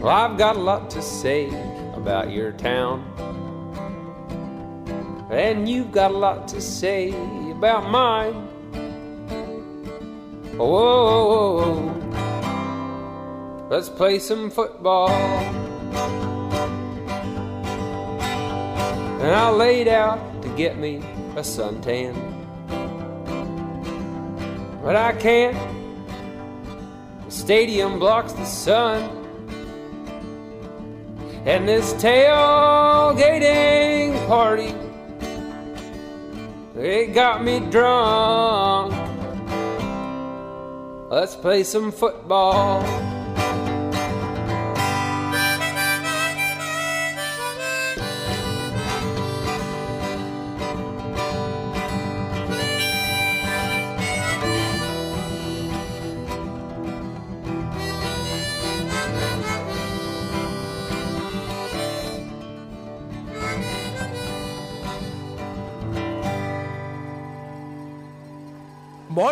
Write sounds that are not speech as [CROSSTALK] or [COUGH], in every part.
Well, I've got a lot to say about your town. And you've got a lot to say about mine. Whoa, whoa, whoa. let's play some football. And I laid out to get me a suntan. But I can't. The stadium blocks the sun. And this tailgating party, it got me drunk. Let's play some football.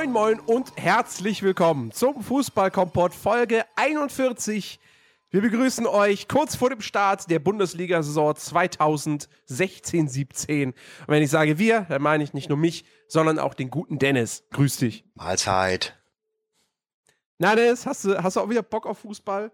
Moin, moin und herzlich willkommen zum Fußballkompott Folge 41. Wir begrüßen euch kurz vor dem Start der Bundesliga-Saison 2016-17. Und wenn ich sage wir, dann meine ich nicht nur mich, sondern auch den guten Dennis. Grüß dich. Mahlzeit. Na, Dennis, hast du, hast du auch wieder Bock auf Fußball?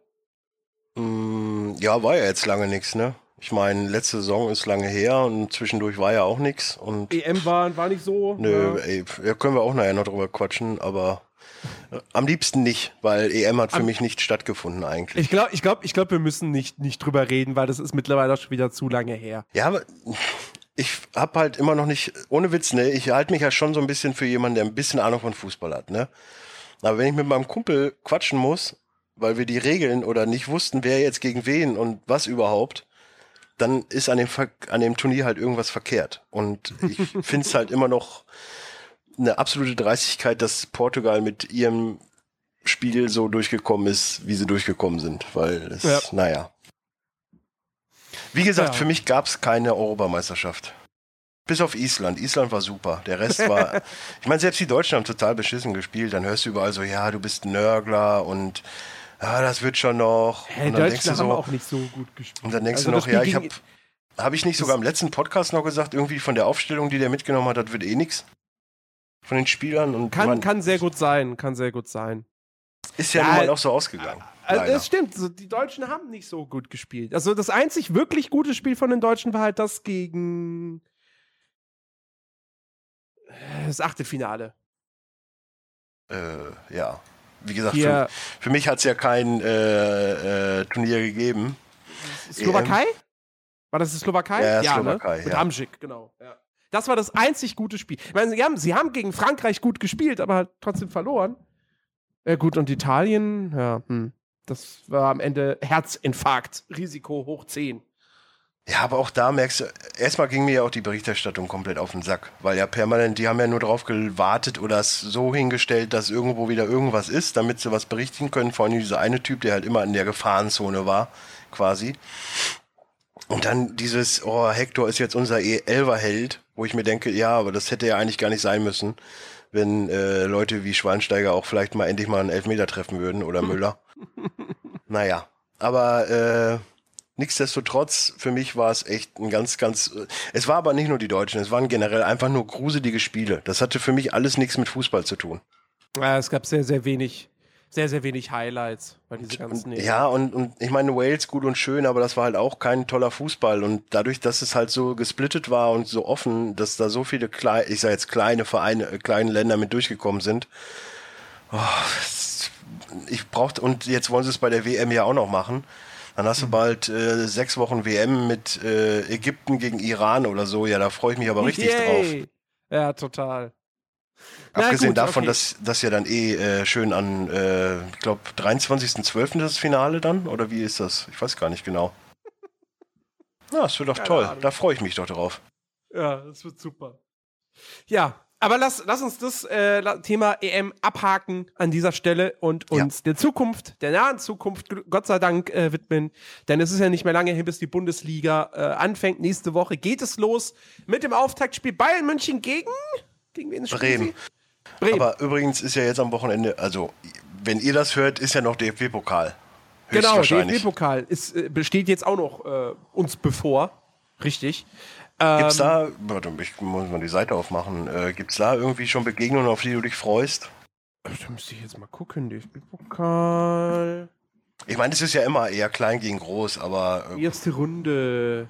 Mm, ja, war ja jetzt lange nichts, ne? Ich meine, letzte Saison ist lange her und zwischendurch war ja auch nichts. Und EM war, war nicht so. nö, ey, ja, können wir auch nachher noch drüber quatschen, aber äh, am liebsten nicht, weil EM hat für Am- mich nicht stattgefunden eigentlich. Ich glaube, ich glaub, ich glaub, wir müssen nicht, nicht drüber reden, weil das ist mittlerweile auch schon wieder zu lange her. ja, aber ich hab halt immer noch nicht, ohne Witz, ne? Ich halte mich ja schon so ein bisschen für jemanden, der ein bisschen Ahnung von Fußball hat, ne? Aber wenn ich mit meinem Kumpel quatschen muss, weil wir die Regeln oder nicht wussten, wer jetzt gegen wen und was überhaupt, dann ist an dem, Ver an dem Turnier halt irgendwas verkehrt. Und ich [LAUGHS] finde es halt immer noch eine absolute Dreistigkeit, dass Portugal mit ihrem Spiel so durchgekommen ist, wie sie durchgekommen sind. Weil es, Ja. naja. Wie gesagt, Ja. für mich gab es keine Europameisterschaft. Bis auf Island. Island war super. Der Rest war. [LAUGHS] ich meine, selbst die Deutschen haben total beschissen gespielt. Dann hörst du überall so, ja, du bist ein Nörgler und ja, das wird schon noch. Hä, und dann denkst du Deutschland haben so, auch nicht so gut gespielt. und dann denkst Also du noch, ja, ich habe habe ich nicht sogar im letzten Podcast noch gesagt, irgendwie von der Aufstellung, die der mitgenommen hat, das wird eh nix von den Spielern und Kann, man, kann sehr gut sein, kann sehr gut sein. ist ja, Ja, nun mal auch so ausgegangen. Also leider. das stimmt, so, die Deutschen haben nicht so gut gespielt. Also das einzig wirklich gute Spiel von den Deutschen war halt das gegen äh, das Achtelfinale. Äh, ja, wie gesagt, für, für mich hat es ja kein äh, äh, Turnier gegeben. Slowakei? War das die Slowakei? Ja, ja, Slowakei, Ne? Mit ja. Hamsik, genau. Ja. Das war das einzig gute Spiel. Ich meine, sie haben, sie haben gegen Frankreich gut gespielt, aber halt trotzdem verloren. Ja, gut, und Italien, ja, hm. Das war am Ende Herzinfarkt, Risiko hoch 10. Ja, aber auch da merkst du, erstmal ging mir ja auch die Berichterstattung komplett auf den Sack, weil ja permanent, die haben ja nur darauf gewartet oder es so hingestellt, dass irgendwo wieder irgendwas ist, damit sie was berichten können. Vor allem dieser eine Typ, der halt immer in der Gefahrenzone war, quasi. Und dann dieses, oh, Hector ist jetzt unser E11er-Held, wo ich mir denke, ja, aber das hätte ja eigentlich gar nicht sein müssen, wenn äh, Leute wie Schweinsteiger auch vielleicht mal endlich mal einen Elfmeter treffen würden oder [LAUGHS] Müller. naja, aber äh, nichtsdestotrotz, für mich war es echt ein ganz, ganz. äh, Es war aber nicht nur die Deutschen, es waren generell einfach nur gruselige Spiele. Das hatte für mich alles nichts mit Fußball zu tun. Ja, es gab sehr, sehr wenig, sehr, sehr wenig Highlights bei diese ganzen Und, ja, und, und ich meine, Wales gut und schön, aber das war halt auch kein toller Fußball. Und dadurch, dass es halt so gesplittet war und so offen, dass da so viele kleine, ich sag jetzt kleine Vereine, äh, kleine Länder mit durchgekommen sind. Oh, ich brauchte, und jetzt wollen sie es bei der WM ja auch noch machen. Dann hast du bald äh, sechs Wochen WM mit äh, Ägypten gegen Iran oder so. Ja, da freue ich mich aber richtig drauf. Yay. Ja, total. Na Abgesehen gut, davon, okay. dass das ja dann eh äh, schön an, äh, ich glaube, 23.12. das Finale dann? Oder wie ist das? Ich weiß gar nicht genau. [LAUGHS] Ja, das wird doch Keine toll. Ahnung. Da freue ich mich doch drauf. Ja, das wird super. Ja, aber lass, lass uns das äh, Thema EM abhaken an dieser Stelle und Ja. uns der Zukunft, der nahen Zukunft, Gott sei Dank, äh, widmen. Denn es ist ja nicht mehr lange hin, bis die Bundesliga äh, anfängt. Nächste Woche geht es los mit dem Auftaktspiel Bayern München gegen. Gegen wen Bremen. Bremen. Aber übrigens ist ja jetzt am Wochenende, also wenn ihr das hört, ist ja noch DFB-Pokal. Genau. DFB-Pokal äh, besteht jetzt auch noch äh, uns bevor. Richtig. Ähm, Gibt's da, warte, ich muss mal die Seite aufmachen, äh, gibt's da irgendwie schon Begegnungen, auf die du dich freust? Da müsste ich jetzt mal gucken. DFB-Pokal. Ich meine, es ist ja immer eher klein gegen groß, aber äh, Erste Runde.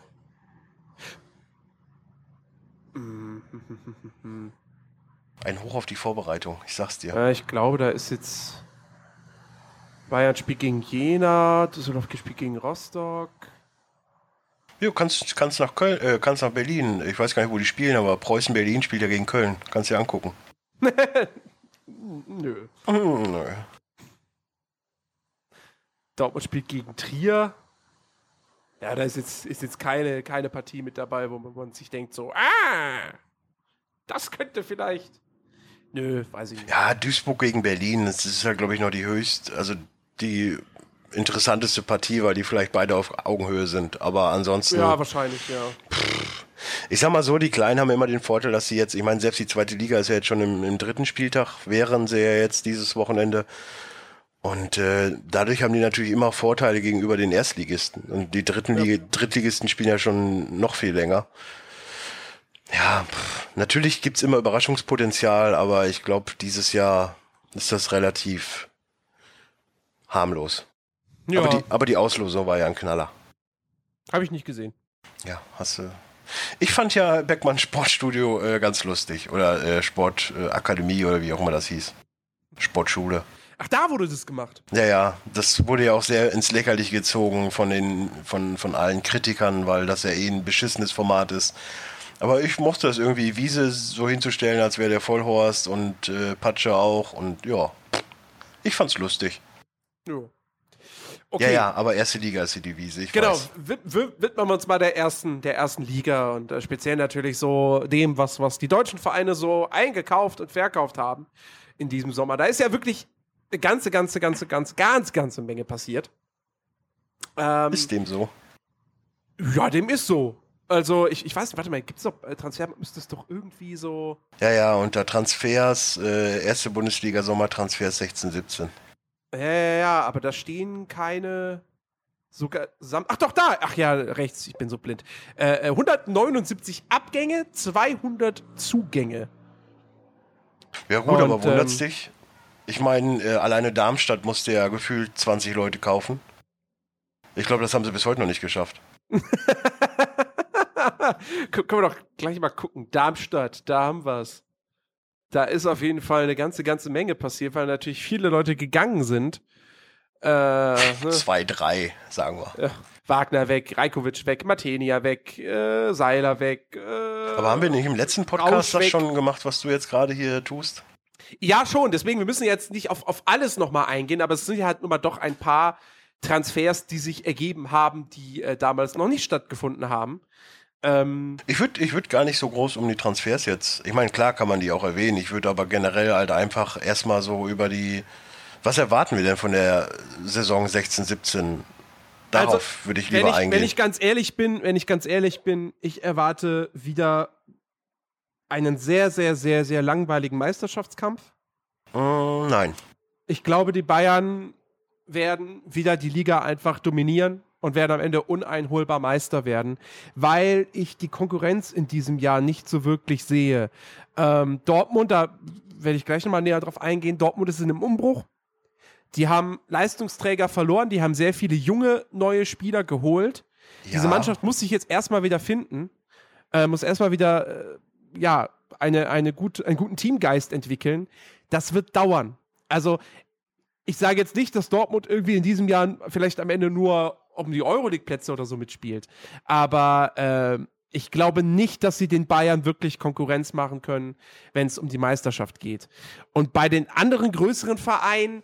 ein Hoch auf die Vorbereitung, ich sag's dir. Äh, ich glaube, da ist jetzt Bayern spielt gegen Jena, Düsseldorf spielt gegen Rostock. Ja, kannst, kannst nach Köln, äh, kannst nach Berlin. Ich weiß gar nicht, wo die spielen, aber Preußen Berlin spielt ja gegen Köln. Kannst dir angucken. [LAUGHS] Nö. Hm, nö. Dortmund spielt gegen Trier. Ja, da ist jetzt, ist jetzt keine, keine Partie mit dabei, wo man sich denkt so, ah, das könnte vielleicht. Nö, weiß ich nicht. Ja, Duisburg gegen Berlin, das ist ja, glaube ich, noch die höchst, also die interessanteste Partie, weil die vielleicht beide auf Augenhöhe sind. Aber ansonsten, Ja, wahrscheinlich, ja. ich sag mal so, die Kleinen haben immer den Vorteil, dass sie jetzt, ich meine, selbst die zweite Liga ist ja jetzt schon im, im dritten Spieltag, wären sie ja jetzt dieses Wochenende. Und äh, dadurch haben die natürlich immer Vorteile gegenüber den Erstligisten. Und die dritten Liga, Drittligisten spielen ja schon noch viel länger. Ja, pff, natürlich gibt's immer Überraschungspotenzial, aber ich glaube, dieses Jahr ist das relativ harmlos. Ja, Aber, die, aber die Auslosung war ja ein Knaller. habe ich nicht gesehen. Ja, hast du. Ich fand ja Beckmann Sportstudio äh, ganz lustig. Oder äh, Sportakademie äh, oder wie auch immer das hieß. Sportschule. Ach, da wurde das gemacht. Ja, ja, das wurde ja auch sehr ins Lächerliche gezogen von den, von, von allen Kritikern, weil das ja eh ein beschissenes Format ist. Aber ich mochte das irgendwie, Wiese so hinzustellen, als wäre der Vollhorst und äh, Patsche auch und ja. Ich fand's lustig. Jo. Ja, ja, aber erste Liga ist die Wiese, ich Genau, weiß. wid- wid- widmen wir uns mal der ersten, der ersten Liga und äh, speziell natürlich so dem, was, was die deutschen Vereine so eingekauft und verkauft haben in diesem Sommer. Da ist ja wirklich eine ganze, ganze, ganze, ganze, ganz, ganze Menge passiert. Ähm, Ist dem so. ja, dem ist so. Also, ich, ich weiß nicht, warte mal, gibt es doch äh, Transfer, müsste es doch irgendwie so. Ja, ja, unter Transfers, äh, erste Bundesliga Sommertransfers 16, 17. Ja, ja, ja, aber da stehen keine. Sogar. Ach doch, da! Ach ja, rechts, ich bin so blind. Äh, äh, 179 Abgänge, 200 Zugänge. Ja gut, Und, aber wundert's ähm, dich? Ich meine, äh, alleine Darmstadt musste ja gefühlt 20 Leute kaufen. Ich glaube, das haben sie bis heute noch nicht geschafft. [LAUGHS] Können wir doch gleich mal gucken. Darmstadt, da haben wir's. Da ist auf jeden Fall eine ganze, ganze Menge passiert, weil natürlich viele Leute gegangen sind. Äh, ne? Zwei, drei, sagen wir. Ja, Wagner weg, Rajkovic weg, Matenia weg, äh, Seiler weg. Äh, Aber haben wir nicht im letzten Podcast das schon gemacht, was du jetzt gerade hier tust? Ja, schon. Deswegen, wir müssen jetzt nicht auf, auf alles nochmal eingehen, aber es sind ja halt nun mal doch ein paar Transfers, die sich ergeben haben, die äh, damals noch nicht stattgefunden haben. Ähm, Ich würde ich würd gar nicht so groß um die Transfers jetzt. Ich meine, klar kann man die auch erwähnen. Ich würde aber generell halt einfach erstmal so über die. Was erwarten wir denn von der Saison 16, 17? Darauf Also, würde ich wenn lieber ich, eingehen. wenn ich ganz ehrlich bin, wenn ich ganz ehrlich bin, ich erwarte wieder einen sehr, sehr, sehr, sehr langweiligen Meisterschaftskampf. Mm, nein. Ich glaube, die Bayern werden wieder die Liga einfach dominieren und werden am Ende uneinholbar Meister werden, weil ich die Konkurrenz in diesem Jahr nicht so wirklich sehe. Ähm, Dortmund, da werde ich gleich nochmal näher drauf eingehen, Dortmund ist in einem Umbruch. Die haben Leistungsträger verloren, die haben sehr viele junge neue Spieler geholt. Diese Ja. Mannschaft muss sich jetzt erstmal wieder finden, äh, muss erstmal wieder äh, ja, eine, eine gut, einen guten Teamgeist entwickeln. Das wird dauern. Also, ich sage jetzt nicht, dass Dortmund irgendwie in diesem Jahr vielleicht am Ende nur um die Euroleague-Plätze oder so mitspielt. Aber äh, ich glaube nicht, dass sie den Bayern wirklich Konkurrenz machen können, wenn es um die Meisterschaft geht. Und bei den anderen größeren Vereinen,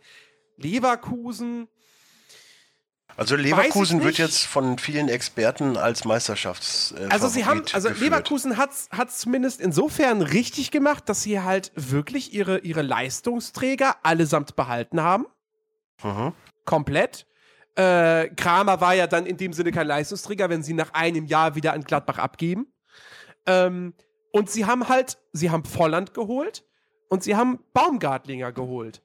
Leverkusen, Also Leverkusen wird jetzt von vielen Experten als Meisterschafts. Äh, Also sie haben, also geführt. Leverkusen hat es zumindest insofern richtig gemacht, dass sie halt wirklich ihre, ihre Leistungsträger allesamt behalten haben. Mhm. Komplett. Äh, Kramer war ja dann in dem Sinne kein Leistungsträger, wenn sie nach einem Jahr wieder an Gladbach abgeben. Ähm, und sie haben halt, sie haben Volland geholt und sie haben Baumgartlinger geholt.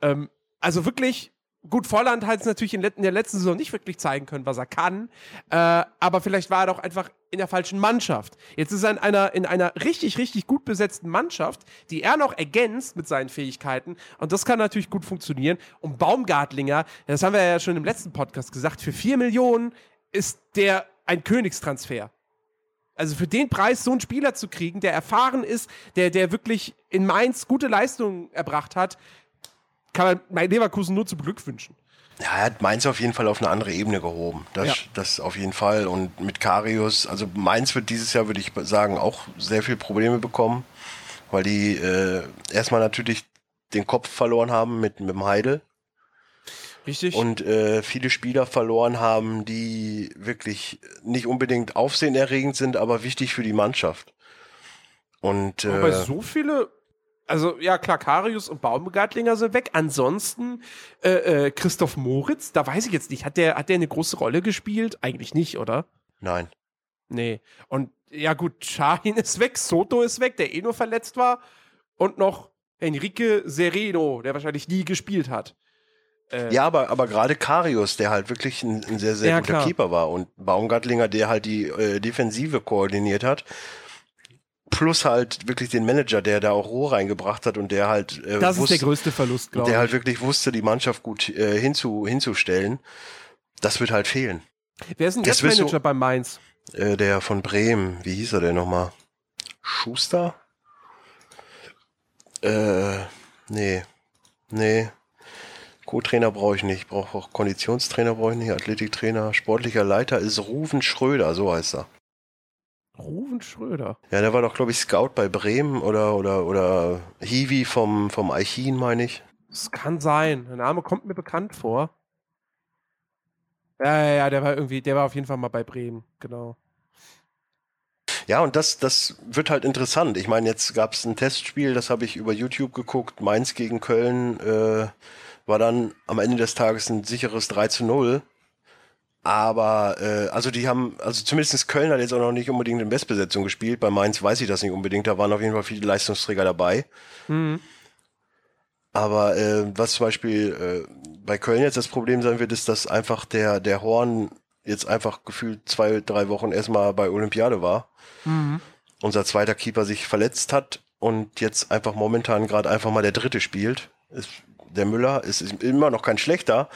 Ähm, also wirklich gut, Volland hat es natürlich in, der letzten Saison nicht wirklich zeigen können, was er kann. Äh, aber vielleicht war er doch einfach in der falschen Mannschaft. Jetzt ist er in einer, in einer richtig, richtig gut besetzten Mannschaft, die er noch ergänzt mit seinen Fähigkeiten. Und das kann natürlich gut funktionieren. Und Baumgartlinger, das haben wir ja schon im letzten Podcast gesagt, für 4 Millionen ist der ein Königstransfer. Also für den Preis so einen Spieler zu kriegen, der erfahren ist, der, der wirklich in Mainz gute Leistungen erbracht hat, kann man Leverkusen nur zu beglückwünschen. Ja, er hat Mainz auf jeden Fall auf eine andere Ebene gehoben. Das, ja. das auf jeden Fall. Und mit Karius, also Mainz wird dieses Jahr, würde ich sagen, auch sehr viele Probleme bekommen, weil die äh, erstmal natürlich den Kopf verloren haben mit, mit dem Heidel. Richtig. Und äh, viele Spieler verloren haben, die wirklich nicht unbedingt aufsehenerregend sind, aber wichtig für die Mannschaft. Und, äh, aber so viele also ja klar, Karius und Baumgartlinger sind weg. Ansonsten äh, äh, Christoph Moritz, da weiß ich jetzt nicht, hat der, hat der eine große Rolle gespielt? Eigentlich nicht, oder? Nein. Nee. Und ja gut, Shahin [LAUGHS] ist weg, Soto ist weg, der eh nur verletzt war. Und noch Enrique Sereno, der wahrscheinlich nie gespielt hat. Äh, ja, aber, aber gerade Karius, der halt wirklich ein, ein sehr, sehr ja, guter klar. Keeper war und Baumgartlinger, der halt die äh, Defensive koordiniert hat plus halt wirklich den Manager, der da auch Ruhe reingebracht hat und der halt äh, das wusste, ist der größte Verlust, glaube ich. Der halt wirklich wusste, die Mannschaft gut äh, hinzu, hinzustellen. Das wird halt fehlen. Wer ist denn jetzt Manager so, bei Mainz? Äh, der von Bremen. Wie hieß er denn nochmal? Schuster? Äh, nee. Nee. Co-Trainer brauche ich nicht. Ich brauche auch Konditionstrainer brauche ich nicht. Athletiktrainer, sportlicher Leiter ist Ruven Schröder, so heißt er. Ruven Schröder. Ja, der war doch, glaube ich, Scout bei Bremen oder, oder, oder Hiwi vom, vom Eichin, meine ich. Das kann sein. Der Name kommt mir bekannt vor. Ja, ja, ja, der war irgendwie, der war auf jeden Fall mal bei Bremen, genau. Ja, und das, das wird halt interessant. Ich meine, jetzt gab es ein Testspiel, das habe ich über YouTube geguckt. Mainz gegen Köln äh, war dann am Ende des Tages ein sicheres 3 zu 0. Aber äh, also die haben, also zumindest Köln hat jetzt auch noch nicht unbedingt in Bestbesetzung gespielt. Bei Mainz weiß ich das nicht unbedingt. Da waren auf jeden Fall viele Leistungsträger dabei. Mhm. Aber äh, was zum Beispiel äh, bei Köln jetzt das Problem sein wird, ist, dass einfach der, der Horn jetzt einfach gefühlt zwei, drei Wochen erstmal bei Olympiade war. Mhm. Unser zweiter Keeper sich verletzt hat und jetzt einfach momentan gerade einfach mal der dritte spielt. Ist, der Müller ist, ist immer noch kein schlechter,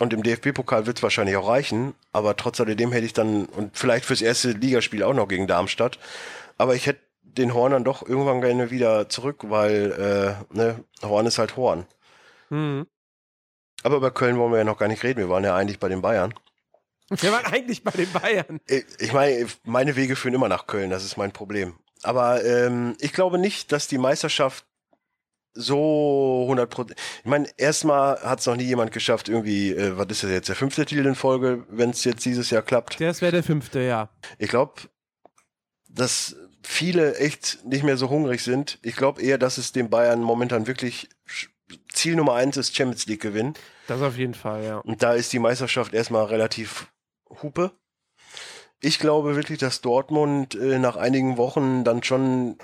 und im DFB-Pokal wird es wahrscheinlich auch reichen, aber trotz alledem hätte ich dann, und vielleicht fürs erste Ligaspiel auch noch gegen Darmstadt, aber ich hätte den Horn dann doch irgendwann gerne wieder zurück, weil äh, ne, Horn ist halt Horn. Mhm. Aber über Köln wollen wir ja noch gar nicht reden, wir waren ja eigentlich bei den Bayern. Wir waren eigentlich bei den Bayern. Ich meine, meine Wege führen immer nach Köln, das ist mein Problem. Aber ähm, ich glaube nicht, dass die Meisterschaft so 100 Prozent. Ich meine, erstmal hat es noch nie jemand geschafft, irgendwie, äh, was ist das jetzt, der fünfte Titel in Folge, wenn es jetzt dieses Jahr klappt? Das wäre der fünfte, ja. Ich glaube, dass viele echt nicht mehr so hungrig sind. Ich glaube eher, dass es den Bayern momentan wirklich Ziel Nummer eins ist Champions League gewinnen. Das auf jeden Fall, ja. Und da ist die Meisterschaft erstmal relativ hupe. Ich glaube wirklich, dass Dortmund äh, nach einigen Wochen dann schon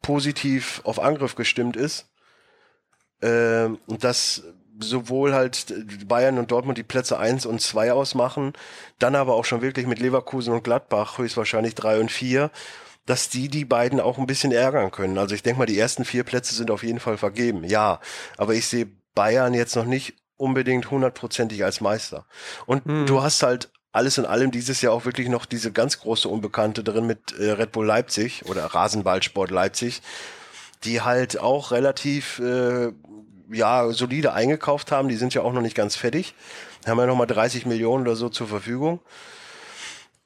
positiv auf Angriff gestimmt ist äh, und dass sowohl halt Bayern und Dortmund die Plätze 1 und 2 ausmachen, dann aber auch schon wirklich mit Leverkusen und Gladbach höchstwahrscheinlich 3 und 4, dass die die beiden auch ein bisschen ärgern können. Also ich denke mal, die ersten vier Plätze sind auf jeden Fall vergeben, ja. Aber ich sehe Bayern jetzt noch nicht unbedingt hundertprozentig als Meister. Und hm. du hast halt alles in allem dieses Jahr auch wirklich noch diese ganz große Unbekannte drin mit äh, Red Bull Leipzig oder Rasenballsport Leipzig, die halt auch relativ äh, ja, solide eingekauft haben. Die sind ja auch noch nicht ganz fertig. Haben ja noch mal 30 Millionen oder so zur Verfügung.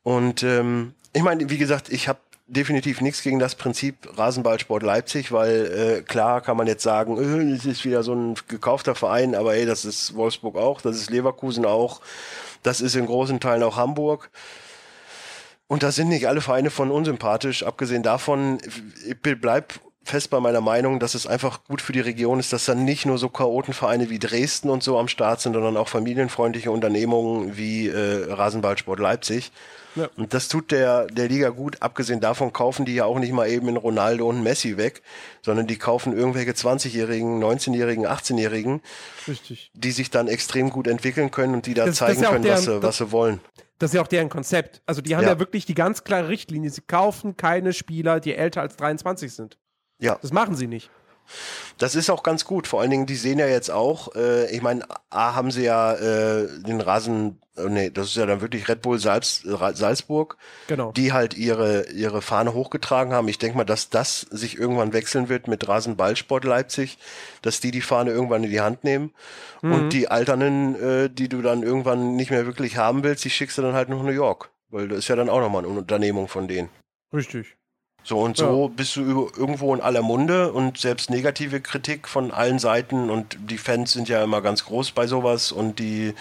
Und ähm, ich meine, wie gesagt, ich habe definitiv nichts gegen das Prinzip Rasenballsport Leipzig, weil äh, klar kann man jetzt sagen, äh, es ist wieder so ein gekaufter Verein, aber ey, das ist Wolfsburg auch, das ist Leverkusen auch, das ist in großen Teilen auch Hamburg. Und da sind nicht alle Vereine von unsympathisch. Abgesehen davon, ich bleib fest bei meiner Meinung, dass es einfach gut für die Region ist, dass dann nicht nur so Chaotenvereine wie Dresden und so am Start sind, sondern auch familienfreundliche Unternehmungen wie äh, Rasenballsport Leipzig. Ja. Und das tut der, der Liga gut. Abgesehen davon kaufen die ja auch nicht mal eben in Ronaldo und Messi weg, sondern die kaufen irgendwelche 20-Jährigen, 19-Jährigen, 18-Jährigen, die sich dann extrem gut entwickeln können und die da das, zeigen das können, deren, was, sie, was sie wollen. Das ist ja auch deren Konzept. Also die haben ja. ja wirklich die ganz klare Richtlinie. Sie kaufen keine Spieler, die älter als 23 sind. Ja. Das machen sie nicht. Das ist auch ganz gut. Vor allen Dingen, die sehen ja jetzt auch, äh, ich meine, A haben sie ja äh, den Rasen, äh, nee, das ist ja dann wirklich Red Bull Salz, Salzburg, genau. die halt ihre, ihre Fahne hochgetragen haben. Ich denke mal, dass das sich irgendwann wechseln wird mit Rasenballsport Leipzig, dass die die Fahne irgendwann in die Hand nehmen. Mhm. Und die Alternen, äh, die du dann irgendwann nicht mehr wirklich haben willst, die schickst du dann halt nach New York. Weil das ist ja dann auch nochmal eine Unternehmung von denen. Richtig. So und so ja. bist du irgendwo in aller Munde und selbst negative Kritik von allen Seiten und die Fans sind ja immer ganz groß bei sowas und die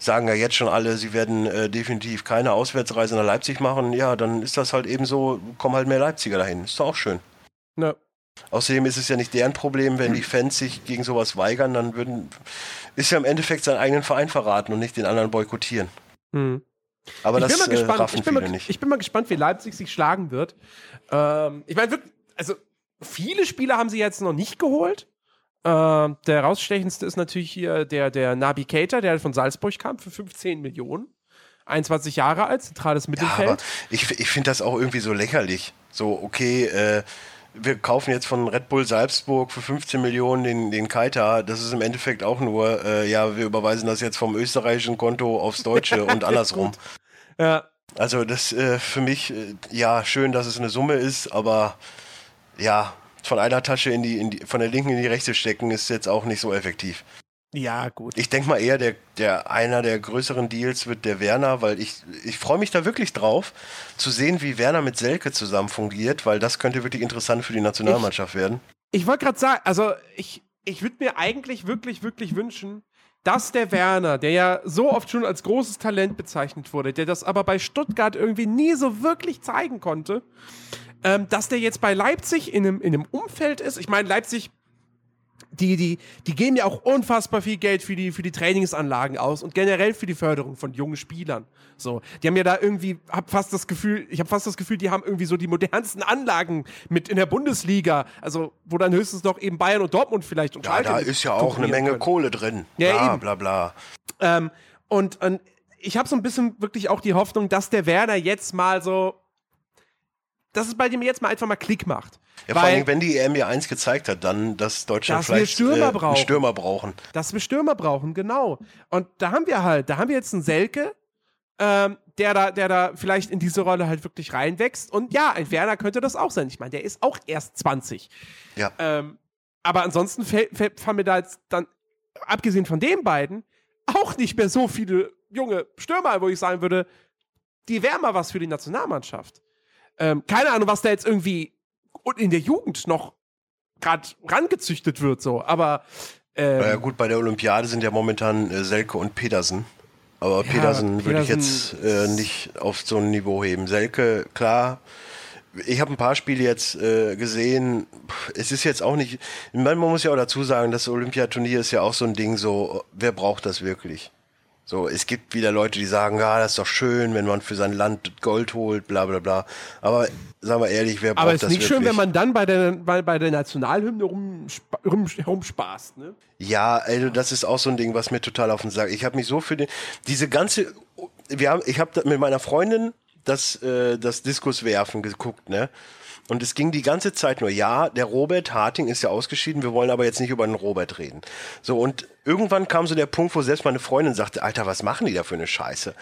sagen ja jetzt schon alle, sie werden äh, definitiv keine Auswärtsreise nach Leipzig machen. Ja, dann ist das halt eben so, kommen halt mehr Leipziger dahin. Ist doch auch schön. Ja. Außerdem ist es ja nicht deren Problem, wenn die Fans sich gegen sowas weigern, dann würden, ist ja im Endeffekt seinen eigenen Verein verraten und nicht den anderen boykottieren. Mhm. Aber ich das bin mal äh, gespannt, ich bin mal. Ich bin mal gespannt, wie Leipzig sich schlagen wird. Ähm, ich meine, also viele Spieler haben sie jetzt noch nicht geholt. Ähm, der rausstechendste ist natürlich hier der, der Nabi Keita, der von Salzburg kam für 15 Millionen. 21 Jahre alt, zentrales Mittelfeld. Ja, aber ich, ich finde das auch irgendwie so lächerlich. So, okay, äh, wir kaufen jetzt von Red Bull Salzburg für 15 Millionen den, den Keita. Das ist im Endeffekt auch nur, äh, ja, wir überweisen das jetzt vom österreichischen Konto aufs deutsche [LAUGHS] und andersrum. ja. Also das äh, für mich, äh, ja, schön, dass es eine Summe ist, aber ja, von einer Tasche in die, in die, von der linken in die rechte stecken, ist jetzt auch nicht so effektiv. Ja, gut. Ich denke mal eher, der, der einer der größeren Deals wird der Werner, weil ich, ich freue mich da wirklich drauf, zu sehen, wie Werner mit Selke zusammen fungiert, weil das könnte wirklich interessant für die Nationalmannschaft ich, werden. Ich wollte gerade sagen, also ich, ich würde mir eigentlich wirklich, wirklich wünschen, dass der Werner, der ja so oft schon als großes Talent bezeichnet wurde, der das aber bei Stuttgart irgendwie nie so wirklich zeigen konnte, ähm, dass der jetzt bei Leipzig in einem, in einem Umfeld ist. Ich meine, Leipzig die, die, die geben ja auch unfassbar viel Geld für die, für die Trainingsanlagen aus und generell für die Förderung von jungen Spielern. So, die haben ja da irgendwie, hab fast das Gefühl, ich habe fast das Gefühl, die haben irgendwie so die modernsten Anlagen mit in der Bundesliga. Also, wo dann höchstens noch eben Bayern und Dortmund vielleicht und Ja, da ist ja auch eine Menge können. Kohle drin. Ja, bla, eben. bla, bla. Ähm, und, und ich habe so ein bisschen wirklich auch die Hoffnung, dass der Werner jetzt mal so, dass es bei dem jetzt mal einfach mal Klick macht. Ja, vor allem, wenn die EM ja eins gezeigt hat, dann, dass Deutschland dass vielleicht wir Stürmer, äh, brauchen. Stürmer brauchen. Dass wir Stürmer brauchen, genau. Und da haben wir halt, da haben wir jetzt einen Selke, ähm, der da, der da vielleicht in diese Rolle halt wirklich reinwächst. Und ja, ein Werner könnte das auch sein. Ich meine, der ist auch erst 20. Ja. Ähm, aber ansonsten fallen mir da jetzt dann, abgesehen von den beiden, auch nicht mehr so viele junge Stürmer, wo ich sagen würde, die wären mal was für die Nationalmannschaft. Ähm, keine Ahnung, was da jetzt irgendwie in der Jugend noch gerade rangezüchtet wird, so. Aber. Ähm, ja, gut, bei der Olympiade sind ja momentan äh, Selke und Pedersen. Aber ja, Pedersen, würde ich jetzt äh, nicht auf so ein Niveau heben. Selke, klar. Ich habe ein paar Spiele jetzt äh, gesehen. Es ist jetzt auch nicht. Man muss ja auch dazu sagen, das Olympiaturnier ist ja auch so ein Ding. So, wer braucht das wirklich? So, es gibt wieder Leute, die sagen, ja, das ist doch schön, wenn man für sein Land Gold holt, bla bla bla. Aber sagen wir ehrlich, wer braucht das Aber es ist nicht wirklich? schön, wenn man dann bei der, bei, bei der Nationalhymne rumspa rum, rumspaßt, ne? Ja, also das ist auch so ein Ding, was mir total auf den Sack. Ich habe mich so für den, diese ganze, wir haben, ich habe mit meiner Freundin das, äh, das Diskuswerfen geguckt, ne? Und es ging die ganze Zeit nur, ja, der Robert Harting ist ja ausgeschieden, wir wollen aber jetzt nicht über den Robert reden. So, und irgendwann kam so der Punkt, wo selbst meine Freundin sagte, Alter, was machen die da für eine Scheiße?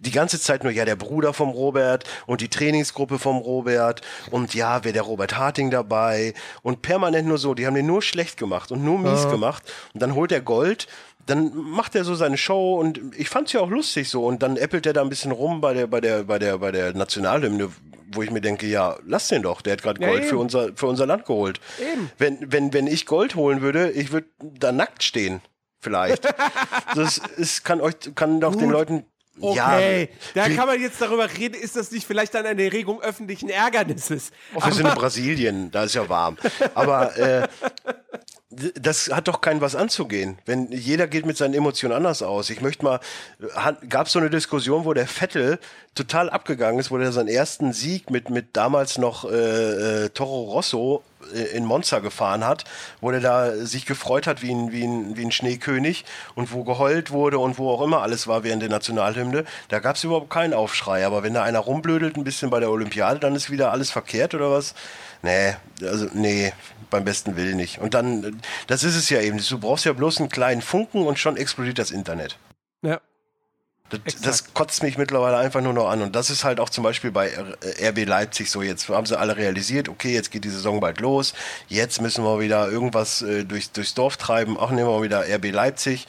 Die ganze Zeit nur, ja, der Bruder vom Robert und die Trainingsgruppe vom Robert und ja, wäre der Robert Harting dabei und permanent nur so, die haben den nur schlecht gemacht und nur mies ja. gemacht und dann holt er Gold dann macht er so seine Show und ich fand's ja auch lustig so und dann äppelt er da ein bisschen rum bei der bei der bei der bei der Nationalhymne, wo ich mir denke, ja, lass den doch, der hat gerade Gold ja, für unser für unser Land geholt. Eben. Wenn wenn wenn ich Gold holen würde, ich würde da nackt stehen vielleicht. [LAUGHS] das ist kann euch kann doch Gut. den Leuten Okay, ja, da kann man jetzt darüber reden, ist das nicht vielleicht dann eine Erregung öffentlichen Ärgernisses? Oh, wir sind in Brasilien, da ist ja warm. Aber äh, [LAUGHS] das hat doch kein was anzugehen. Wenn jeder geht mit seinen Emotionen anders aus. Ich möchte mal, gab es so eine Diskussion, wo der Vettel total abgegangen ist, wo er seinen ersten Sieg mit, mit damals noch äh, äh, Toro Rosso äh, in Monza gefahren hat, wo er da sich gefreut hat wie ein, wie, ein, wie ein Schneekönig und wo geheult wurde und wo auch immer alles war während der Nationalhymne, da gab es überhaupt keinen Aufschrei. Aber wenn da einer rumblödelt ein bisschen bei der Olympiade, dann ist wieder alles verkehrt oder was? Nee, also nee, beim besten Willen nicht. Und dann, das ist es ja eben. Du brauchst ja bloß einen kleinen Funken und schon explodiert das Internet. Ja. Das, das, kotzt mich mittlerweile einfach nur noch an. Und das ist halt auch zum Beispiel bei RB Leipzig so. Jetzt haben sie alle realisiert, okay, jetzt geht die Saison bald los. Jetzt müssen wir wieder irgendwas äh, durch, durchs Dorf treiben. Auch nehmen wir wieder RB Leipzig.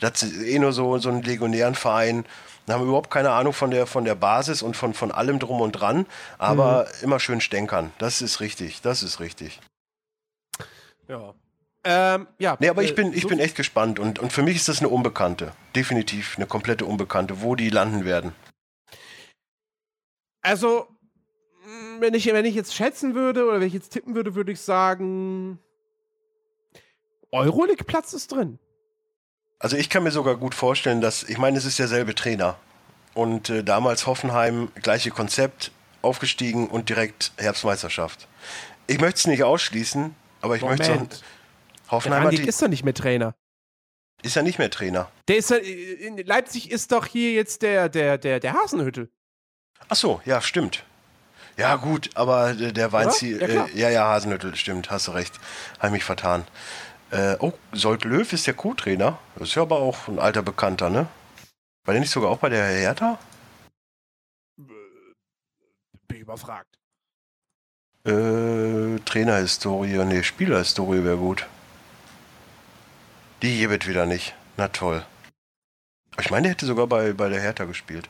Das ist eh nur so, so ein legionären Verein. Da haben wir überhaupt keine Ahnung von der, von der Basis und von, von allem drum und dran. Aber mhm. immer schön stänkern. Das ist richtig. Das ist richtig. Ja. Ähm, ja. Nee, aber ich äh, bin, ich bin echt gespannt und, und für mich ist das eine Unbekannte. Definitiv eine komplette Unbekannte, wo die landen werden. Also, mm, wenn ich, wenn ich jetzt schätzen würde oder wenn ich jetzt tippen würde, würde ich sagen, Euroleague-Platz ist drin. Also ich kann mir sogar gut vorstellen, dass, ich meine, es ist derselbe Trainer. Und äh, damals Hoffenheim, gleiche Konzept, aufgestiegen und direkt Herbstmeisterschaft. Ich möchte es nicht ausschließen, aber ich Moment. möchte Hoffenheim der ist doch nicht mehr Trainer. Ist ja nicht mehr Trainer. Der ist in Leipzig ist doch hier jetzt der der der der Hasenhüttel. Ach so, ja, stimmt. Ja, gut, aber der Weinziel, ja, äh, ja, ja, Hasenhüttel, stimmt, hast du recht. Habe mich vertan. Äh, oh, Sold Löw ist der Co-Trainer. Das ist ja aber auch ein alter Bekannter, ne? War der nicht sogar auch bei der Hertha? Bin ich überfragt. Äh, Trainerhistorie, nee, Spielerhistorie wäre gut. Die hier wird wieder nicht. Na toll. Ich meine, der hätte sogar bei, bei der Hertha gespielt.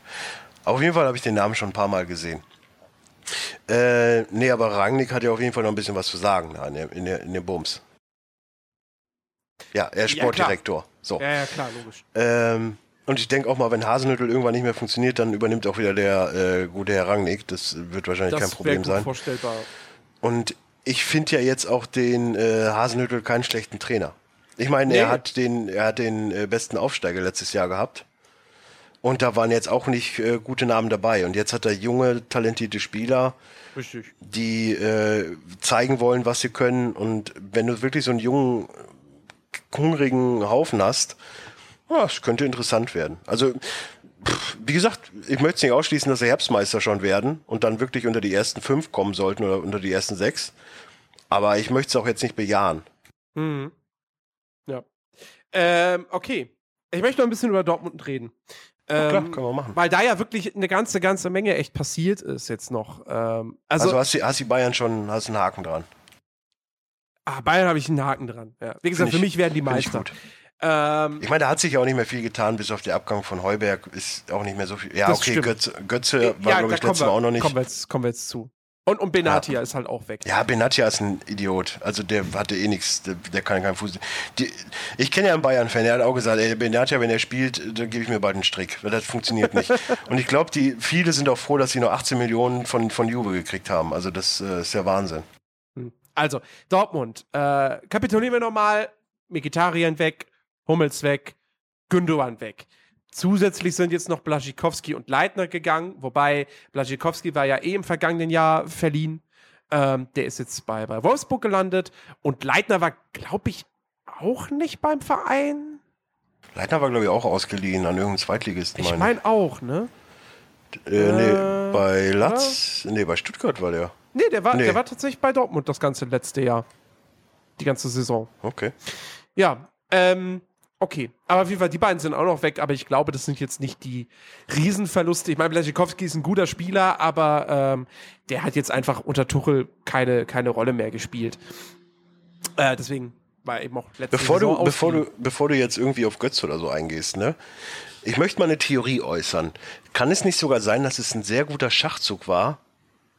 Auf jeden Fall habe ich den Namen schon ein paar Mal gesehen. Äh, nee, aber Rangnick hat ja auf jeden Fall noch ein bisschen was zu sagen in, in, in dem Bums. Ja, er ist Sportdirektor. Ja, so. ja, ja, klar, logisch. Ähm, und ich denke auch mal, wenn Hasenhüttel irgendwann nicht mehr funktioniert, dann übernimmt auch wieder der äh, gute Herr Rangnick. Das wird wahrscheinlich das kein Problem gut sein. Vorstellbar. Und ich finde ja jetzt auch den äh, Hasenhüttel keinen schlechten Trainer. Ich meine, nee. er hat den, er hat den äh, besten Aufsteiger letztes Jahr gehabt. Und da waren jetzt auch nicht äh, gute Namen dabei. Und jetzt hat er junge, talentierte Spieler, Richtig. die äh, zeigen wollen, was sie können. Und wenn du wirklich so einen jungen, hungrigen Haufen hast, ja, es könnte interessant werden. Also, pff, wie gesagt, ich möchte es nicht ausschließen, dass sie Herbstmeister schon werden und dann wirklich unter die ersten fünf kommen sollten oder unter die ersten sechs. Aber ich möchte es auch jetzt nicht bejahen. Mhm. Ähm, okay. Ich möchte noch ein bisschen über Dortmund reden. Ähm, klar, können wir machen. Weil da ja wirklich eine ganze, ganze Menge echt passiert ist jetzt noch. Ähm, also, also hast, du, hast die Bayern schon, hast einen Haken dran. Ah, Bayern habe ich einen Haken dran. Ja. Wie gesagt, ich, für mich werden die Meister. Ich, ähm, ich meine, da hat sich ja auch nicht mehr viel getan, bis auf den Abgang von Heuberg ist auch nicht mehr so viel. Ja, okay, Götze, Götze war, ja, glaube ich, letztes Mal auch noch nicht. Kommen wir jetzt, kommen wir jetzt zu. Und, und Benatia ja. ist halt auch weg. Ja, Benatia ist ein Idiot. Also der hatte eh nichts, der, der, kann keinen Fuß. Die, ich kenne ja einen Bayern-Fan, der hat auch gesagt, ey, Benatia, wenn er spielt, dann gebe ich mir bald einen Strick, weil das funktioniert nicht. [LAUGHS] und ich glaube, die viele sind auch froh, dass sie nur 18 Millionen von, von Juve gekriegt haben. Also das äh, ist ja Wahnsinn. Hm. Also, Dortmund, äh, kapitulieren wir nochmal, Vegetarien weg, Hummels weg, Gündogan weg. Zusätzlich sind jetzt noch Blaschikowski und Leitner gegangen, wobei Blaschikowski war ja eh im vergangenen Jahr verliehen. Ähm, der ist jetzt bei, bei Wolfsburg gelandet und Leitner war, glaube ich, auch nicht beim Verein. Leitner war, glaube ich, auch ausgeliehen an irgendeinem Zweitligisten. Ich meine auch, ne? Äh, nee, äh, bei Latz, ja. nee, bei Stuttgart war der. Nee, der war, nee. der war tatsächlich bei Dortmund das ganze letzte Jahr. Die ganze Saison. Okay. Ja, ähm, Okay, aber auf jeden Fall, die beiden sind auch noch weg, aber ich glaube, das sind jetzt nicht die Riesenverluste. Ich meine, Blachikowski ist ein guter Spieler, aber ähm, der hat jetzt einfach unter Tuchel keine, keine Rolle mehr gespielt. Äh, deswegen war eben auch letzte bevor Saison du, bevor du Bevor du jetzt irgendwie auf Götz oder so eingehst, ne? Ich möchte mal eine Theorie äußern. Kann es nicht sogar sein, dass es ein sehr guter Schachzug war,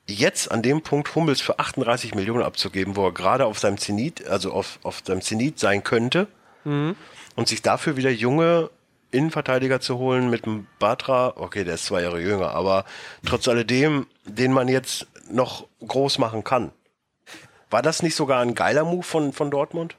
jetzt an dem Punkt Hummels für 38 Millionen abzugeben, wo er gerade auf seinem Zenit, also auf, auf seinem Zenit sein könnte? Mhm und sich dafür wieder junge, Innenverteidiger zu holen mit dem Batra. Okay, der ist zwei Jahre jünger, aber trotz alledem, den man jetzt noch groß machen kann. War das nicht sogar ein geiler Move von, von Dortmund?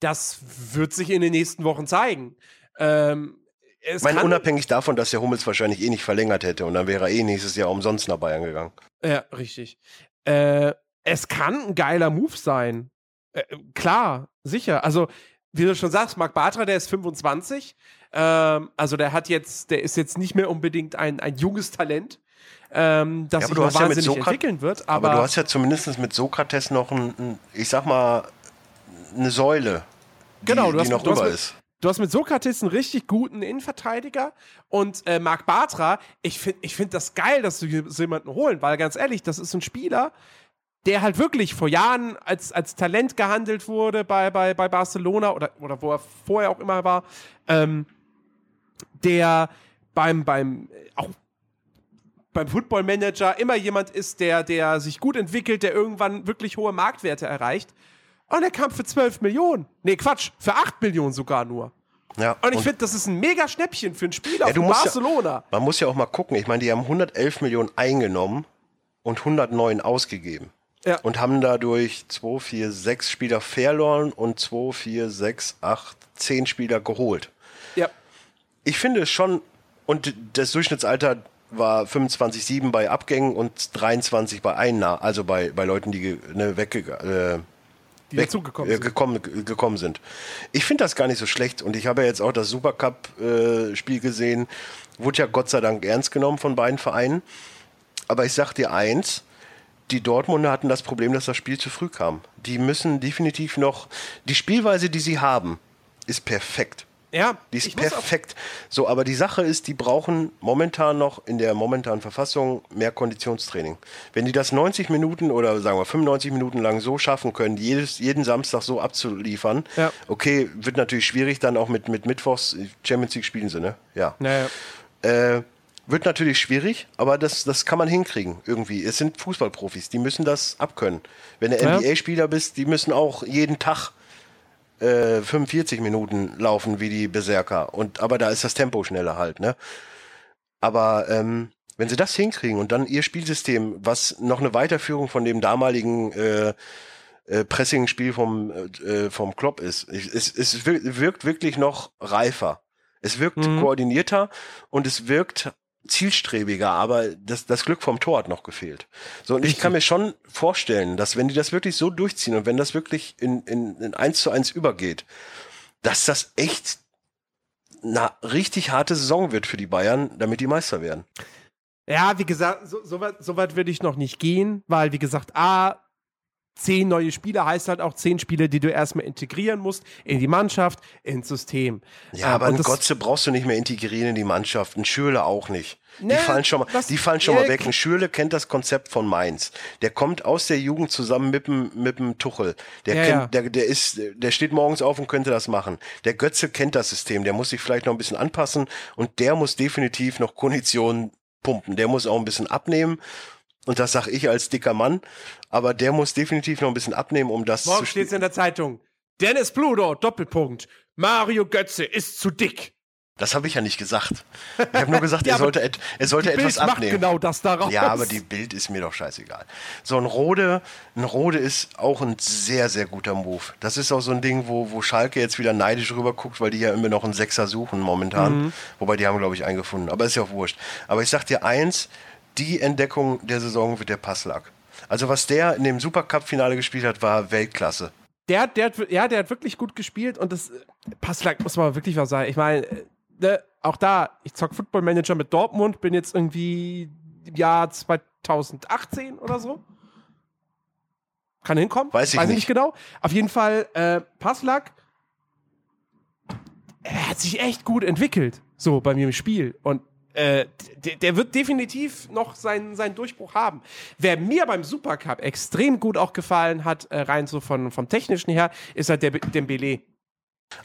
Das wird sich in den nächsten Wochen zeigen. Ähm, ich meine, unabhängig davon, dass der Hummels wahrscheinlich eh nicht verlängert hätte und dann wäre er eh nächstes Jahr umsonst nach Bayern gegangen. Ja, richtig. Äh, es kann ein geiler Move sein. Äh, klar, sicher. Also, wie du schon sagst, Marc Bartra, der ist 25. Ähm, also, der hat jetzt, der ist jetzt nicht mehr unbedingt ein, ein junges Talent, ähm, das ja, sich noch wahnsinnig ja entwickeln wird. Aber, aber, du hast ja zumindest mit Sokrates noch ein, ein ich sag mal, eine Säule, die, genau, du hast, die noch rüber ist. Du hast mit Sokrates einen richtig guten Innenverteidiger und äh, Marc Bartra, ich finde ich find das geil, dass du so jemanden holen, weil ganz ehrlich, das ist ein Spieler, der halt wirklich vor Jahren als, als Talent gehandelt wurde bei, bei, bei Barcelona oder, oder wo er vorher auch immer war, ähm, der beim, beim, auch beim Football Manager immer jemand ist, der, der sich gut entwickelt, der irgendwann wirklich hohe Marktwerte erreicht. Und er kam für 12 Millionen. Nee, Quatsch, für 8 Millionen sogar nur. Ja, und ich finde, das ist ein mega Schnäppchen für ein Spieler ja, von Barcelona. Ja, man muss ja auch mal gucken. Ich meine, die haben 111 Millionen eingenommen und 109 ausgegeben. Ja. Und haben dadurch 2, 4, 6 Spieler verloren und 2, 4, 6, 8, 10 Spieler geholt. Ja. Ich finde es schon, und das Durchschnittsalter war 25,7 bei Abgängen und 23 bei Einnahmen, also bei, bei Leuten, die ne, weggegangen äh, die weg, äh, sind. Gekommen, gekommen sind. Ich finde das gar nicht so schlecht und ich habe ja jetzt auch das Supercup-Spiel äh, gesehen. Wurde ja Gott sei Dank ernst genommen von beiden Vereinen. Aber ich sag dir eins, die Dortmunder hatten das Problem, dass das Spiel zu früh kam. Die müssen definitiv noch, die Spielweise, die sie haben, ist perfekt. Ja, die ist perfekt. So, aber die Sache ist, die brauchen momentan noch in der momentanen Verfassung mehr Konditionstraining. Wenn die das 90 Minuten oder sagen wir 95 Minuten lang so schaffen können, jedes, jeden Samstag so abzuliefern, ja. okay, wird natürlich schwierig dann auch mit, mit Mittwochs Champions League spielen sie, ne? Ja. Naja. Äh, wird natürlich schwierig, aber das, das kann man hinkriegen irgendwie. Es sind Fußballprofis, die müssen das abkönnen. Wenn du ja. NBA-Spieler bist, die müssen auch jeden Tag 45 äh, Minuten laufen wie die Berserker. Und, aber da ist das Tempo schneller halt, ne? Aber ähm, wenn sie das hinkriegen und dann ihr Spielsystem, was noch eine Weiterführung von dem damaligen äh, äh, Pressing-Spiel vom, äh, vom Klopp ist, es, es wirkt wirklich noch reifer. Es wirkt mhm. koordinierter und es wirkt zielstrebiger, aber das, das Glück vom Tor hat noch gefehlt. So, und ich kann mir schon vorstellen, dass wenn die das wirklich so durchziehen und wenn das wirklich in, in, in eins zu eins übergeht, dass das echt eine richtig harte Saison wird für die Bayern, damit die Meister werden. Ja, wie gesagt, so, so weit, so weit würde ich noch nicht gehen, weil, wie gesagt, A, zehn neue Spieler heißt halt auch zehn Spiele, die du erstmal integrieren musst in die Mannschaft, ins System. Ja, ähm, aber einen Gotze brauchst du nicht mehr integrieren in die Mannschaft, ein Schürle auch nicht. Die fallen schon mal, die fallen schon mal weg. Ein Schürle kennt das Konzept von Mainz. Der kommt aus der Jugend zusammen mit dem, mit dem Tuchel. Der ja, kennt, ja. der, der ist, der steht morgens auf und könnte das machen. Der Götze kennt das System. Der muss sich vielleicht noch ein bisschen anpassen und der muss definitiv noch Konditionen pumpen. Der muss auch ein bisschen abnehmen und das sag ich als dicker Mann, aber der muss definitiv noch ein bisschen abnehmen, um das Morgen zu steht's in der Zeitung. Dennis Pluto, Doppelpunkt. Mario Götze ist zu dick. Das habe ich ja nicht gesagt. Ich habe nur gesagt, [LAUGHS] ja, er sollte, et, er sollte etwas Bild abnehmen. Macht genau das daraus. Ja, aber die Bild ist mir doch scheißegal. So ein Rode, ein Rode ist auch ein sehr, sehr guter Move. Das ist auch so ein Ding, wo, wo Schalke jetzt wieder neidisch rüber guckt, weil die ja immer noch einen Sechser suchen momentan. Mhm. Wobei die haben, glaube ich, einen gefunden. Aber ist ja auch wurscht. Aber ich sag dir eins, die Entdeckung der Saison wird der Passlack. Also was der in dem Supercup-Finale gespielt hat, war Weltklasse. Der, der, ja, der hat wirklich gut gespielt und das Passlack muss man wirklich was sagen. Ich meine, ne, auch da, ich zock Football Manager mit Dortmund, bin jetzt irgendwie im Jahr 2018 oder so. Kann hinkommen. Weiß ich Weiß nicht. nicht genau. Auf jeden Fall, äh, Passlack, er hat sich echt gut entwickelt, so bei mir im Spiel. Und äh, der, der, wird definitiv noch seinen, seinen Durchbruch haben. Wer mir beim Supercup extrem gut auch gefallen hat, äh, rein so von, vom Technischen her, ist halt der Dembele.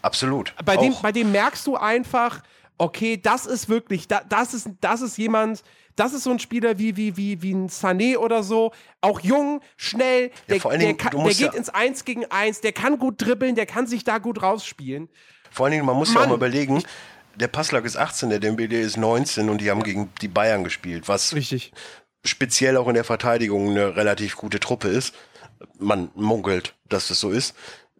Absolut. Bei dem, bei dem merkst du einfach, okay, das ist wirklich, da, das, ist, das ist jemand, das ist so ein Spieler wie, wie, wie, wie ein Sané oder so. Auch jung, schnell, der, allen der, Dingen, kann, der geht ja- ins Eins gegen Eins, der kann gut dribbeln, der kann sich da gut rausspielen. Vor allen Dingen, man muss ja auch Mann. mal überlegen, der Passlack ist 18, der Dembele ist 19 und die haben gegen die Bayern gespielt, was Richtig. speziell auch in der Verteidigung eine relativ gute Truppe ist. Man munkelt, dass das so ist.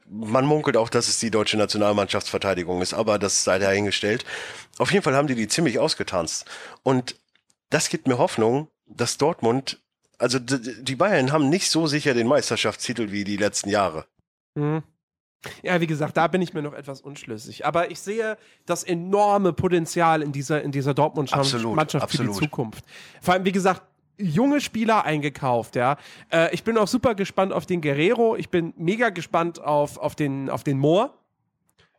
Man munkelt auch, dass es die deutsche Nationalmannschaftsverteidigung ist, aber das sei dahingestellt. Auf jeden Fall haben die die ziemlich ausgetanzt. Und das gibt mir Hoffnung, dass Dortmund, also die Bayern haben nicht so sicher den Meisterschaftstitel wie die letzten Jahre. Mhm. Ja, wie gesagt, da bin ich mir noch etwas unschlüssig. Aber ich sehe das enorme Potenzial in dieser, in dieser Dortmund-Mannschaft für die. Zukunft. Vor allem, wie gesagt, junge Spieler eingekauft, ja. Äh, ich bin auch super gespannt auf den Guerrero. Ich bin mega gespannt auf, auf, den, auf den Moor.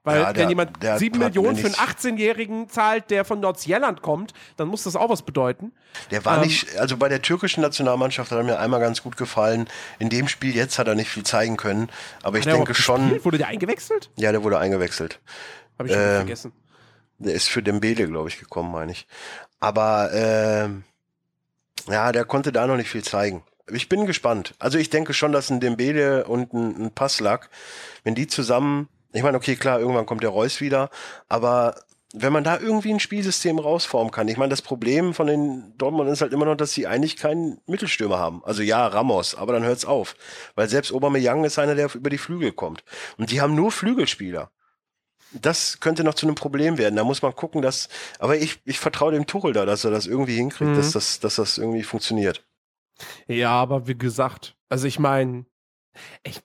Weil, Ja, der- wenn jemand der 7 hat mir Millionen für einen nicht- 18-Jährigen zahlt, der von Nordsjelland kommt, dann muss das auch was bedeuten. Der war Ähm, nicht, also bei der türkischen Nationalmannschaft hat er mir einmal ganz gut gefallen. In dem Spiel jetzt hat er nicht viel zeigen können, aber ich denke schon, gespielt? Wurde der eingewechselt? ja, der wurde eingewechselt. Habe ich schon Ähm, vergessen. Der ist für Dembele, glaube ich, gekommen, meine ich. Aber ähm, ja, der konnte da noch nicht viel zeigen. Ich bin gespannt. Also ich denke schon, dass ein Dembele und ein, ein Passlack, wenn die zusammen, ich meine, okay, klar, irgendwann kommt der Reus wieder, aber wenn man da irgendwie ein Spielsystem rausformen kann. Ich meine, das Problem von den Dortmund ist halt immer noch, dass sie eigentlich keinen Mittelstürmer haben. Also ja, Ramos, aber dann hört's auf. Weil selbst Aubameyang ist einer, der über die Flügel kommt. Und die haben nur Flügelspieler. Das könnte noch zu einem Problem werden. Da muss man gucken, dass. Aber ich, ich vertraue dem Tuchel da, dass er das irgendwie hinkriegt, Mhm. dass, das, dass das irgendwie funktioniert. Ja, aber wie gesagt, also ich meine, ich,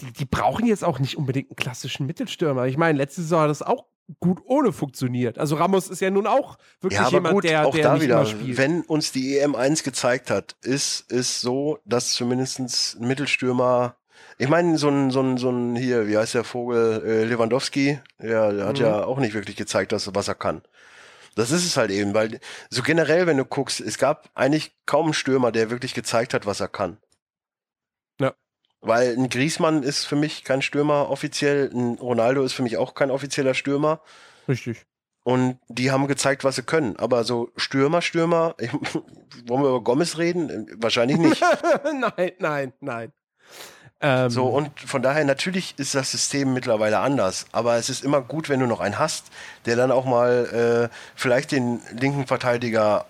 die, die brauchen jetzt auch nicht unbedingt einen klassischen Mittelstürmer. Ich meine, letzte Saison hat das auch gut ohne funktioniert. Also Ramos ist ja nun auch wirklich Ja, jemand, gut, der, auch der da nicht wieder, spielt. wenn uns die EM1 gezeigt hat, ist es so, dass zumindest ein Mittelstürmer, ich meine, so ein, so ein, so ein, hier, wie heißt der Vogel, äh, Lewandowski, ja, der hat Mhm. ja auch nicht wirklich gezeigt, dass, was er kann. Das ist es halt eben, weil so generell, wenn du guckst, es gab eigentlich kaum einen Stürmer, der wirklich gezeigt hat, was er kann. Weil ein Griesmann ist für mich kein Stürmer offiziell, ein Ronaldo ist für mich auch kein offizieller Stürmer. Richtig. Und die haben gezeigt, was sie können. Aber so Stürmer, Stürmer, [LAUGHS] ich, wollen wir über Gomez reden? Wahrscheinlich nicht. [LAUGHS] nein, nein, nein. Ähm, So, und von daher, natürlich ist das System mittlerweile anders. Aber es ist immer gut, wenn du noch einen hast, der dann auch mal äh, vielleicht den linken Verteidiger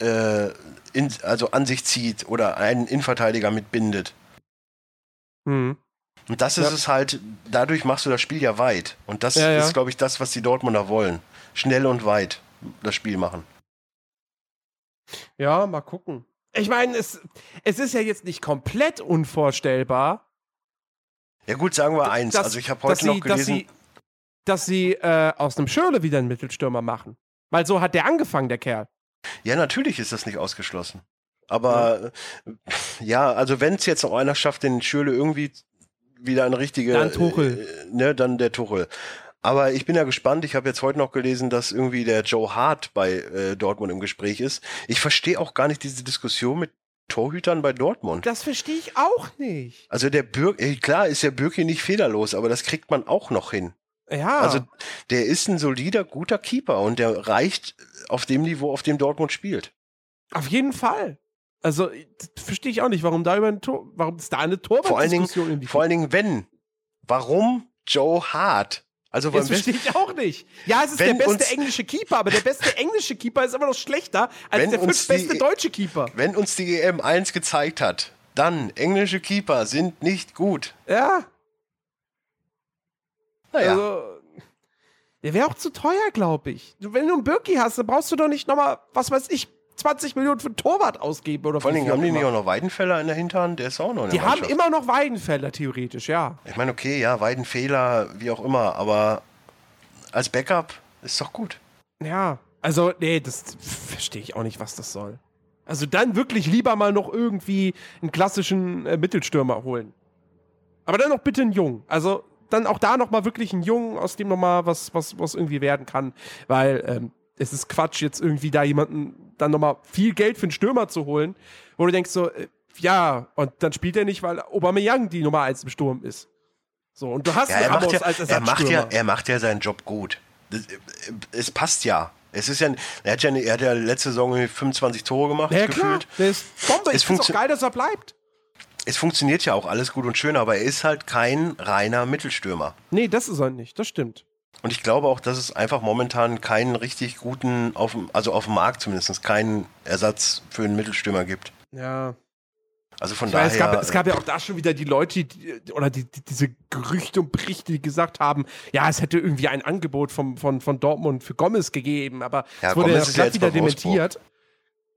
äh, in, also an sich zieht oder einen Innenverteidiger mitbindet. Hm. Und das ist Ja. es halt, dadurch machst du das Spiel ja weit. Und das Ja, ja. ist, glaube ich, das, was die Dortmunder wollen. Schnell und weit das Spiel machen. Ja, mal gucken. Ich meine, es, es ist ja jetzt nicht komplett unvorstellbar, Ja gut, sagen wir eins. dass, also ich habe dass heute noch sie, dass gelesen, sie, dass sie äh, aus einem Schirle wieder einen Mittelstürmer machen. Weil so hat der angefangen, der Kerl. ja natürlich ist das nicht ausgeschlossen. Aber äh, ja, also wenn es jetzt noch einer schafft, den Schürle irgendwie wieder eine richtige, Dann Tuchel. äh, ne, dann der Tuchel. Aber ich bin ja gespannt. Ich habe jetzt heute noch gelesen, dass irgendwie der Joe Hart bei äh, Dortmund im Gespräch ist. Ich verstehe auch gar nicht diese Diskussion mit Torhütern bei Dortmund. Das verstehe ich auch nicht. Also der Birk, äh, klar ist der Birki nicht fehlerlos, aber das kriegt man auch noch hin. Ja. Also der ist ein solider, guter Keeper und der reicht auf dem Niveau, auf dem Dortmund spielt. Auf jeden Fall. Also, das verstehe ich auch nicht, warum da über ein Tor, warum es da eine Torwartdiskussion in die vor allen Dingen, wenn. Warum Joe Hart? Also Das verstehe ich auch nicht. Ja, es ist der beste englische Keeper, aber der beste englische Keeper ist immer noch schlechter als der fünftbeste deutsche Keeper. wenn uns die EM 1 gezeigt hat, dann englische Keeper sind nicht gut. Ja, Naja, also. Der wäre auch zu teuer, glaube ich. Wenn du einen Birki hast, dann brauchst du doch nicht nochmal, was weiß ich, 20 Millionen für einen Torwart ausgeben oder vor viel haben die nicht auch noch Weidenfeller in der Hinterhand, der ist auch noch in der Die haben Mannschaft. immer noch Weidenfeller, theoretisch, ja. Ich meine, okay, ja, Weidenfehler, wie auch immer, aber als Backup ist doch gut. Ja, also, nee, das verstehe ich auch nicht, was das soll. Also dann wirklich lieber mal noch irgendwie einen klassischen äh, Mittelstürmer holen. Aber dann noch bitte einen Jungen. Also dann auch da noch mal wirklich einen Jungen, aus dem noch mal was, was, was irgendwie werden kann. Weil ähm, es ist Quatsch, jetzt irgendwie da jemanden dann noch mal viel Geld für einen Stürmer zu holen, wo du denkst so, äh, ja, und dann spielt er nicht, weil Aubameyang die Nummer eins im Sturm ist. So, und du hast Ja, er macht ja, als er macht ja, er macht ja seinen Job gut. das, äh, es passt ja. Es ist ja, er hat ja, er hat ja letzte Saison 25 Tore gemacht, Ja, gefühlt. klar. Der ist Bombe. Es auch geil, dass er bleibt. Es funktioniert ja auch alles gut und schön, aber er ist halt kein reiner Mittelstürmer. Nee, das ist er nicht. Das stimmt. Und ich glaube auch, dass es einfach momentan keinen richtig guten, auf, also auf dem Markt zumindest, keinen Ersatz für einen Mittelstürmer gibt. Ja. Also von Ich daher. es, gab, es gab ja auch da schon wieder die Leute, die, oder die, die, diese Gerüchte und Berichte, die gesagt haben, ja, es hätte irgendwie ein Angebot vom, von, von Dortmund für Gomez gegeben, aber Ja, es wurde Gomez ja jetzt wieder Wolfsburg. dementiert.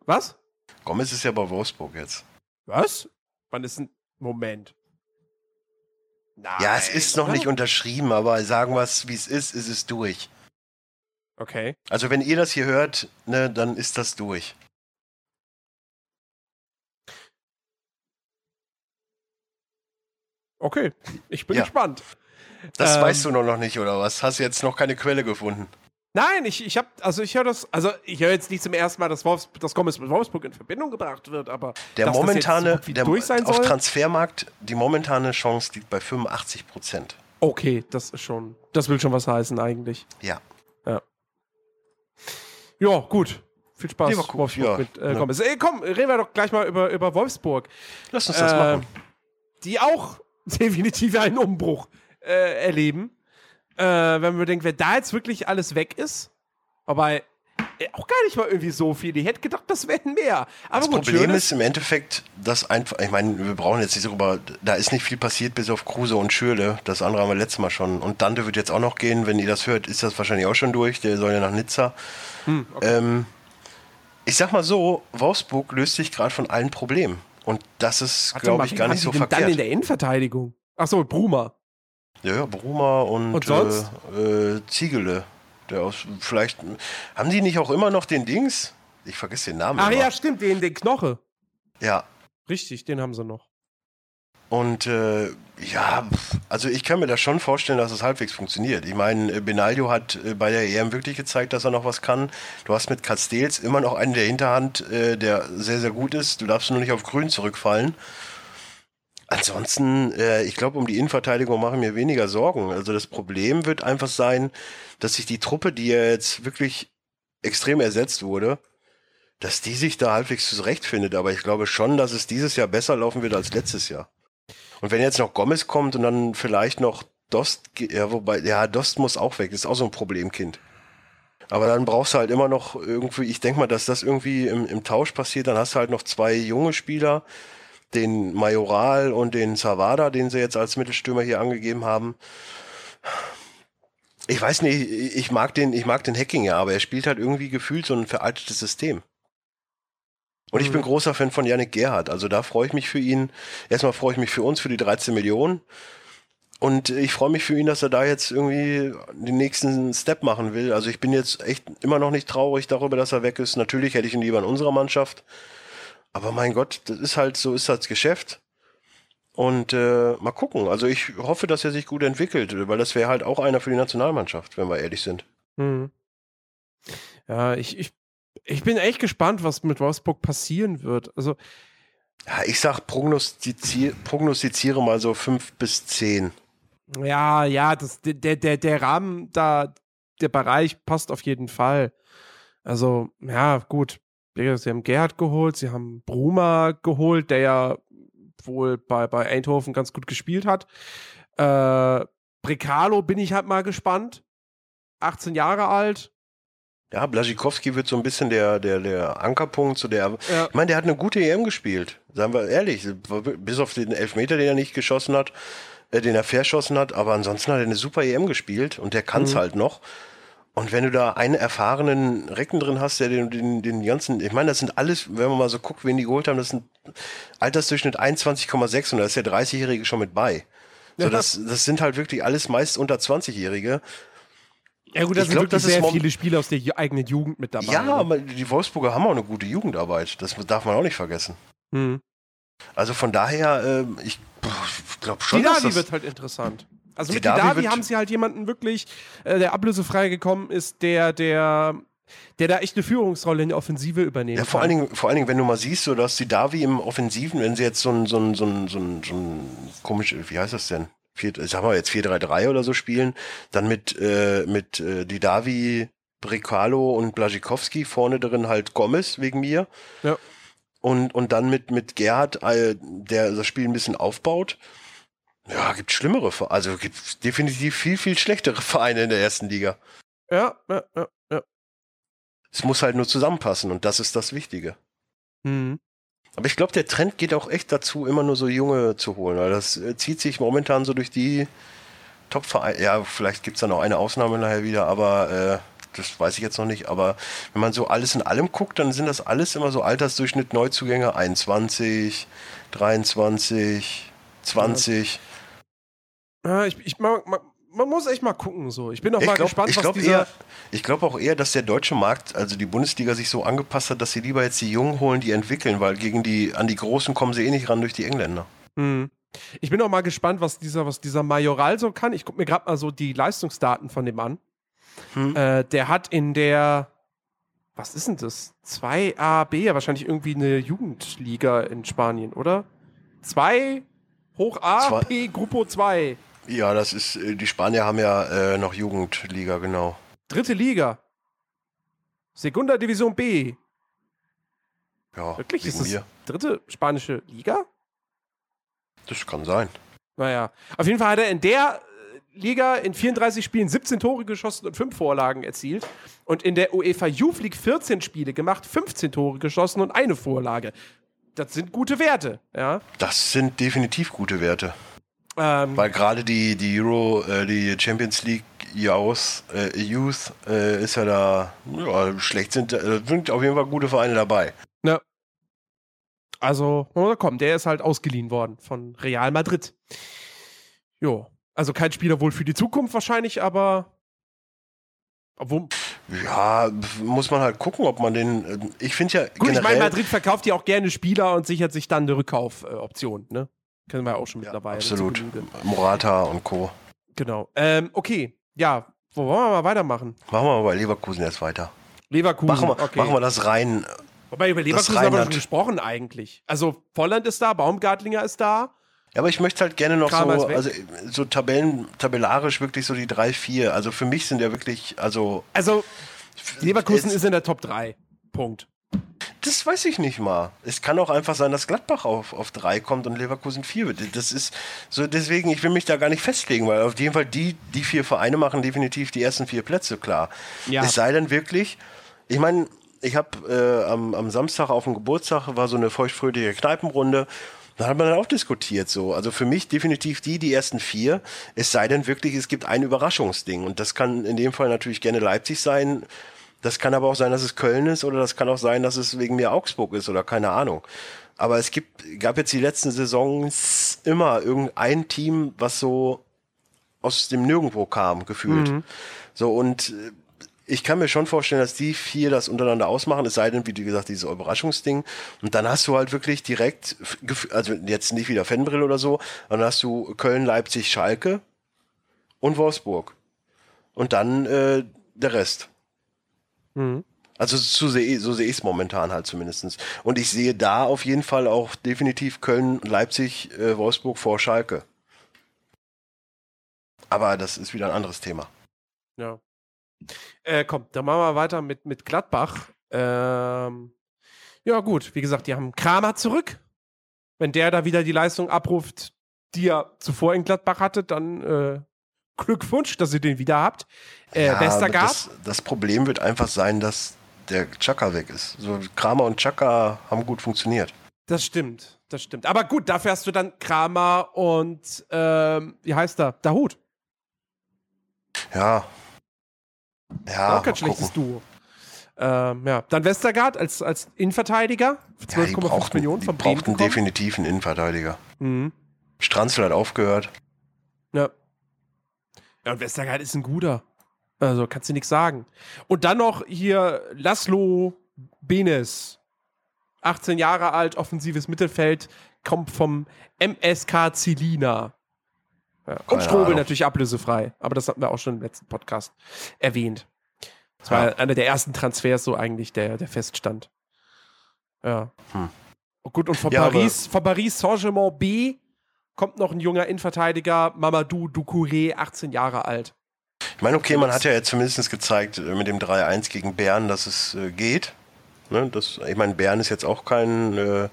Was? Gomez ist ja bei Wolfsburg jetzt. Was? Wann ist ein Moment? Nein, Ja, es ist noch nicht unterschrieben, aber sagen wir es, wie es ist, ist es durch. Okay. Also wenn ihr das hier hört, ne, dann ist das durch. Okay. Ich bin Ja. gespannt. Das Ähm. weißt du noch noch nicht, oder was? Hast jetzt noch keine Quelle gefunden? Nein, ich, ich habe, also ich höre das, also ich höre jetzt nicht zum ersten Mal, dass, Wolfs, dass Gomez mit Wolfsburg in Verbindung gebracht wird, aber Der das momentane, so der, durch sein auf soll. Transfermarkt, die momentane Chance liegt bei 85 Prozent. Okay, das ist schon, das will schon was heißen eigentlich. Ja. Ja, gut. Viel Spaß, Lieber Kuh, Wolfsburg ja, mit äh, ne. Gomez. Ey, komm, reden wir doch gleich mal über, über Wolfsburg. Lass uns das Äh, machen. Die auch [LAUGHS] definitiv einen Umbruch äh, erleben. Äh, wenn wir denken, wer da jetzt wirklich alles weg ist. Wobei, äh, auch gar nicht mal irgendwie so viel. Ich hätte gedacht, das wären mehr. Aber Das gut, Problem ist im Endeffekt, dass einfach, ich meine, wir brauchen jetzt nicht darüber, da ist nicht viel passiert bis auf Kruse und Schürle. Das andere haben wir letztes Mal schon. Und Dante wird jetzt auch noch gehen. Wenn ihr das hört, ist das wahrscheinlich auch schon durch. Der soll ja nach Nizza. Hm, okay. Ähm, ich sag mal so, Wolfsburg löst sich gerade von allen Problemen. Und das ist, glaube ich, gar nicht so denn Dann in verkehrt. der Innenverteidigung. Achso, Bruma. Ja, ja, Bruma und, Und sonst? Äh, äh, Ziegele. Der aus, vielleicht, haben die nicht auch immer noch den Dings? Ich vergesse den Namen. Ach immer. ja, stimmt, den, den Knoche. ja. Richtig, den haben sie noch. Und äh, ja, also ich kann mir das schon vorstellen, dass es halbwegs funktioniert. Ich meine, äh, Benaglio hat äh, bei der EM wirklich gezeigt, dass er noch was kann. Du hast mit Castells immer noch einen der Hinterhand, äh, der sehr, sehr gut ist. Du darfst nur nicht auf Grün zurückfallen. Ansonsten, äh, ich glaube, um die Innenverteidigung mache ich mir weniger Sorgen. Also das Problem wird einfach sein, dass sich die Truppe, die ja jetzt wirklich extrem ersetzt wurde, dass die sich da halbwegs zurechtfindet. Aber ich glaube schon, dass es dieses Jahr besser laufen wird als letztes Jahr. Und wenn jetzt noch Gomez kommt und dann vielleicht noch Dost, ja, wobei, ja, Dost muss auch weg, ist auch so ein Problemkind. Aber dann brauchst du halt immer noch irgendwie, ich denke mal, dass das irgendwie im, im Tausch passiert, dann hast du halt noch zwei junge Spieler, den Majoral und den Savada, den sie jetzt als Mittelstürmer hier angegeben haben. Ich weiß nicht, ich mag den, ich mag den Hacking ja, aber er spielt halt irgendwie gefühlt so ein veraltetes System. Und ich Mhm. bin großer Fan von Yannick Gerhardt. Also da freue ich mich für ihn. Erstmal freue ich mich für uns, für die 13 Millionen. Und ich freue mich für ihn, dass er da jetzt irgendwie den nächsten Step machen will. Also ich bin jetzt echt immer noch nicht traurig darüber, dass er weg ist. Natürlich hätte ich ihn lieber in unserer Mannschaft. Aber mein Gott, das ist halt, so ist das Geschäft. Und äh, mal gucken. Also ich hoffe, dass er sich gut entwickelt, weil das wäre halt auch einer für die Nationalmannschaft, wenn wir ehrlich sind. Mhm. Ja, ich, ich, ich bin echt gespannt, was mit Wolfsburg passieren wird. Also, Ja, ich sag, prognostiziere, prognostiziere mal so fünf bis zehn. ja, ja, das, der, der, der Rahmen da, der Bereich passt auf jeden Fall. Also, ja, gut. Sie haben Gerhard geholt, sie haben Bruma geholt, der ja wohl bei, bei Eindhoven ganz gut gespielt hat. Äh, Brecalo bin ich halt mal gespannt. 18 Jahre alt. Ja, Blaschikowski wird so ein bisschen der, der, der Ankerpunkt zu der. Ja. Ich meine, der hat eine gute EM gespielt. Sagen wir ehrlich. Bis auf den Elfmeter, den er nicht geschossen hat, äh, den er verschossen hat. Aber ansonsten hat er eine super EM gespielt und der kann es Mhm. halt noch. Und wenn du da einen erfahrenen Recken drin hast, der den, den, den ganzen, ich meine, das sind alles, wenn man mal so guckt, wen die geholt haben, das sind Altersdurchschnitt 21,6 und da ist der 30-Jährige schon mit bei. So, Ja. das, das sind halt wirklich alles meist unter 20-Jährige. Ja, gut, da Ich sind glaub, wirklich sehr viele Spieler aus der eigenen Jugend mit dabei. Ja, aber die Wolfsburger haben auch eine gute Jugendarbeit. Das darf man auch nicht vergessen. Hm. Also von daher, ähm, ich, glaube schon, Die dass das, wird halt interessant. Also mit Didavi Didavi wird- haben sie halt jemanden wirklich, äh, der ablösefrei gekommen ist, der, der, der da echt eine Führungsrolle in der Offensive übernehmen ja, vor kann. allen, Dingen, vor allen Dingen, wenn du mal siehst, so dass die Davi im Offensiven, wenn sie jetzt so ein, so ein, so ein, so ein, so ein komisch, wie heißt das denn? 4, ich sag mal jetzt 4-3-3 oder so spielen, dann mit, äh, mit äh, Didavi, Brecalo und Blazikowski vorne drin halt Gomez wegen mir. Ja. Und, und dann mit, mit Gerhard, äh, der das Spiel ein bisschen aufbaut. Ja, gibt schlimmere, Ver- also gibt definitiv viel, viel schlechtere [LAUGHS] Vereine in der ersten Liga. Ja, ja, ja. ja. Es muss halt nur zusammenpassen und das ist das Wichtige. Mhm. Aber ich glaube, der Trend geht auch echt dazu, immer nur so Junge zu holen, das äh, zieht sich momentan so durch die Top-Vereine. Ja, vielleicht gibt es da noch eine Ausnahme nachher wieder, aber äh, das weiß ich jetzt noch nicht. Aber wenn man so alles in allem guckt, dann sind das alles immer so Altersdurchschnitt Neuzugänge 21, 23, 20. Ja, ich, ich, man, man, muss echt mal gucken. So. Ich bin auch Ich mal glaube gespannt, was glaub dieser. eher, ich glaube auch eher, dass der deutsche Markt, also die Bundesliga, sich so angepasst hat, dass sie lieber jetzt die Jungen holen, die entwickeln, weil gegen die, an die Großen kommen sie eh nicht ran durch die Engländer. Hm. Ich bin auch mal gespannt, was dieser, was dieser Majoral so kann. Ich gucke mir gerade mal so die Leistungsdaten von dem an. Hm. Äh, der hat in der, was ist denn das? 2AB, ja wahrscheinlich irgendwie eine Jugendliga in Spanien, oder? 2 hoch A, Zwei- P, Gruppo 2. Ja, das ist, äh, die Spanier haben ja äh, noch Jugendliga, genau. Dritte Liga. Segunda Division B. Ja, Wirklich? Ist das mir. dritte spanische Liga? Das kann sein. Naja, auf jeden Fall hat er in der äh, Liga in 34 Spielen 17 Tore geschossen und 5 Vorlagen erzielt. Und in der UEFA Youth League 14 Spiele gemacht, 15 Tore geschossen und eine Vorlage. Das sind gute Werte, ja. Das sind definitiv gute Werte. Ähm, Weil gerade die, die Euro, äh, die Champions League Youth, äh, Youth äh, ist ja da, ja, schlecht sind, äh, sind auf jeden Fall gute Vereine dabei. also, oh, komm, der ist halt ausgeliehen worden von Real Madrid. Jo. Also kein Spieler wohl für die Zukunft wahrscheinlich, aber. Obwohl, Ja, muss man halt gucken, ob man den, äh, ich finde ja gut, ich meine, Madrid verkauft ja auch gerne Spieler und sichert sich dann eine Rückkaufoption, ne? Kennen wir ja auch schon ja, mittlerweile. absolut, zu Genüge. Morata und Co. Genau. Ähm, okay. Ja, wo wollen wir mal weitermachen? Machen wir mal bei Leverkusen erst weiter. Leverkusen. Machen wir, okay. machen wir das rein. Wobei über Leverkusen haben wir schon gesprochen eigentlich. Also Volland ist da, Baumgartlinger ist da. Ja, aber ich möchte halt gerne noch Kramer so, also so Tabellen, tabellarisch wirklich so die drei, vier. Also für mich sind ja wirklich, also Also Leverkusen ist in der Top 3. Punkt. Das weiß ich nicht mal. Es kann auch einfach sein, dass Gladbach auf, auf drei kommt und Leverkusen vier wird. Das ist so, deswegen, ich will mich da gar nicht festlegen, weil auf jeden Fall die, die vier Vereine machen definitiv die ersten vier Plätze klar. Ja. Es sei denn wirklich, ich meine, ich habe äh, am, am Samstag auf dem Geburtstag war so eine feuchtfröhliche Kneipenrunde. Da hat man dann auch diskutiert so. Also für mich definitiv die, die ersten vier. Es sei denn wirklich, es gibt ein Überraschungsding. Und das kann in dem Fall natürlich gerne Leipzig sein. Das kann aber auch sein, dass es Köln ist oder das kann auch sein, dass es wegen mir Augsburg ist oder keine Ahnung. Aber es gibt, gab jetzt die letzten Saisons immer irgendein Team, was so aus dem Nirgendwo kam, gefühlt. So und äh, ich kann mir schon vorstellen, dass die vier das untereinander ausmachen, es sei denn, wie gesagt, dieses Überraschungsding. Und dann hast du halt wirklich direkt, also jetzt nicht wieder Fanbrill oder so, dann hast du Köln, Leipzig, Schalke und Wolfsburg. Und dann äh, der Rest. Mhm. Also so sehe so sehe ich es momentan halt zumindestens. Und ich sehe da auf jeden Fall auch definitiv Köln, Leipzig, äh, Wolfsburg vor Schalke. Aber das ist wieder ein anderes Thema. Ja. Äh, komm, dann machen wir weiter mit, mit Gladbach. Ähm, ja, gut, wie gesagt, die haben Kramer zurück. Wenn der da wieder die Leistung abruft, die er zuvor in Gladbach hatte, dann äh, Glückwunsch, dass ihr den wieder habt. Äh, Ja, Westergaard. das, das Problem wird einfach sein, dass der Chaka weg ist. So Kramer und Chaka haben gut funktioniert. Das stimmt, das stimmt. Aber gut, dafür hast du dann Kramer und ähm, wie heißt er? Dahut. Ja. Ja, auch kein schlechtes. Duo. Ähm, ja, dann Westergaard als, als Innenverteidiger für Ja, die 12,5 brauchten, Millionen von Bremen brauchten definitiv einen Innenverteidiger. Mhm. Stranzel hat aufgehört. Ja. Ja, und Westergaard ist ein guter. Also kannst du nichts sagen. Und dann noch hier Laszlo Benes. 18 Jahre alt, offensives Mittelfeld, kommt vom MSK Zilina. Ja. Und Strobel natürlich ablösefrei. Aber das hatten wir auch schon im letzten Podcast erwähnt. Das war Ja. einer der ersten Transfers, so eigentlich, der, der feststand. Ja. Hm. Gut, und von Ja, Paris, von Paris Saint-Germain B kommt noch ein junger Innenverteidiger, Mamadou Doucouré, 18 Jahre alt. Ich meine, okay, man hat ja jetzt zumindest gezeigt äh, mit dem 3-1 gegen Bern, dass es äh, geht. Ne, das, ich meine, Bern ist jetzt auch kein, äh,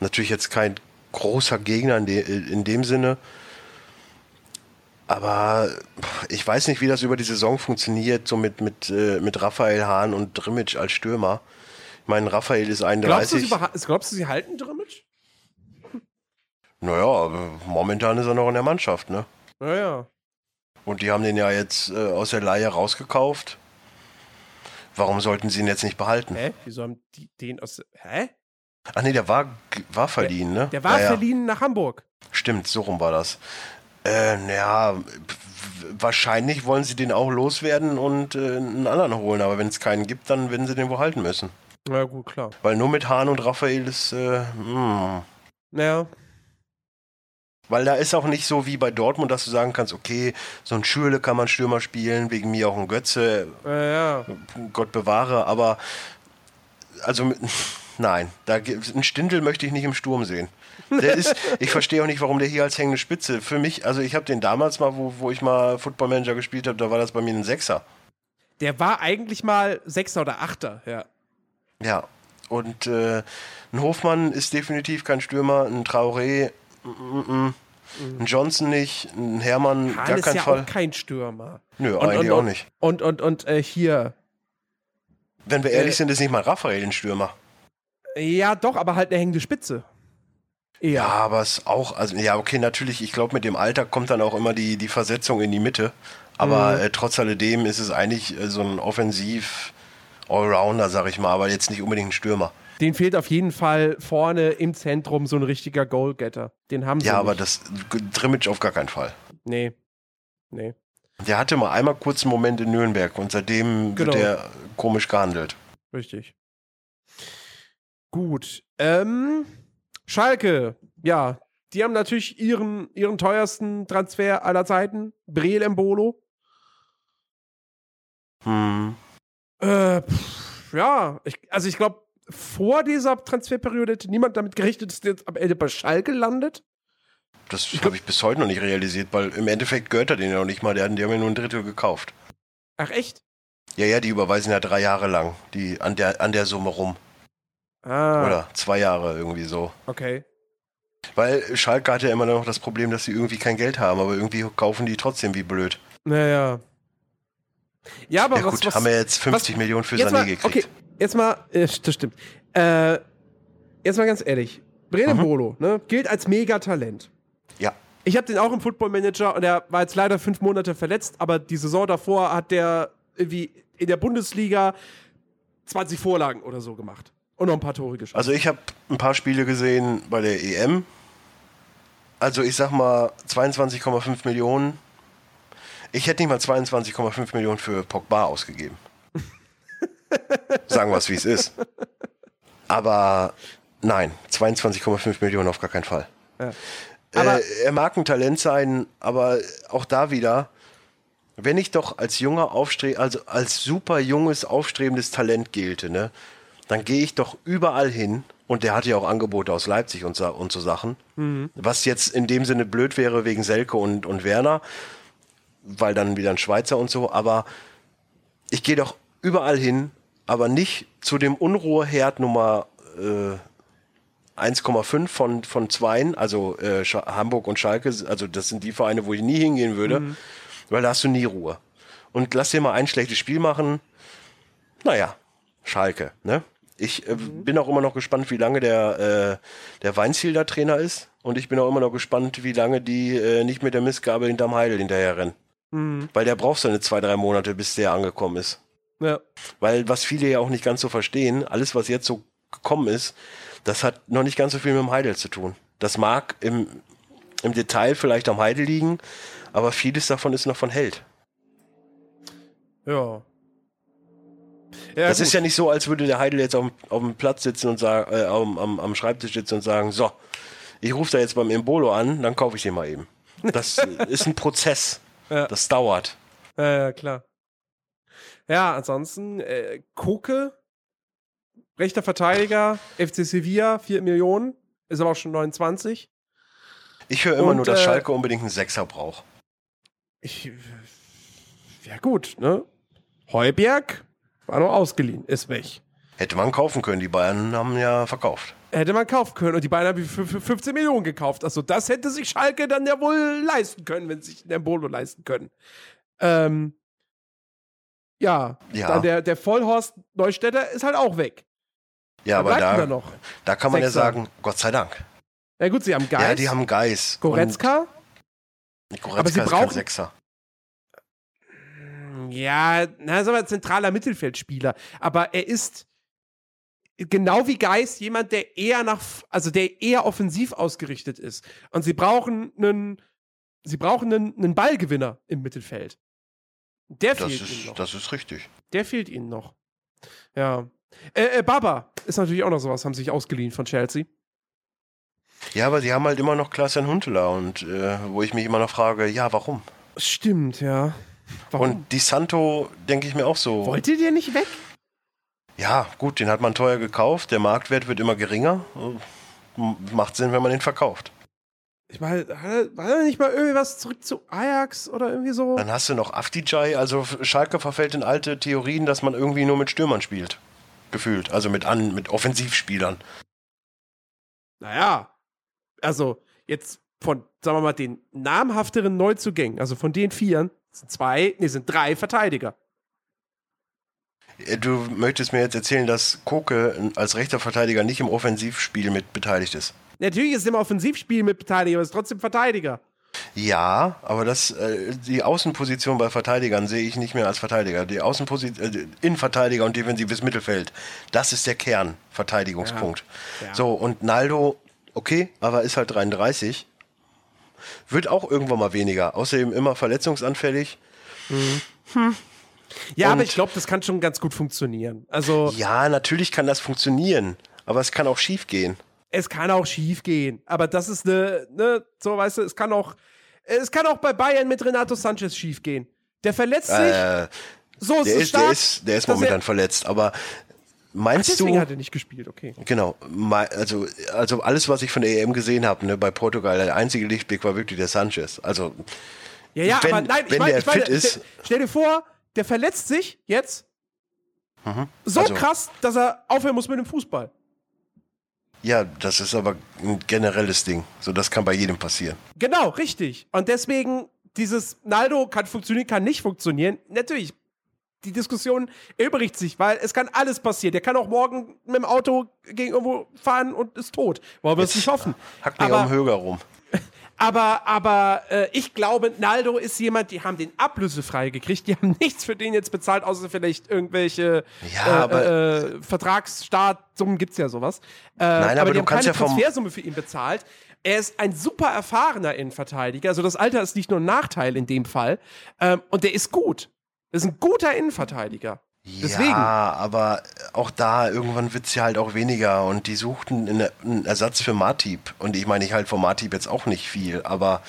natürlich jetzt kein großer Gegner in, de, in dem Sinne. Aber ich weiß nicht, wie das über die Saison funktioniert, so mit, mit, äh, mit Raphael Hahn und Drimmitsch als Stürmer. Ich meine, Raphael ist 31. Glaubst du, sie, glaubst du, sie halten Drimmitsch? Naja, momentan ist er noch in der Mannschaft, ne? Naja. Und die haben den ja jetzt äh, aus der Leihe rausgekauft. Warum sollten sie ihn jetzt nicht behalten? Hä? Wieso haben die den aus. Hä? Ach nee, der war, war verliehen, ne? Der war Naja. verliehen nach Hamburg. Stimmt, so rum war das. Äh, naja, wahrscheinlich wollen sie den auch loswerden und äh, einen anderen holen, aber wenn es keinen gibt, dann werden sie den wohl halten müssen. Na gut, klar. Weil nur mit Hahn und Raphael ist, äh, hm. Naja. Weil da ist auch nicht so wie bei Dortmund, dass du sagen kannst, okay, so ein Schürle kann man Stürmer spielen, wegen mir auch ein Götze, Naja. Gott bewahre, aber also [LAUGHS] nein, da, einen Stindel möchte ich nicht im Sturm sehen. Der ist, [LAUGHS] ich verstehe auch nicht, warum der hier als hängende Spitze. Für mich, also ich habe den damals mal, wo, wo ich mal Football Manager gespielt habe, da war das bei mir ein Sechser. Der war eigentlich mal Sechser oder Achter, ja. Ja. Und äh, ein Hofmann ist definitiv kein Stürmer, ein Traoré, mm, ein Johnson nicht, ein Hermann gar ist kein ja Fall. auch kein Stürmer. Nö, Und- eigentlich und- auch nicht. Und, und, und äh, hier. Wenn wir ehrlich äh, sind, ist nicht mal Raphael ein Stürmer. Ja, doch, aber halt eine hängende Spitze. Ja, Eher. aber es auch, also ja, okay, natürlich, ich glaube, mit dem Alter kommt dann auch immer die, die Versetzung in die Mitte. Aber Mhm. äh, trotz alledem ist es eigentlich äh, so ein Offensiv Allrounder, sag ich mal, aber jetzt nicht unbedingt ein Stürmer. Den fehlt auf jeden Fall vorne im Zentrum so ein richtiger Goalgetter. Den haben sie. Ja, aber nicht. das Drimmitsch auf gar keinen Fall. Nee. Nee. Der hatte mal einmal kurz einen Moment in Nürnberg und seitdem Genau. wird er komisch gehandelt. Richtig. Gut. Ähm, Schalke. Ja, die haben natürlich ihren, ihren teuersten Transfer aller Zeiten. Breel Embolo. Hm. Äh, pff, ja, ich, also ich glaube, vor dieser Transferperiode hätte niemand damit gerechnet, dass der jetzt am Ende bei Schalke landet. Das habe ich bis heute noch nicht realisiert, weil im Endeffekt gehört er den ja noch nicht mal. Die haben, die haben ja nur ein Drittel gekauft. Ach echt? Ja, ja, die überweisen ja drei Jahre lang die, an, der, an der Summe rum. Ah, Oder zwei Jahre irgendwie so. okay. Weil Schalke hat ja immer noch das Problem, dass sie irgendwie kein Geld haben, aber irgendwie kaufen die trotzdem wie blöd. Naja. Ja, aber ja was, gut, was, haben wir jetzt 50 was- Millionen für Sané gekriegt. Okay, jetzt mal, äh, das stimmt. Äh, jetzt mal ganz ehrlich. Brele Mhm. Bolo, ne, gilt als Megatalent. Ja. Ich habe den auch im Football Manager und er war jetzt leider fünf Monate verletzt, aber die Saison davor hat der irgendwie in der Bundesliga 20 Vorlagen oder so gemacht. Und noch ein paar Tore geschossen. Also ich habe ein paar Spiele gesehen bei der EM. Also ich sag mal 22,5 Millionen. Ich hätte nicht mal 22,5 Millionen für Pogba ausgegeben. Sagen wir es, wie es ist. Aber nein, 22,5 Millionen auf gar keinen Fall. Aber- äh, er mag ein Talent sein, aber auch da wieder, wenn ich doch als junger Aufstre also als super junges, aufstrebendes Talent gelte, ne, dann gehe ich doch überall hin. Und der hat ja auch Angebote aus Leipzig und so, und so Sachen. Was jetzt in dem Sinne blöd wäre wegen Selke und, und Werner, weil dann wieder ein Schweizer und so. Aber ich gehe doch überall hin, aber nicht zu dem Unruheherd Nummer äh, 1,5 von, von zweien, also äh, Hamburg und Schalke, also das sind die Vereine, wo ich nie hingehen würde, weil da hast du nie Ruhe. Und lass dir mal ein schlechtes Spiel machen. Naja, Schalke, ne? Ich äh, bin auch immer noch gespannt, wie lange der, äh, der Weinziel da Trainer ist. Und ich bin auch immer noch gespannt, wie lange die äh, nicht mit der Mistgabel hinterm Heidel hinterher rennen. Mhm. Weil der braucht seine zwei, drei Monate, bis der angekommen ist. Ja. Weil was viele ja auch nicht ganz so verstehen, alles, was jetzt so gekommen ist, das hat noch nicht ganz so viel mit dem Heidel zu tun. Das mag im, im Detail vielleicht am Heidel liegen, aber vieles davon ist noch von Held. Ja. ja das gut. ist ja nicht so, als würde der Heidel jetzt auf, dem- auf dem Platz sitzen und sagen, äh, am, am, am Schreibtisch sitzen und sagen, so, ich rufe da jetzt beim Embolo an, dann kaufe ich den mal eben. Das [LAUGHS] ist ein Prozess. Ja. Das dauert. Ja, ja, klar. Ja, ansonsten, äh, Koke, rechter Verteidiger, FC Sevilla, 4 Millionen, ist aber auch schon 29. Ich höre immer Und, nur, dass äh, Schalke unbedingt einen Sechser braucht. Ich, ja gut, ne? Heuberg war noch ausgeliehen, ist weg. Hätte man kaufen können. Die Bayern haben ja verkauft. Hätte man kaufen können und die beiden haben für, für 15 Millionen gekauft. Also das hätte sich Schalke dann ja wohl leisten können, wenn sie sich den Bolo leisten können. Ähm, ja, Ja. dann der, der Vollhorst Neustädter ist halt auch weg. Ja, Wer aber da, da noch? da kann man ja sagen, Gott sei Dank. Na gut, sie haben Geist, Ja, die haben Geist. Goretzka. Und Goretzka Aber sie ist kein brauchen- Sechser. Ja, na, sagen wir zentraler Mittelfeldspieler. Aber er ist genau wie Geist jemand, der eher nach, also der eher offensiv ausgerichtet ist. Und sie brauchen einen, sie brauchen einen, einen Ballgewinner im Mittelfeld. Der Das fehlt ihnen ist, noch. das ist richtig. Der fehlt ihnen noch. Ja. Äh, äh, Baba ist natürlich auch noch sowas, haben sich ausgeliehen von Chelsea. Ja, aber sie haben halt immer noch Klaas-Jan Huntelaar und äh, wo ich mich immer noch frage, ja, warum? Stimmt, ja. Warum? Und Di Santo denke ich mir auch so. Wollte der nicht weg? Ja, gut, den hat man teuer gekauft, der Marktwert wird immer geringer. M- Macht Sinn, wenn man ihn verkauft. Ich meine, war da nicht mal irgendwie was zurück zu Ajax oder irgendwie so? Dann hast du noch Afdijay, also Schalke verfällt in alte Theorien, dass man irgendwie nur mit Stürmern spielt. Gefühlt, also mit, an, mit Offensivspielern. Naja, also jetzt von, sagen wir mal, den namhafteren Neuzugängen, also von den Vieren, sind zwei, nee, sind drei Verteidiger. Äh, Du möchtest mir jetzt erzählen, dass Koke als rechter Verteidiger nicht im Offensivspiel mit beteiligt ist. Natürlich ist er im Offensivspiel mit beteiligt, aber ist trotzdem Verteidiger. Ja, aber das, äh, die Außenposition bei Verteidigern sehe ich nicht mehr als Verteidiger. Die Außenposition, äh, Innenverteidiger und defensives Mittelfeld, das ist der Kernverteidigungspunkt. Ja. Ja. So, und Naldo, okay, aber ist halt 33. Wird auch irgendwann mal weniger. Außerdem immer verletzungsanfällig. Ja, aber Und- ich glaube, das kann schon ganz gut funktionieren. Also, Ja, natürlich kann das funktionieren, aber es kann auch schief gehen. Es kann auch schief gehen. Aber das ist eine, ne, so weißt du, es kann auch, es kann auch bei Bayern mit Renato Sanchez schief gehen. Der verletzt sich, Äh, so ist der, es ist, stark. der, ist, der ist momentan er- verletzt, aber Ach, meinst deswegen du. hat er nicht gespielt, okay. Genau, also, also alles, was ich von der EM gesehen habe, ne, bei Portugal, der einzige Lichtblick war wirklich der Sanchez. Also, Ja, ja, Wenn- aber nein, ich wenn der ich meine, fit ist- stell, dir vor, der verletzt sich jetzt so Also- krass, dass er aufhören muss mit dem Fußball. Ja, das ist aber ein generelles Ding. So, das kann bei jedem passieren. Genau, richtig. Und deswegen, dieses Naldo kann funktionieren, kann nicht funktionieren. Natürlich, die Diskussion erübrigt sich, weil es kann alles passieren. Der kann auch morgen mit dem Auto gegen irgendwo fahren und ist tot. Wollen wir es nicht hoffen. Hack mich Aber- am Höger rum. Aber, aber äh, ich glaube, Naldo ist jemand, die haben den ablösefrei gekriegt. Die haben [LAUGHS] nichts für den jetzt bezahlt, außer vielleicht irgendwelche Ja, äh, aber- äh, Vertragsstartsummen gibt's ja sowas. Äh, Nein, aber die du haben kannst keine ja vom- Transfersumme für ihn bezahlt. Er ist ein super erfahrener Innenverteidiger. Also das Alter ist nicht nur ein Nachteil in dem Fall. Ähm, und der ist gut. Das ist ein guter Innenverteidiger. Deswegen. Ja, aber auch da, irgendwann wird es ja halt auch weniger und die suchten einen, Ersatz für Matip. Und ich meine, ich halt von Matip jetzt auch nicht viel, aber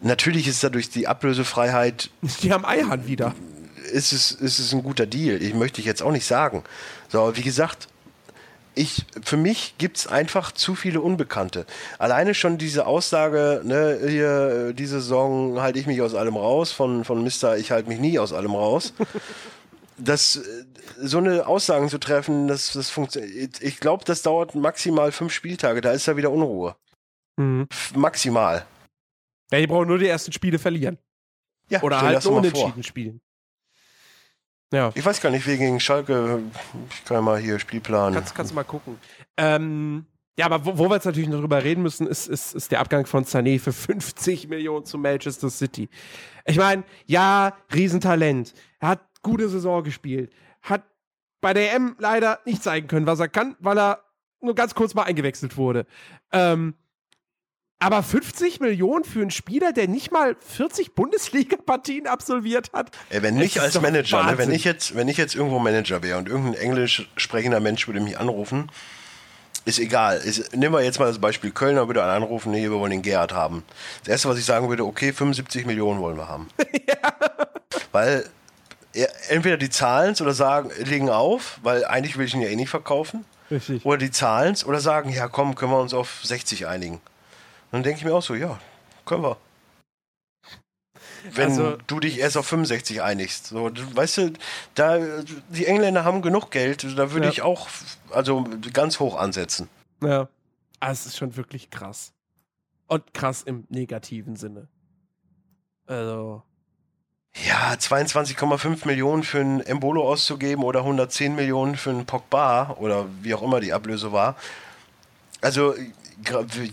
natürlich ist dadurch die Ablösefreiheit [LAUGHS] Die haben Eihahn wieder. ist es, ist es ein guter Deal. Ich möchte ich jetzt auch nicht sagen. So, aber wie gesagt, ich, für mich gibt es einfach zu viele Unbekannte. Alleine schon diese Aussage, ne, hier, äh, diese Saison halte ich mich aus allem raus, von, von Mister, ich halte mich nie aus allem raus. Das, äh, so eine Aussagen zu treffen, das, das funktioniert. Ich glaube, das dauert maximal fünf Spieltage, da ist da wieder Unruhe. Mhm. Maximal. Ja, die brauchen nur die ersten Spiele verlieren. Ja, Oder halt das nur mal vor. unentschieden spielen. Ja. Ich weiß gar nicht, wer gegen Schalke, ich kann ja mal hier Spielplan. Kannst, kannst du mal gucken. Ähm, ja, aber wo, wo wir jetzt natürlich noch drüber reden müssen, ist, ist, ist der Abgang von Sané für 50 Millionen zu Manchester City. Ich meine, ja, Riesentalent. Er hat gute Saison gespielt. Hat bei der EM leider nicht zeigen können, was er kann, weil er nur ganz kurz mal eingewechselt wurde. Ähm, aber 50 Millionen für einen Spieler, der nicht mal 40 Bundesliga-Partien absolviert hat? Ey, wenn nicht als Manager, ne? wenn, ich jetzt, wenn ich jetzt irgendwo Manager wäre und irgendein englisch sprechender Mensch würde mich anrufen, ist egal. Ist, nehmen wir jetzt mal das Beispiel Kölner würde einen anrufen, nee, wir wollen den Gerhard haben. Das erste, was ich sagen würde, okay, 75 Millionen wollen wir haben. [LAUGHS] Weil ja, entweder die zahlen oder sagen, legen auf, weil eigentlich will ich ihn ja eh nicht verkaufen. Richtig. Oder die zahlen oder sagen, ja komm, können wir uns auf 60 einigen. Dann denke ich mir auch so, ja, können wir. Wenn Also- du dich erst auf 65 einigst. So, weißt du, da, die Engländer haben genug Geld, da würde Ja. ich auch also ganz hoch ansetzen. Ja. Ah, es ist schon wirklich krass. Und krass im negativen Sinne. Also. Ja, 22,5 Millionen für einen Embolo auszugeben oder 110 Millionen für einen Pogba oder wie auch immer die Ablöse war. Also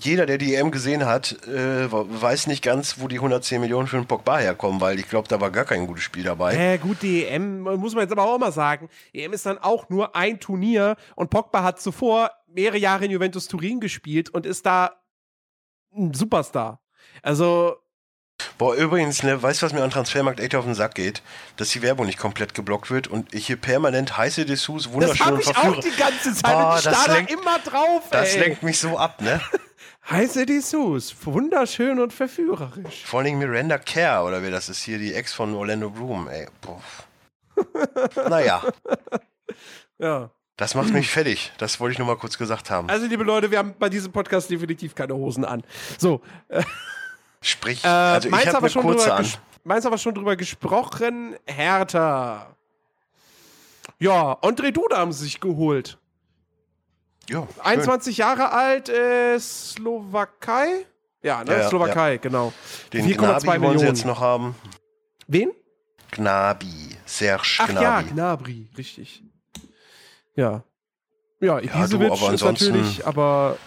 jeder, der die EM gesehen hat, äh, weiß nicht ganz, wo die 110 Millionen für einen Pogba herkommen, weil ich glaube, da war gar kein gutes Spiel dabei. Äh, gut, die EM, muss man jetzt aber auch mal sagen. EM ist dann auch nur ein Turnier und Pogba hat zuvor mehrere Jahre in Juventus Turin gespielt und ist da ein Superstar. Also, Boah, übrigens, ne, weißt du, was mir an Transfermarkt echt auf den Sack geht? Dass die Werbung nicht komplett geblockt wird und ich hier permanent heiße Dessous das wunderschön habe und ich auch verführe. die ganze Zeit Boah, und ich das starr da lenkt- immer drauf, Das ey. lenkt mich so ab, ne? [LAUGHS] Heiße Dessous, wunderschön und verführerisch. Vor allem Miranda Kerr, oder wer das ist hier, die Ex von Orlando Bloom, ey. Boah. [LAUGHS] naja, Ja. das macht mich fertig. Das wollte ich nur mal kurz gesagt haben. Also, liebe Leute, wir haben bei diesem Podcast definitiv keine Hosen an. So, [LAUGHS] Sprich, äh, also ich meins habe aber eine kurze drüber an. meins aber schon drüber gesprochen. Hertha. Ja, André Duda haben sie sich geholt. Ja, schön. 21 Jahre alt, äh, Slowakei? Ja, ne? Ja, ja, Slowakei, genau. Den 4,2 Gnabi wollen sie jetzt noch haben. Wen? Gnabi, Serge Ach ja, Gnabi. Gnabry, richtig. Ja. Ja, du, Ibisevic aber ist ansonsten- natürlich, aber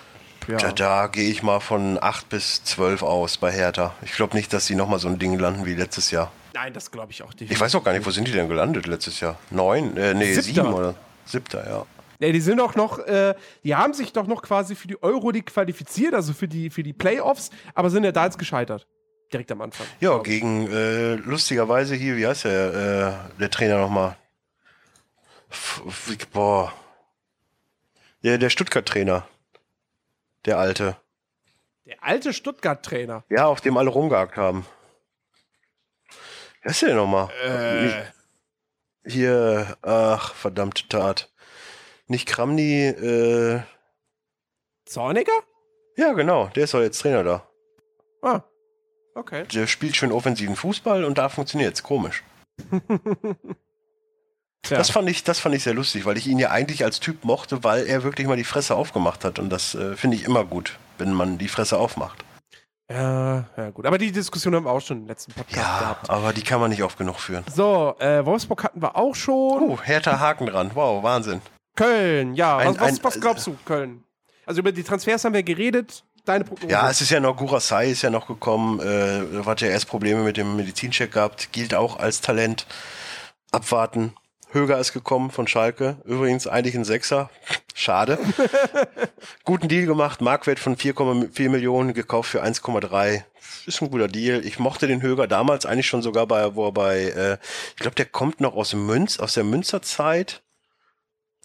ja. Da, da gehe ich mal von 8 bis 12 aus bei Hertha. Ich glaube nicht, dass sie nochmal so ein Ding landen wie letztes Jahr. Nein, das glaube ich auch nicht. Ich weiß auch gar nicht, wo sind die denn gelandet letztes Jahr? Neun? Äh, nee, Siebter. sieben oder? Siebter, ja. Ja, die sind doch noch, äh, die haben sich doch noch quasi für die Euroleague qualifiziert, also für die, für die Playoffs, aber sind ja da jetzt gescheitert. Direkt am Anfang. Ja, gegen, äh, lustigerweise hier, wie heißt der, äh, der Trainer nochmal? Boah. Der, der Stuttgart-Trainer. Der alte. Der alte Stuttgart-Trainer. Ja, auf dem alle rumgehakt haben. Wer ist der denn nochmal? Äh, Hier, ach, verdammte Tat. Nicht Kramny, äh, Zorniger? ja genau, der ist doch jetzt Trainer da. Ah. Okay. Der spielt schön offensiven Fußball und da funktioniert's. Komisch. [LAUGHS] Tja. Das fand ich, das fand ich sehr lustig, weil ich ihn ja eigentlich als Typ mochte, weil er wirklich mal die Fresse aufgemacht hat. Und das äh, finde ich immer gut, wenn man die Fresse aufmacht. ja, ja, gut. Aber die Diskussion haben wir auch schon im letzten Podcast Ja, gehabt. aber die kann man nicht oft genug führen. So, äh, Wolfsburg hatten wir auch schon. Oh, härter Haken dran. Wow, Wahnsinn. Köln, ja. Ein- was, was, ein- was glaubst du, Köln? Also über die Transfers haben wir geredet. Deine Prognose? Ja, es ist ja noch Gurasai ist ja noch gekommen, äh, hat ja erst Probleme mit dem Medizincheck gehabt, gilt auch als Talent. Abwarten. Höger ist gekommen von Schalke. Übrigens eigentlich ein Sechser. [LAUGHS] Schade. [LAUGHS] Guten Deal gemacht. Marktwert von 4,4 Millionen, gekauft für 1,3. Ist ein guter Deal. Ich mochte den Höger damals eigentlich schon sogar bei, wo er bei, äh, ich glaube, der kommt noch aus Münz, aus der Münzerzeit.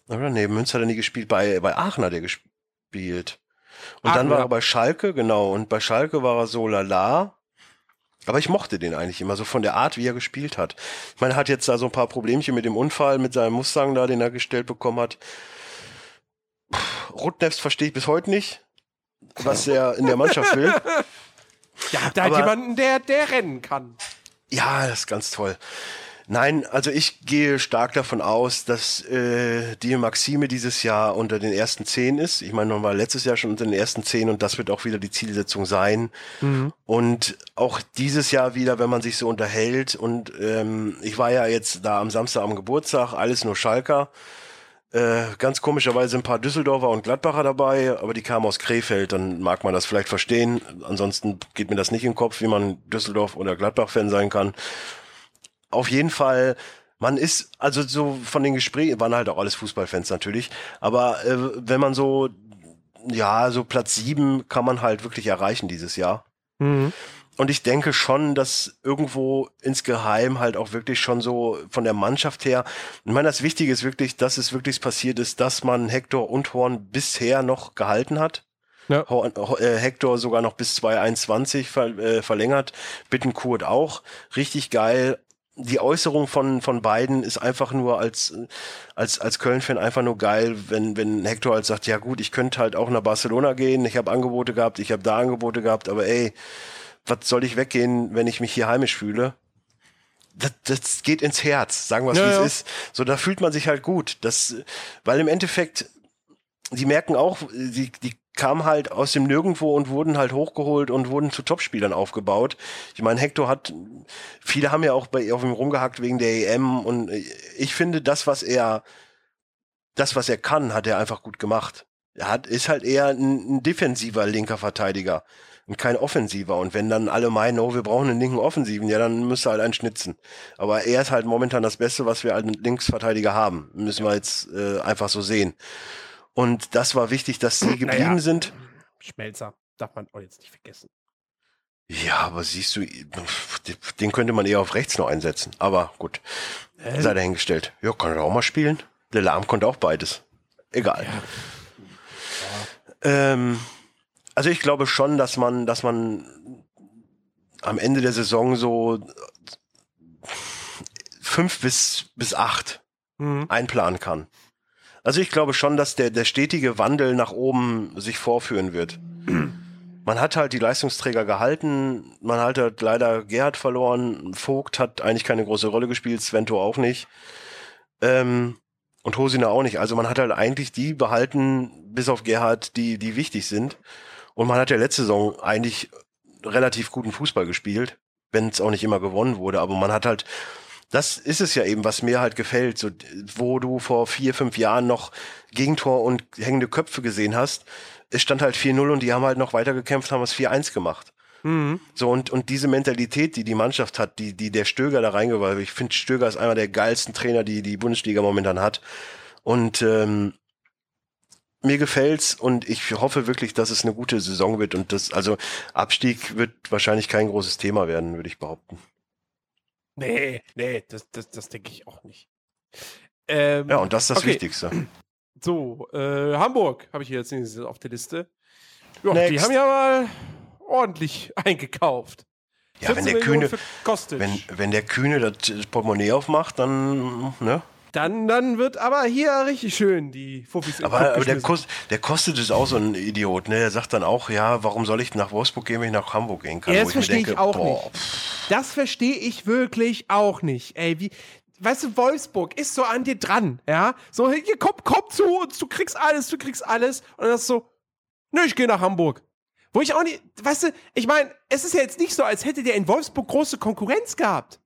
Oder? Nee, Münz hat er nie gespielt. Bei, bei Aachen hat er gespielt. Und dann Aachen, war ja. er bei Schalke, genau. Und bei Schalke war er so lala. Aber ich mochte den eigentlich immer, so von der Art, wie er gespielt hat. Ich meine, er hat jetzt da so ein paar Problemchen mit dem Unfall, mit seinem Mustang da, den er gestellt bekommen hat. Rutnefs verstehe ich bis heute nicht, was er in der Mannschaft will. [LAUGHS] Ja, da hat jemanden, der, der rennen kann. Ja, das ist ganz toll. Nein, also ich gehe stark davon aus, dass äh, die Maxime dieses Jahr unter den ersten zehn ist. Ich meine, man war letztes Jahr schon unter den ersten zehn und das wird auch wieder die Zielsetzung sein. Und auch dieses Jahr wieder, wenn man sich so unterhält. Und ähm, ich war ja jetzt da am Samstag am Geburtstag, alles nur Schalker. Äh, ganz komischerweise ein paar Düsseldorfer und Gladbacher dabei, aber die kamen aus Krefeld, dann mag man das vielleicht verstehen. Ansonsten geht mir das nicht in den Kopf, wie man Düsseldorf- oder Gladbach-Fan sein kann. Auf jeden Fall, man ist, also so von den Gesprächen, waren halt auch alles Fußballfans natürlich, aber äh, wenn man so, ja, so Platz sieben kann man halt wirklich erreichen dieses Jahr. Und ich denke schon, dass irgendwo insgeheim halt auch wirklich schon so von der Mannschaft her, ich meine, das Wichtige ist wirklich, dass es wirklich passiert ist, dass man Hector und Horn bisher noch gehalten hat. Ja. Äh, Hector sogar noch bis 2021 ver, äh, verlängert. Bittenkurt auch. Richtig geil. Die Äußerung von, von beiden ist einfach nur als, als, als Köln-Fan einfach nur geil, wenn, wenn Hector halt sagt, ja gut, ich könnte halt auch nach Barcelona gehen, ich habe Angebote gehabt, ich habe da Angebote gehabt, aber ey, was soll ich weggehen, wenn ich mich hier heimisch fühle? Das, das geht ins Herz, sagen wir es, Ja, wie ja. es ist. So, da fühlt man sich halt gut. Das, weil im Endeffekt, die merken auch, die, die kamen halt aus dem Nirgendwo und wurden halt hochgeholt und wurden zu Topspielern aufgebaut. Ich meine, Hector hat, viele haben ja auch bei auf ihm rumgehackt wegen der EM und ich finde, das, was er, das, was er kann, hat er einfach gut gemacht. Er hat, ist halt eher ein, ein defensiver linker Verteidiger und kein offensiver. Und wenn dann alle meinen, oh, wir brauchen einen linken Offensiven, ja, dann müsste halt einen schnitzen. Aber er ist halt momentan das Beste, was wir als Linksverteidiger haben. Müssen wir jetzt äh, einfach so sehen. Und das war wichtig, dass sie geblieben Naja. sind. Schmelzer darf man auch jetzt nicht vergessen. Ja, aber siehst du, den könnte man eher auf rechts noch einsetzen. Aber gut, Äh, sei dahingestellt. Ja, kann er auch mal spielen. Der Lahm konnte auch beides. Egal. Ähm, also ich glaube schon, dass man, dass man am Ende der Saison so fünf bis, bis acht Mhm. einplanen kann. Also ich glaube schon, dass der, der stetige Wandel nach oben sich vorführen wird. [CLEARS THROAT] Man hat halt die Leistungsträger gehalten, man hat halt leider Gerhard verloren, Vogt hat eigentlich keine große Rolle gespielt, Svento auch nicht. Ähm, und Hosina auch nicht. Also man hat halt eigentlich die behalten, bis auf Gerhard, die, die wichtig sind. Und man hat ja letzte Saison eigentlich relativ guten Fußball gespielt, wenn es auch nicht immer gewonnen wurde. Aber man hat halt, das ist es ja eben, was mir halt gefällt, so, wo du vor vier, fünf Jahren noch Gegentor und hängende Köpfe gesehen hast. Es stand halt 4-0 und die haben halt noch weitergekämpft, haben es 4-1 gemacht. Mhm. So, und, und diese Mentalität, die die Mannschaft hat, die, die der Stöger da reingeworfen ich finde, Stöger ist einer der geilsten Trainer, die die Bundesliga momentan hat. Und ähm, mir gefällt's und ich hoffe wirklich, dass es eine gute Saison wird und das, also Abstieg wird wahrscheinlich kein großes Thema werden, würde ich behaupten. Nee, nee, das, das, das denke ich auch nicht. Ähm, Ja, und das ist das okay. Wichtigste. [CLEARS THROAT] So, äh, Hamburg habe ich hier jetzt auf der Liste. Ja, die haben ja mal ordentlich [LAUGHS] eingekauft. Ja, wenn 14 der Kühne, wenn, wenn der Kühne das Portemonnaie aufmacht, dann, ne? Dann, dann wird aber hier richtig schön die Fuffis Aber, aber der. Kost, der kostet ist auch so ein Idiot, ne? Der sagt dann auch, ja, warum soll ich nach Wolfsburg gehen, wenn ich nach Hamburg gehen kann? Ja, das verstehe ich auch boah, nicht. Das verstehe ich wirklich auch nicht. Ey, wie, weißt du, Wolfsburg ist so an dir dran, ja? So, hier, komm, komm zu uns, du kriegst alles, du kriegst alles. Und dann ist so, nö, ich gehe nach Hamburg. Wo ich auch nicht, weißt du, ich meine, es ist ja jetzt nicht so, als hätte der in Wolfsburg große Konkurrenz gehabt.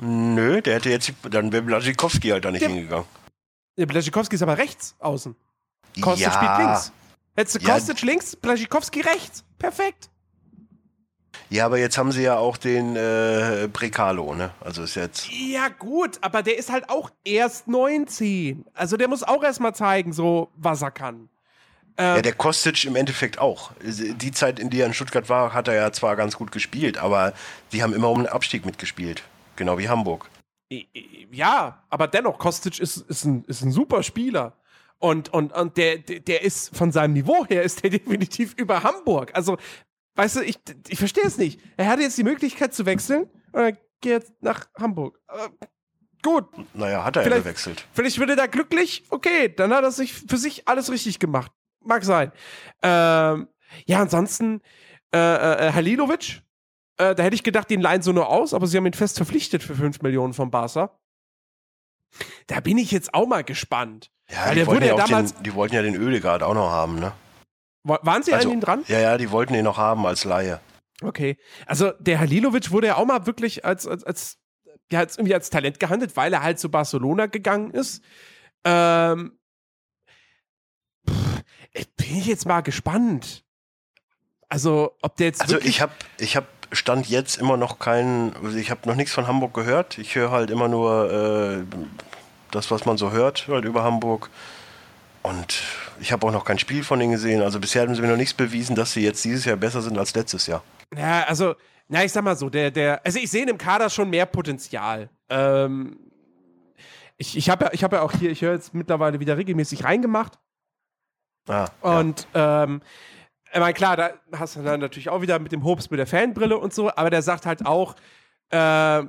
Nö, der hätte jetzt, dann wäre Blaschikowski halt da nicht Der- hingegangen. Der Blaschikowski ist aber rechts außen. Kostic ja, spielt links. Hättest du Ja. Kostic links, Blaschikowski rechts. Perfekt. Ja, aber jetzt haben sie ja auch den äh, Brecalo, ne? Also ist jetzt. Ja, gut, aber der ist halt auch erst 19. Also der muss auch erstmal zeigen, so was er kann. Ja, der Kostic im Endeffekt auch. Die Zeit, in der er in Stuttgart war, hat er ja zwar ganz gut gespielt, aber die haben immer um den Abstieg mitgespielt. Genau wie Hamburg. Ja, aber dennoch, Kostic ist, ist, ein, ist ein super Spieler. Und, und, und der, der ist von seinem Niveau her ist der [LAUGHS] definitiv über Hamburg. Also, weißt du, ich, ich verstehe es nicht. Er hatte jetzt die Möglichkeit zu wechseln und er geht jetzt nach Hamburg. Aber gut, Naja, hat er ja Vielleicht- gewechselt. Vielleicht wird er da glücklich. Okay, dann hat er sich für sich alles richtig gemacht. Mag sein. Ähm, ja, ansonsten, äh, äh, Halilovic, äh, da hätte ich gedacht, den leihen so nur aus, aber sie haben ihn fest verpflichtet für 5 Millionen vom Barca. Da bin ich jetzt auch mal gespannt. Ja, die wollten ja, damals- den, die wollten ja den Ödegaard auch noch haben, ne? Wa- Waren sie Also, an ihm dran? Ja, ja, die wollten ihn noch haben als Laie. Okay. Also der Halilovic wurde ja auch mal wirklich als, als, als, ja, als, irgendwie als Talent gehandelt, weil er halt zu Barcelona gegangen ist. Ähm, pff, ich bin jetzt mal gespannt. Also, ob der jetzt Also ich habe ich hab Stand jetzt immer noch keinen, also ich habe noch nichts von Hamburg gehört. Ich höre halt immer nur äh, das, was man so hört, halt über Hamburg. Und ich habe auch noch kein Spiel von denen gesehen. Also bisher haben sie mir noch nichts bewiesen, dass sie jetzt dieses Jahr besser sind als letztes Jahr. Ja, also, na, ich sag mal so, der, der, also ich sehe in dem Kader schon mehr Potenzial. Ähm, ich ich habe ja, ich hab ja auch hier, ich höre jetzt mittlerweile wieder regelmäßig reingemacht. Ah, ja. Und ähm, ich meine, klar, da hast du dann natürlich auch wieder mit dem Hobbs mit der Fanbrille und so, aber der sagt halt auch, äh,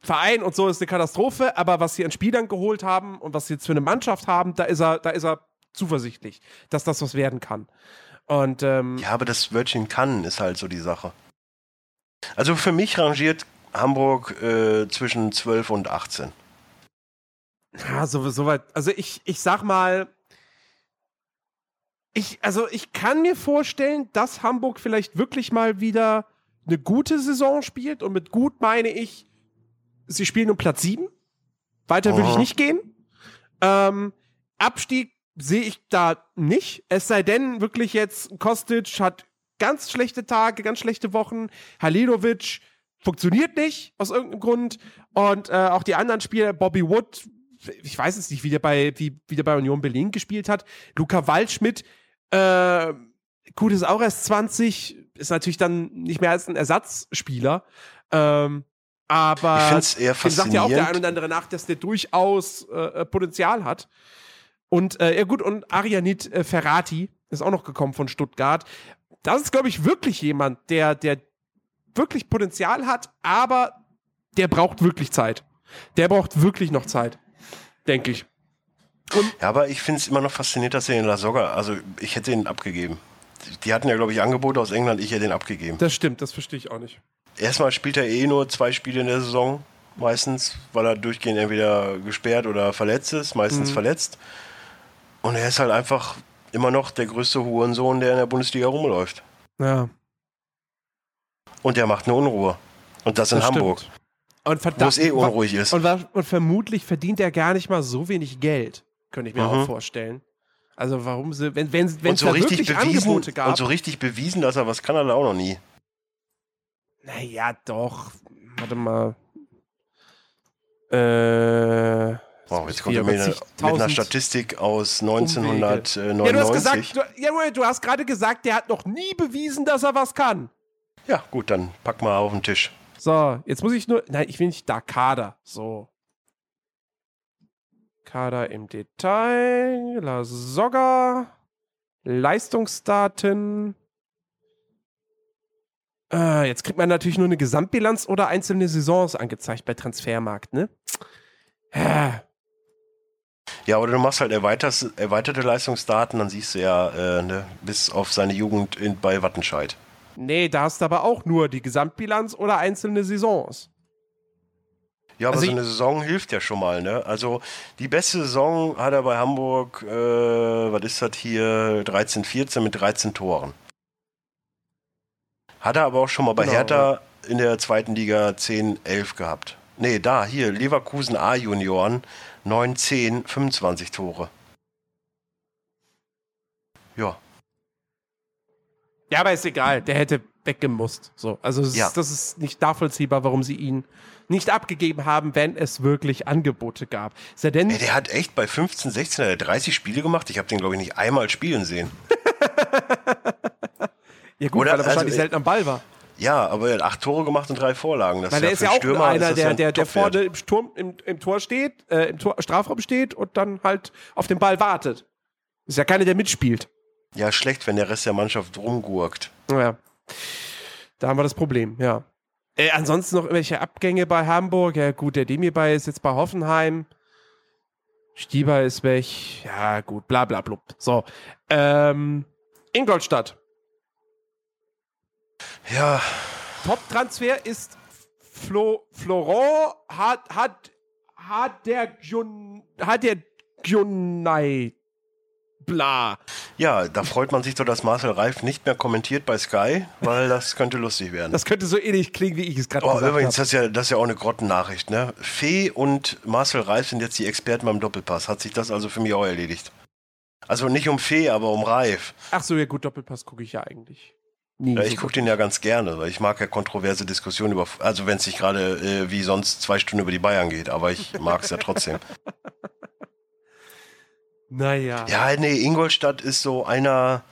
Verein und so ist eine Katastrophe, aber was sie an Spielern geholt haben und was sie jetzt für eine Mannschaft haben, da ist er, da ist er zuversichtlich, dass das was werden kann. Und ähm, Ja, aber das Wörtchen kann ist halt so die Sache. Also für mich rangiert Hamburg äh, zwischen 12 und 18. Ja, so, so weit. Also ich, ich sag mal, ich, also ich kann mir vorstellen, dass Hamburg vielleicht wirklich mal wieder eine gute Saison spielt. Und mit gut meine ich, sie spielen um Platz 7. Weiter würde ich Oh. nicht gehen. Ähm, Abstieg sehe ich da nicht. Es sei denn, wirklich jetzt, Kostic hat ganz schlechte Tage, ganz schlechte Wochen. Halilovic funktioniert nicht aus irgendeinem Grund. Und äh, auch die anderen Spieler, Bobby Wood, ich weiß es nicht, wie der bei, wie, wie der bei Union Berlin gespielt hat. Luca Waldschmidt, äh, gut, ist auch erst 20, ist natürlich dann nicht mehr als ein Ersatzspieler. Ähm, aber Ich finde es eher dem sagt ja auch der ein faszinierend. oder andere nach, dass der durchaus äh, Potenzial hat. Und äh, ja gut, und Arianit äh, Ferrati ist auch noch gekommen von Stuttgart. Das ist, glaube ich, wirklich jemand, der, der wirklich Potenzial hat, aber der braucht wirklich Zeit. Der braucht wirklich noch Zeit, denke ich. Ja, aber ich finde es immer noch faszinierend, dass er den La Soga, also ich hätte ihn abgegeben. Die hatten ja, glaube ich, Angebote aus England, ich hätte ihn abgegeben. Das stimmt, das verstehe ich auch nicht. Erstmal spielt er eh nur zwei Spiele in der Saison, meistens, weil er durchgehend entweder gesperrt oder verletzt ist, meistens verletzt. Und er ist halt einfach immer noch der größte Hurensohn, der in der Bundesliga rumläuft. Ja, Und der macht eine Unruhe. Und das in das Hamburg, stimmt. Und wo verdammt, es eh unruhig ist. Und, und vermutlich verdient er gar nicht mal so wenig Geld, könnte ich mir Mhm. auch vorstellen. Also warum sie, wenn wenn wenn es so richtig wirklich bewiesen, Angebote gab. und so richtig bewiesen, dass er was kann, hat er auch noch nie. naja, doch. Warte mal. Äh, Wow, jetzt kommt er mit, einer- mit 480.000 einer Statistik aus Ja, du hast 1999. gesagt, du, ja, du hast gerade gesagt, der hat noch nie bewiesen, dass er was kann. Ja, gut, dann pack mal auf den Tisch. So, jetzt muss ich nur. Nein, ich will nicht da Kader. So. Kader im Detail. La Soga. Leistungsdaten. Äh, jetzt kriegt man natürlich nur eine Gesamtbilanz oder einzelne Saisons angezeigt bei Transfermarkt, ne? Äh, Ja, oder du machst halt erweiterte Leistungsdaten, dann siehst du ja äh, ne, bis auf seine Jugend in, bei Wattenscheid. nee, da hast du aber auch nur die Gesamtbilanz oder einzelne Saisons. Ja, aber Also so eine Saison hilft ja schon mal, ne? Also die beste Saison hat er bei Hamburg, äh, was ist das hier, 13, 14 mit 13 Toren. Hat er aber auch schon mal bei Genau, Hertha in der zweiten Liga 10, 11 gehabt. Nee, da, hier, Leverkusen A-Junioren, 9, 10, 25 Tore. Ja, Ja, aber ist egal, der hätte weggemusst. So, also Ja. ist, das ist nicht nachvollziehbar, warum sie ihn nicht abgegeben haben, wenn es wirklich Angebote gab. Ist er denn Ey, der hat echt bei 15, 16 hat er 30 Spiele gemacht. Ich habe den, glaube ich, nicht einmal spielen sehen. [LAUGHS] ja gut, oder- weil er wahrscheinlich also, selten am Ball war. Ja, aber er hat acht Tore gemacht und drei Vorlagen. Das Weil er ist ja auch Stürmer, einer, der, ja ein der, der vorne im, Sturm, im, im Tor steht, äh, im Tor, Strafraum steht und dann halt auf den Ball wartet. Ist ja keiner, der mitspielt. Ja, schlecht, wenn der Rest der Mannschaft rumgurkt. Naja, da haben wir das Problem, ja. Äh, ansonsten noch irgendwelche Abgänge bei Hamburg. Ja, gut, der Demi-Bay ist jetzt bei Hoffenheim. Stieber ist weg. Ja, gut, bla bla blub. So. Ähm, Ingolstadt. Ja, Top-Transfer ist Flo, Florent hat, hat, hat der Gyun, hat der Gyunai. Bla. Ja, da freut man sich doch, dass Marcel Reif nicht mehr kommentiert bei Sky, weil das könnte lustig werden. Das könnte so ähnlich klingen, wie ich es gerade Oh, gesagt übrigens, habe. das ist, ja, das ist ja auch eine Grottennachricht, ne? Fee und Marcel Reif sind jetzt die Experten beim Doppelpass. Hat sich das also für mich auch erledigt? Also nicht um Fee, aber um Reif. Ach so, ja gut, Doppelpass gucke ich ja eigentlich. Nie. Ja, so ich gucke den ja ganz gerne, weil ich mag ja kontroverse Diskussionen über, also wenn es nicht gerade äh, wie sonst zwei Stunden über die Bayern geht, aber ich mag es ja trotzdem. [LAUGHS] Naja. Ja, nee, Ingolstadt ist so einer.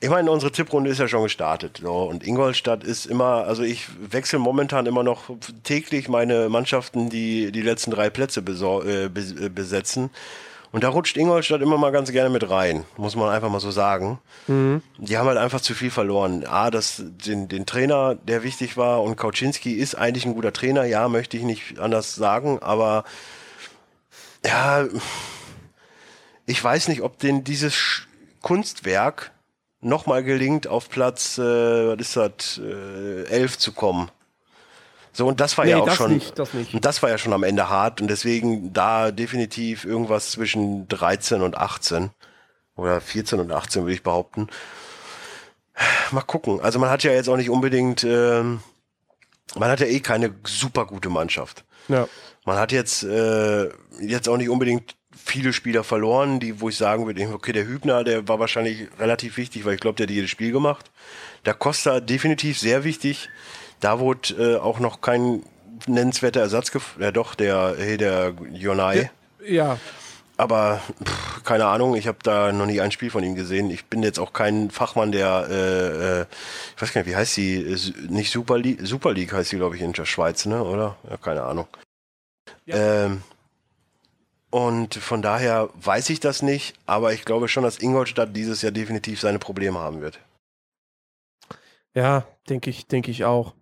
Ich meine, unsere Tipprunde ist ja schon gestartet. So, und Ingolstadt ist immer, also ich wechsle momentan immer noch täglich meine Mannschaften, die die letzten drei Plätze äh, äh, besetzen. Und da rutscht Ingolstadt immer mal ganz gerne mit rein, muss man einfach mal so sagen. Die haben halt einfach zu viel verloren. A, das, den, den Trainer, der wichtig war, und Kauczynski ist eigentlich ein guter Trainer, ja, möchte ich nicht anders sagen, aber ja, ich weiß nicht, ob denn dieses Sch- Kunstwerk nochmal gelingt, auf Platz, äh, was ist das, äh, 11 zu kommen. So, und das war ja Nee, auch das schon. nicht, das nicht. Und das war ja schon am Ende hart und deswegen da definitiv irgendwas zwischen 13 und 18 oder 14 und 18 würde ich behaupten. Mal gucken. Also man hat ja jetzt auch nicht unbedingt, ähm, man hat ja eh keine super gute Mannschaft. Ja. Man hat jetzt, äh, jetzt auch nicht unbedingt viele Spieler verloren, die, wo ich sagen würde, okay, der Hübner, der war wahrscheinlich relativ wichtig, weil ich glaube, der hat jedes Spiel gemacht. Der Costa definitiv sehr wichtig. Da wurde äh, auch noch kein nennenswerter Ersatz gefunden. Ja doch, der, hey, der Jonai. Ja. Aber pff, keine Ahnung, ich habe da noch nie ein Spiel von ihm gesehen. Ich bin jetzt auch kein Fachmann, der, äh, äh, ich weiß gar nicht, wie heißt die, Su- nicht Super League, Super League heißt die, glaube ich, in der Schweiz, ne? Oder? Ja, keine Ahnung. Ähm, und von daher weiß ich das nicht, aber ich glaube schon, dass Ingolstadt dieses Jahr definitiv seine Probleme haben wird. Ja, denke ich, denke ich auch.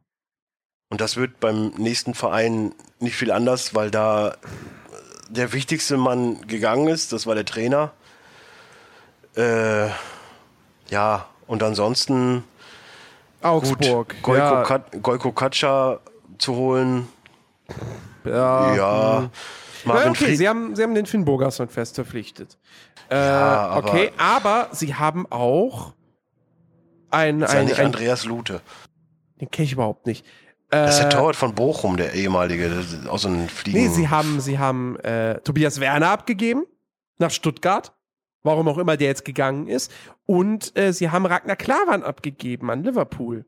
Und das wird beim nächsten Verein nicht viel anders, weil da der wichtigste Mann gegangen ist, das war der Trainer. Äh, ja, und ansonsten Augsburg. gut, Goiko, ja, Kat, Goiko Katscha zu holen. ja, Ja, hm. Marvin Ja, okay, Fried- sie haben, sie haben den Finn Burgerson fest verpflichtet. Äh, Ja, aber- okay, aber sie haben auch ein, ist ja ein, nicht ein Andreas Lute. den kenne ich überhaupt nicht. Das ist der Äh, Torwart von Bochum, der ehemalige, auch so ein Fliegen. Nee, sie haben, sie haben äh, Tobias Werner abgegeben nach Stuttgart, warum auch immer der jetzt gegangen ist. Und äh, sie haben Ragnar Klavan abgegeben an Liverpool.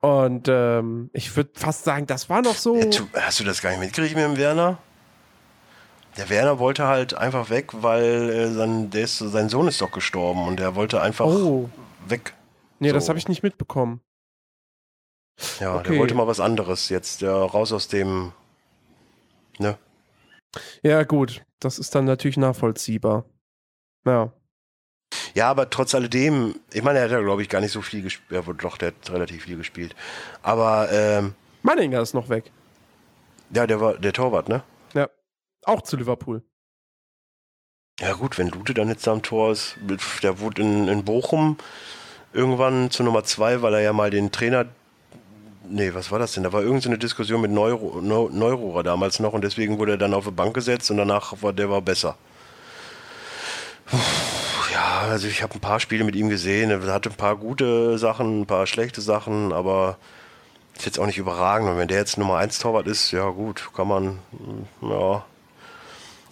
Und ähm, ich würde fast sagen, das war noch so. Ja, du- hast du das gar nicht mitgekriegt mit dem Werner? Der Werner wollte halt einfach weg, weil äh, sein, der ist, sein Sohn ist doch gestorben und der wollte einfach Oh, weg. nee, das so. habe ich nicht mitbekommen. Ja, Okay. der wollte mal was anderes jetzt. Der raus aus dem. Ne? Ja, gut, das ist dann natürlich nachvollziehbar. Ja. Ja, aber trotz alledem, ich meine, er hat ja, glaube ich, gar nicht so viel gespielt. Ja, doch, der hat relativ viel gespielt. Aber, ähm, Manninger ist noch weg. ja, der war der Torwart, ne? Ja. Auch zu Liverpool. Ja, gut, wenn Lute dann jetzt am Tor ist, der wurde in, in Bochum irgendwann zu Nummer zwei, weil er ja mal den Trainer. Nee, was war das denn? Da war irgendeine so Diskussion mit Neuro, Neu- Neurohrer damals noch und deswegen wurde er dann auf die Bank gesetzt und danach war der war besser. Ja, also ich habe ein paar Spiele mit ihm gesehen. Er hatte ein paar gute Sachen, ein paar schlechte Sachen, aber ist jetzt auch nicht überragend. Und wenn der jetzt Nummer 1 Torwart ist, ja gut, kann man, mm, ja.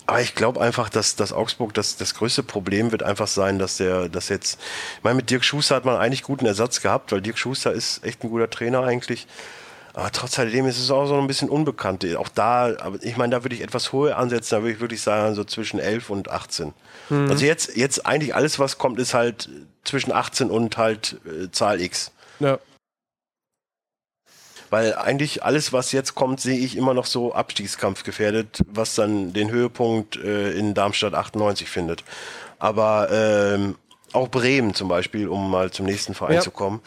Aber ich glaube einfach, dass, dass Augsburg das, das größte Problem wird einfach sein, dass der, dass jetzt, ich meine, mit Dirk Schuster hat man eigentlich guten Ersatz gehabt, weil Dirk Schuster ist echt ein guter Trainer eigentlich. Aber trotz alledem ist es auch so ein bisschen unbekannt. Auch da, aber ich meine, da würde ich etwas hohe ansetzen, da würde ich wirklich sagen, so zwischen 11 und 18. Also jetzt, jetzt eigentlich alles, was kommt, ist halt zwischen 18 und halt äh, Zahl X. Ja. Weil eigentlich alles, was jetzt kommt, sehe ich immer noch so Abstiegskampf gefährdet, was dann den Höhepunkt äh, in Darmstadt 98 findet. Aber ähm, auch Bremen zum Beispiel, um mal zum nächsten Verein Ja. zu kommen,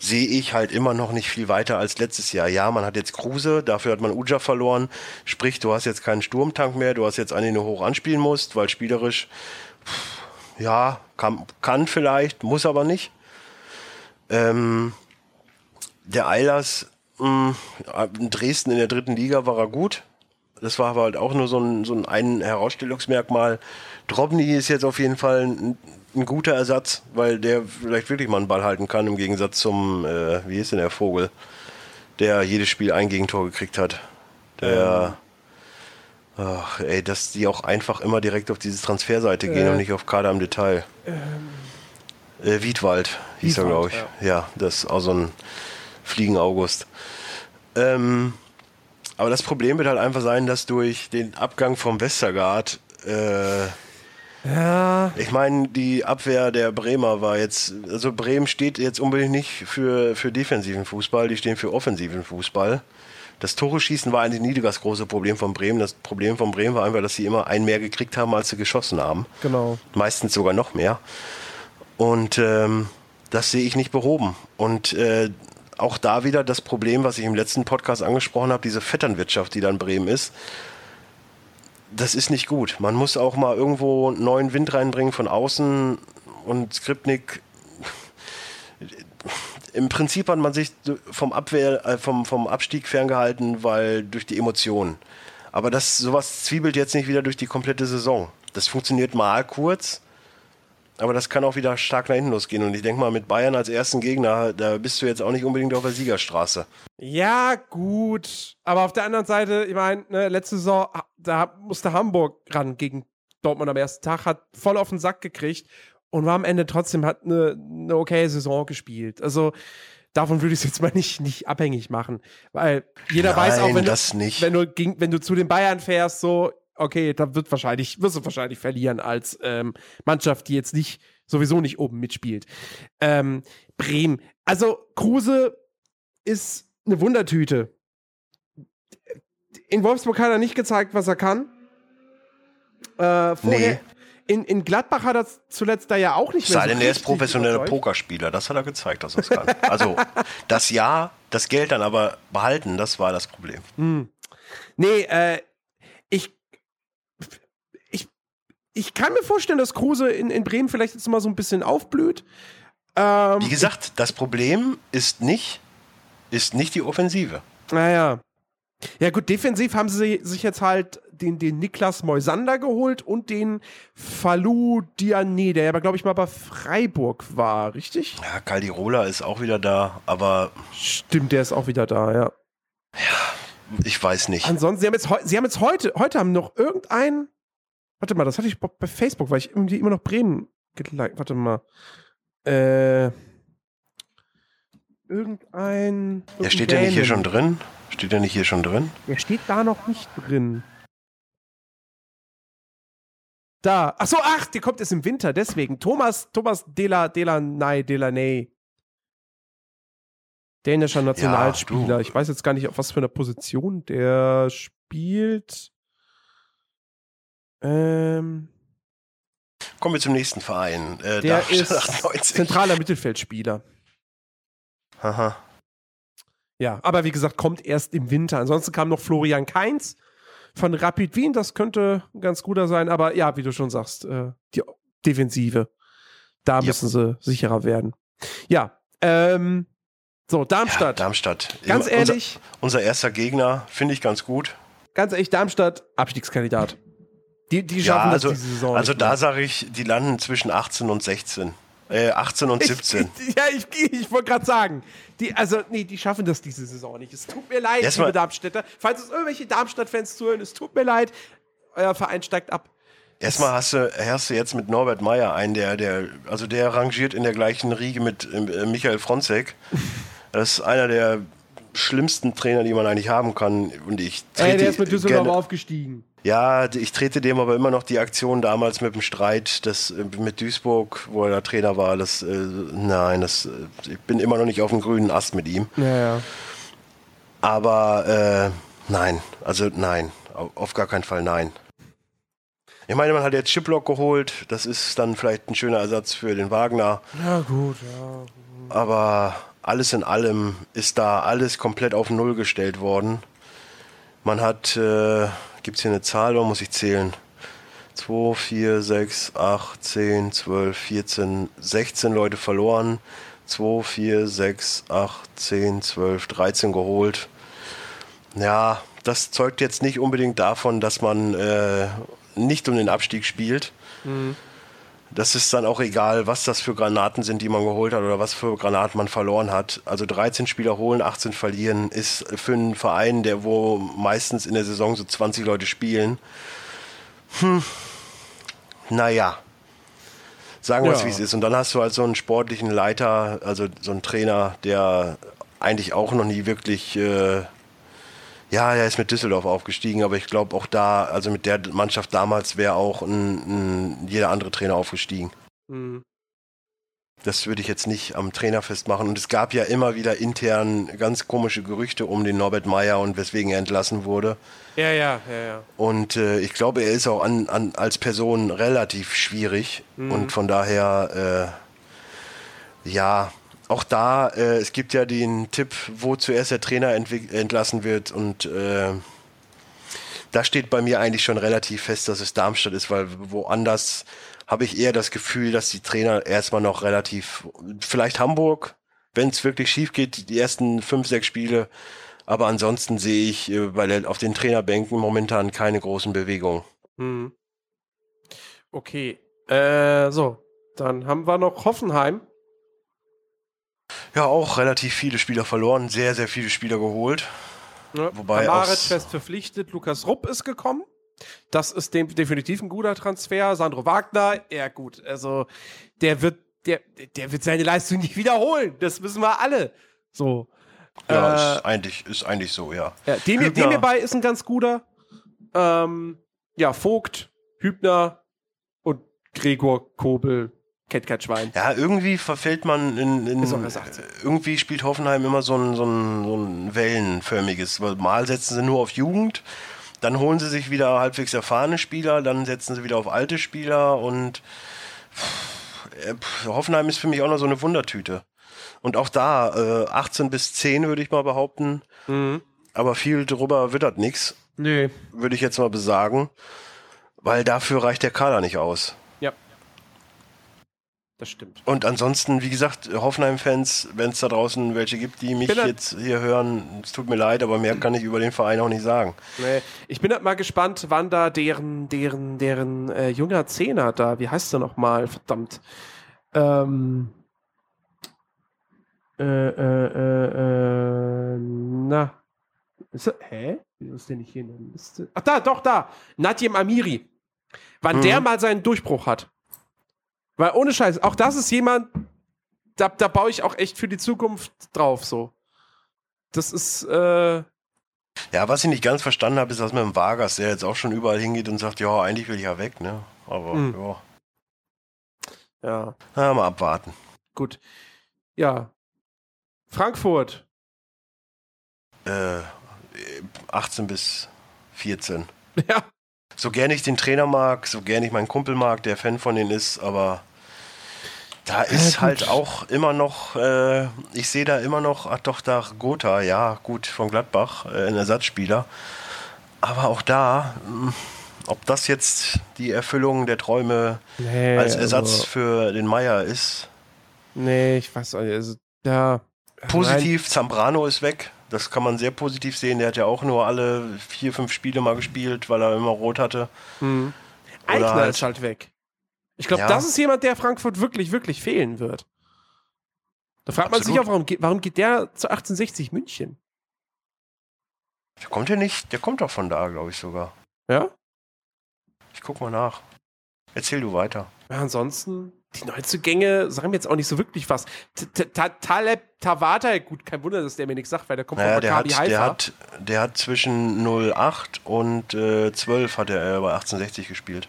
sehe ich halt immer noch nicht viel weiter als letztes Jahr. Ja, man hat jetzt Kruse, dafür hat man Uja verloren. Sprich, du hast jetzt keinen Sturmtank mehr, du hast jetzt einen, den du hoch anspielen musst, weil spielerisch, ja, kann, kann vielleicht, muss aber nicht. Ähm, der Eilers mh, in Dresden in der dritten Liga war er gut. Das war aber halt auch nur so ein, so ein, ein Herausstellungsmerkmal. Drobny ist jetzt auf jeden Fall ein, ein guter Ersatz, weil der vielleicht wirklich mal einen Ball halten kann, im Gegensatz zum, äh, wie ist denn der Vogel, der jedes Spiel ein Gegentor gekriegt hat. Der, ach, ey, dass die auch einfach immer direkt auf diese Transferseite gehen Äh. und nicht auf Kader im Detail. Äh, Wiedwald hieß er, Wiedwald, glaube ich. Ja. das ist auch so ein Fliegen-August. Ähm, aber das Problem wird halt einfach sein, dass durch den Abgang vom Westergaard, äh, Ja. ich meine, die Abwehr der Bremer war jetzt, also Bremen steht jetzt unbedingt nicht für, für defensiven Fußball, die stehen für offensiven Fußball. Das Tore schießen war eigentlich nie das große Problem von Bremen. Das Problem von Bremen war einfach, dass sie immer einen mehr gekriegt haben, als sie geschossen haben. Genau. Meistens sogar noch mehr. Und ähm, das sehe ich nicht behoben. Und äh, auch da wieder das Problem, was ich im letzten Podcast angesprochen habe, diese Vetternwirtschaft, die da in Bremen ist. Das ist nicht gut. Man muss auch mal irgendwo neuen Wind reinbringen von außen und Skripnik im Prinzip hat man sich vom Abwehr, äh, vom, vom Abstieg ferngehalten, weil durch die Emotionen. Aber das, sowas zwiebelt jetzt nicht wieder durch die komplette Saison. Das funktioniert mal kurz, aber das kann auch wieder stark nach hinten losgehen. Und ich denke mal, mit Bayern als ersten Gegner, da bist du jetzt auch nicht unbedingt auf der Siegerstraße. Ja, gut. Aber auf der anderen Seite, ich meine, ne, letzte Saison, da musste Hamburg ran gegen Dortmund am ersten Tag, hat voll auf den Sack gekriegt und war am Ende trotzdem, hat eine, eine okay Saison gespielt. Also davon würde ich es jetzt mal nicht, nicht abhängig machen. Weil jeder Nein, weiß auch, wenn du, wenn, du, wenn du zu den Bayern fährst, so, okay, da wird wahrscheinlich, wirst du wahrscheinlich verlieren als ähm, Mannschaft, die jetzt nicht, sowieso nicht oben mitspielt. Ähm, Bremen. Also, Kruse ist eine Wundertüte. In Wolfsburg hat er nicht gezeigt, was er kann. Äh, vorher, nee in, in Gladbach hat er zuletzt da ja auch nicht mehr. Sei so denn, er ist professioneller Pokerspieler. Das hat er gezeigt, dass er es kann. also, [LAUGHS] das Ja, das Geld dann aber behalten, das war das Problem. Hm. Nee, äh, ich, ich, ich kann mir vorstellen, dass Kruse in, in Bremen vielleicht jetzt mal so ein bisschen aufblüht. Ähm, Wie gesagt, das Problem ist nicht, ist nicht die Offensive. Naja. Ja, gut, defensiv haben sie sich jetzt halt den, den Niklas Moisander geholt und den Falou Diané, der aber, glaube ich, mal bei Freiburg war, richtig? Ja, Caldirola ist auch wieder da, aber. Stimmt, der ist auch wieder da, ja. Ja, ich weiß nicht. Ansonsten, sie haben jetzt, sie haben jetzt heute, heute haben noch irgendein. Warte mal, das hatte ich bei Facebook, weil ich irgendwie immer noch Bremen geliked. Warte mal. Äh. Irgendein. Ja, steht der nicht hier schon drin? Steht der nicht hier schon drin? Der steht da noch nicht drin. Da. Ach so, ach, der kommt jetzt im Winter, deswegen. Thomas, Thomas Dela, Delaney, Delaney. Dänischer Nationalspieler. Ja, ich weiß jetzt gar nicht, auf was für eine Position der spielt. Ähm. Kommen wir zum nächsten Verein. Äh, der ist zentraler Mittelfeldspieler. Haha. Ja, aber wie gesagt, kommt erst im Winter. Ansonsten kam noch Florian Kainz von Rapid Wien. Das könnte ein ganz guter sein, aber ja, wie du schon sagst, äh, die Defensive. Da müssen sie sicherer werden. Ja, ähm, so, Darmstadt. Ja, Darmstadt. Ganz ehrlich. Unser, unser erster Gegner finde ich ganz gut. Ganz ehrlich, Darmstadt, Abstiegskandidat. Die, die schaffen ja, also, das diese Saison. Also da sage ich, die landen zwischen 18 und 16. Äh, 18 und 17. Ich, [LAUGHS] ja, ich, ich wollte gerade sagen, die, also, nee, die schaffen das diese Saison nicht. Es tut mir leid, Erstmal, liebe Darmstädter. Falls es irgendwelche Darmstadt-Fans zuhören, es tut mir leid, euer Verein steigt ab. Erstmal hast du, hast du jetzt mit Norbert Meyer einen, der, der, also der rangiert in der gleichen Riege mit äh, Michael Fronzek. [LAUGHS] Das ist einer der schlimmsten Trainer, die man eigentlich haben kann. Und ich trete Ey, der ist mit Düsseldorf gerne, aufgestiegen. Ja, ich trete dem aber immer noch die Aktion damals mit dem Streit das, äh, mit Duisburg, wo er Trainer war. Das, äh, nein, das, äh, ich bin immer noch nicht auf dem grünen Ast mit ihm. Ja, ja. Aber äh, nein, also nein, auf gar keinen Fall nein. Ich meine, man hat jetzt Chiplock geholt, das ist dann vielleicht ein schöner Ersatz für den Wagner. Ja, gut, ja. Aber alles in allem ist da alles komplett auf Null gestellt worden. Man hat, äh, gibt es hier eine Zahl oder muss ich zählen? 2, 4, 6, 8, 10, 12, 14, 16 Leute verloren. 2, 4, 6, 8, 10, 12, 13 geholt. Ja, das zeugt jetzt nicht unbedingt davon, dass man äh, nicht um den Abstieg spielt. Mhm das ist dann auch egal, was das für Granaten sind, die man geholt hat oder was für Granaten man verloren hat. Also 13 Spieler holen, 18 verlieren, ist für einen Verein, der wo meistens in der Saison so 20 Leute spielen, hm, naja, sagen wir es, wie es ist. Und dann hast du halt so einen sportlichen Leiter, also so einen Trainer, der eigentlich auch noch nie wirklich äh, ja, er ist mit Düsseldorf aufgestiegen, aber ich glaube auch da, also mit der Mannschaft damals wäre auch ein, ein, jeder andere Trainer aufgestiegen. Mhm. Das würde ich jetzt nicht am Trainer festmachen. Und es gab ja immer wieder intern ganz komische Gerüchte um den Norbert Meyer und weswegen er entlassen wurde. Ja, ja, ja, ja. Und äh, ich glaube, er ist auch an, an, als Person relativ schwierig. Mhm. Und von daher, äh, ja, auch da, äh, es gibt ja den Tipp, wo zuerst der Trainer entlassen wird. Und äh, da steht bei mir eigentlich schon relativ fest, dass es Darmstadt ist, weil woanders habe ich eher das Gefühl, dass die Trainer erstmal noch relativ, vielleicht Hamburg, wenn es wirklich schief geht, die ersten fünf, sechs Spiele. Aber ansonsten sehe ich äh, bei der, auf den Trainerbänken momentan keine großen Bewegungen. Hm. Okay. Äh, so. Dann haben wir noch Hoffenheim. Ja, auch relativ viele Spieler verloren, sehr, sehr viele Spieler geholt. Ne? Wobei Kramaric aus- fest verpflichtet, Lukas Rupp ist gekommen. Das ist dem, definitiv ein guter Transfer. Sandro Wagner, ja gut, also der wird, der, der wird seine Leistung nicht wiederholen. Das wissen wir alle. So. Ja, Äh, ist, eigentlich, ist eigentlich so, ja. Ja, dem, Hübner. dem hierbei ist ein ganz guter. Ähm, ja, Vogt, Hübner und Gregor Kobel, Kettkettschwein. Ja, irgendwie verfällt man in. in Ist auch erst 18. irgendwie spielt Hoffenheim immer so ein, so, ein, so ein wellenförmiges. Mal setzen sie nur auf Jugend, dann holen sie sich wieder halbwegs erfahrene Spieler, dann setzen sie wieder auf alte Spieler und äh, pff, Hoffenheim ist für mich auch noch so eine Wundertüte. Und auch da, äh, 18 bis 10 würde ich mal behaupten, Mhm. aber viel drüber wird das nichts, Nö. würde ich jetzt mal besagen, weil dafür reicht der Kader nicht aus. Das stimmt. Und ansonsten, wie gesagt, Hoffenheim-Fans, wenn es da draußen welche gibt, die mich Bin jetzt hier hören, es tut mir leid, aber mehr kann ich über den Verein auch nicht sagen. Nee. Ich bin halt mal gespannt, wann da deren, deren, deren äh, junger Zehner da, wie heißt der nochmal, verdammt. Ähm, äh, äh, äh, äh, na. Ist er, hä? Wieso ist der nicht hier in der Liste? Ach da, doch, da. Nadjem Amiri. Wann Mhm. der mal seinen Durchbruch hat. Weil ohne Scheiß, auch das ist jemand, da, da baue ich auch echt für die Zukunft drauf, so. Das ist, äh, Ja, was ich nicht ganz verstanden habe, ist das mit dem Vargas, der jetzt auch schon überall hingeht und sagt, ja, eigentlich will ich ja weg, ne? Aber Hm. ja, ja. na, mal abwarten. Gut. Ja. Frankfurt. Äh, 18 bis 14. [LAUGHS] Ja. So gern ich den Trainer mag, so gern ich meinen Kumpel mag, der Fan von denen ist, aber da ist gut. halt auch immer noch, äh, ich sehe da immer noch, ach doch, da Gotha, ja, gut, von Gladbach, äh, ein Ersatzspieler. Aber auch da, mh, ob das jetzt die Erfüllung der Träume Nee, als Ersatz Also, für den Meier ist. nee, ich weiß auch nicht. Also, ja. Positiv, Zambrano ist weg. Das kann man sehr positiv sehen. Der hat ja auch nur alle vier, fünf Spiele mal gespielt, weil er immer rot hatte. Hm. Oder Eigner halt- ist halt weg. Ich glaube, Ja. das ist jemand, der Frankfurt wirklich, wirklich fehlen wird. Da fragt man sich Absolut. auch, warum, geht- warum geht der zu 1860 München? Der kommt ja nicht, der kommt doch von da, glaube ich sogar. Ja? Ich guck mal nach. Erzähl du weiter. Ja, ansonsten, die Neuzugänge sagen mir jetzt auch nicht so wirklich was. Taleb Tawata, gut, kein Wunder, dass der mir nichts sagt, weil der kommt Naja, von der hat, der, hat, der hat zwischen 08 und äh, 12 hat er äh, bei 1860 gespielt.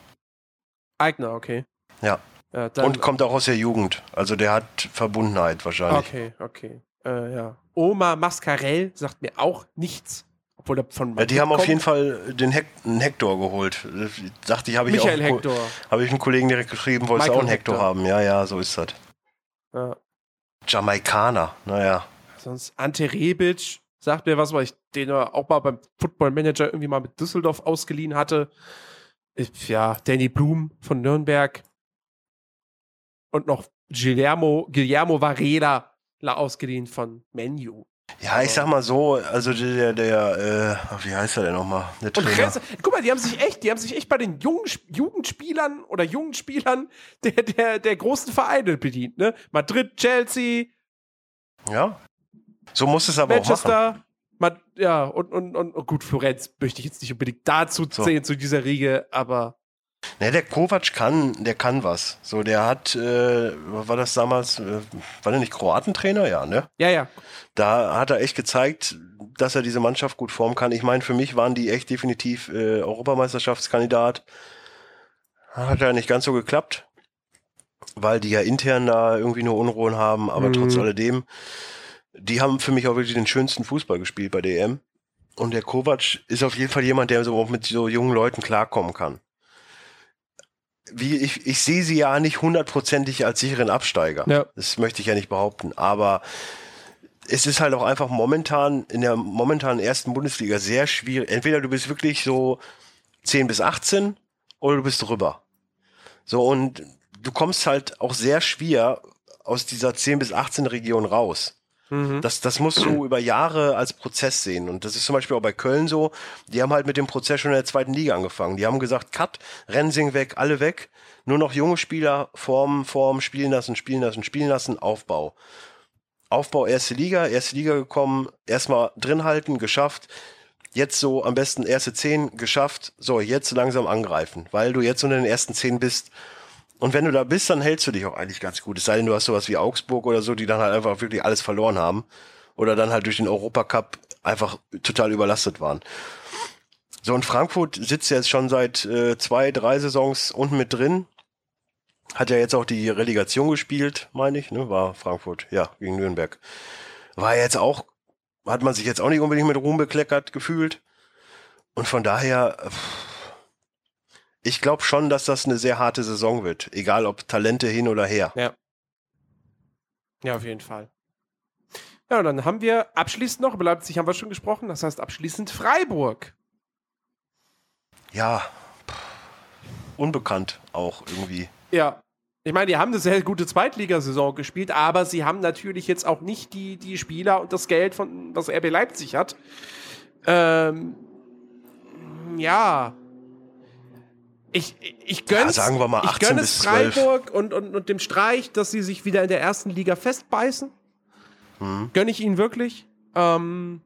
Eigner, okay. Ja. Ja, dann, und kommt auch aus der Jugend. Also der hat Verbundenheit wahrscheinlich. Okay, okay. Äh, ja. Oma Mascarell sagt mir auch nichts. Obwohl er von Ja, die haben auf jeden Fall den Hek einen Hector geholt. Dachte ich, habe ich Michael auch Hector. habe ich einen Kollegen direkt geschrieben, wolltest du auch einen Hector Hector. haben. Ja, ja, so ist das. Ja. Jamaikaner, naja. Sonst Ante Rebic sagt mir was, weil ich den auch mal beim Football Manager irgendwie mal mit Düsseldorf ausgeliehen hatte. Ich, ja, Danny Blum von Nürnberg. Und noch Guillermo, Guillermo Varela la- ausgeliehen von Menu. Ja, ich sag mal so, also der, der, äh, wie heißt er denn nochmal? Der Trainer. Rest, guck mal, die haben sich echt, die haben sich echt bei den jungen Sp- Jugendspielern oder jungen Spielern [LAUGHS] der, der, der großen Vereine bedient, ne? Madrid, Chelsea, Ja. So muss es aber auch machen. Manchester, Mad ja, und, und, und, und gut, Florenz möchte ich jetzt nicht unbedingt dazu So. zählen, zu dieser Riege, aber Ne, der Kovac kann, der kann was. So, der hat, äh, war das damals, äh, war der nicht Kroatentrainer? Ja, ne? ja, ja. Da hat er echt gezeigt, dass er diese Mannschaft gut formen kann. Ich meine, für mich waren die echt definitiv äh, Europameisterschaftskandidat. Hat ja nicht ganz so geklappt. weil die ja intern da irgendwie nur Unruhen haben, aber Mhm. trotz alledem, die haben für mich auch wirklich den schönsten Fußball gespielt bei DM. Und der Kovac ist auf jeden Fall jemand, der so auch mit so jungen Leuten klarkommen kann. Wie ich, ich sehe sie ja nicht hundertprozentig als sicheren Absteiger. Ja. Das möchte ich ja nicht behaupten. Aber es ist halt auch einfach momentan in der momentanen ersten Bundesliga sehr schwierig. Entweder du bist wirklich so 10 bis 18 oder du bist drüber. So, und du kommst halt auch sehr schwer aus dieser 10 bis 18 Region raus. Mhm. Das, das musst du über Jahre als Prozess sehen. Und das ist zum Beispiel auch bei Köln so. Die haben halt mit dem Prozess schon in der zweiten Liga angefangen. Die haben gesagt, Cut, Rensing weg, alle weg. Nur noch junge Spieler formen, formen, spielen lassen, spielen lassen, spielen lassen, Aufbau. Aufbau erste Liga, erste Liga gekommen, erstmal drin halten, geschafft. Jetzt so am besten erste zehn geschafft. So, jetzt langsam angreifen, weil du jetzt unter den ersten zehn bist. Und wenn du da bist, dann hältst du dich auch eigentlich ganz gut. Es sei denn, du hast sowas wie Augsburg oder so, die dann halt einfach wirklich alles verloren haben. Oder dann halt durch den Europacup einfach total überlastet waren. So, und Frankfurt sitzt jetzt schon seit äh, zwei, drei Saisons unten mit drin. Hat ja jetzt auch die Relegation gespielt, meine ich, ne? War Frankfurt, ja, gegen Nürnberg. War jetzt auch, hat man sich jetzt auch nicht unbedingt mit Ruhm bekleckert gefühlt. Und von daher, pff, ich glaube schon, dass das eine sehr harte Saison wird. Egal ob Talente hin oder her. Ja, auf jeden Fall. Ja, und dann haben wir abschließend noch, über Leipzig haben wir schon gesprochen, das heißt abschließend Freiburg. Ja, unbekannt auch irgendwie. Ja. Ich meine, die haben eine sehr gute Zweitligasaison gespielt, aber sie haben natürlich jetzt auch nicht die, die Spieler und das Geld, von, was RB Leipzig hat. Ähm, ja. Ich, ich gönn's, Ja, sagen wir mal ich 18 gönn bis es 12. Freiburg und, und, und dem Streich, dass sie sich wieder in der ersten Liga festbeißen. Hm. Gönne ich ihnen wirklich. Ähm,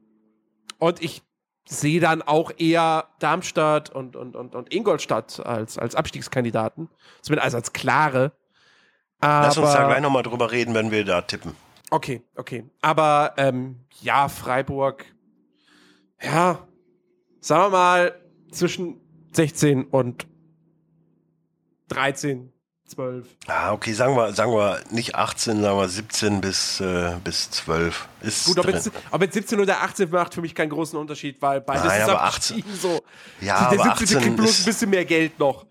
und ich sehe dann auch eher Darmstadt und, und, und, und Ingolstadt als, als Abstiegskandidaten. Zumindest also als klare. Aber, Lass uns da gleich nochmal drüber reden, wenn wir da tippen. Okay, okay. Aber ähm, ja, Freiburg, ja, sagen wir mal zwischen 16 und 13, 12. Ah, okay, sagen wir, sagen wir nicht 18, sagen wir 17 bis, äh, bis 12. Ist Gut, ob jetzt, ob jetzt 17 oder 18 macht für mich keinen großen Unterschied, weil beides Nein, ist aber abgestiegen so. Ja, Der aber 17. 18 kriegt bloß ein bisschen mehr Geld noch.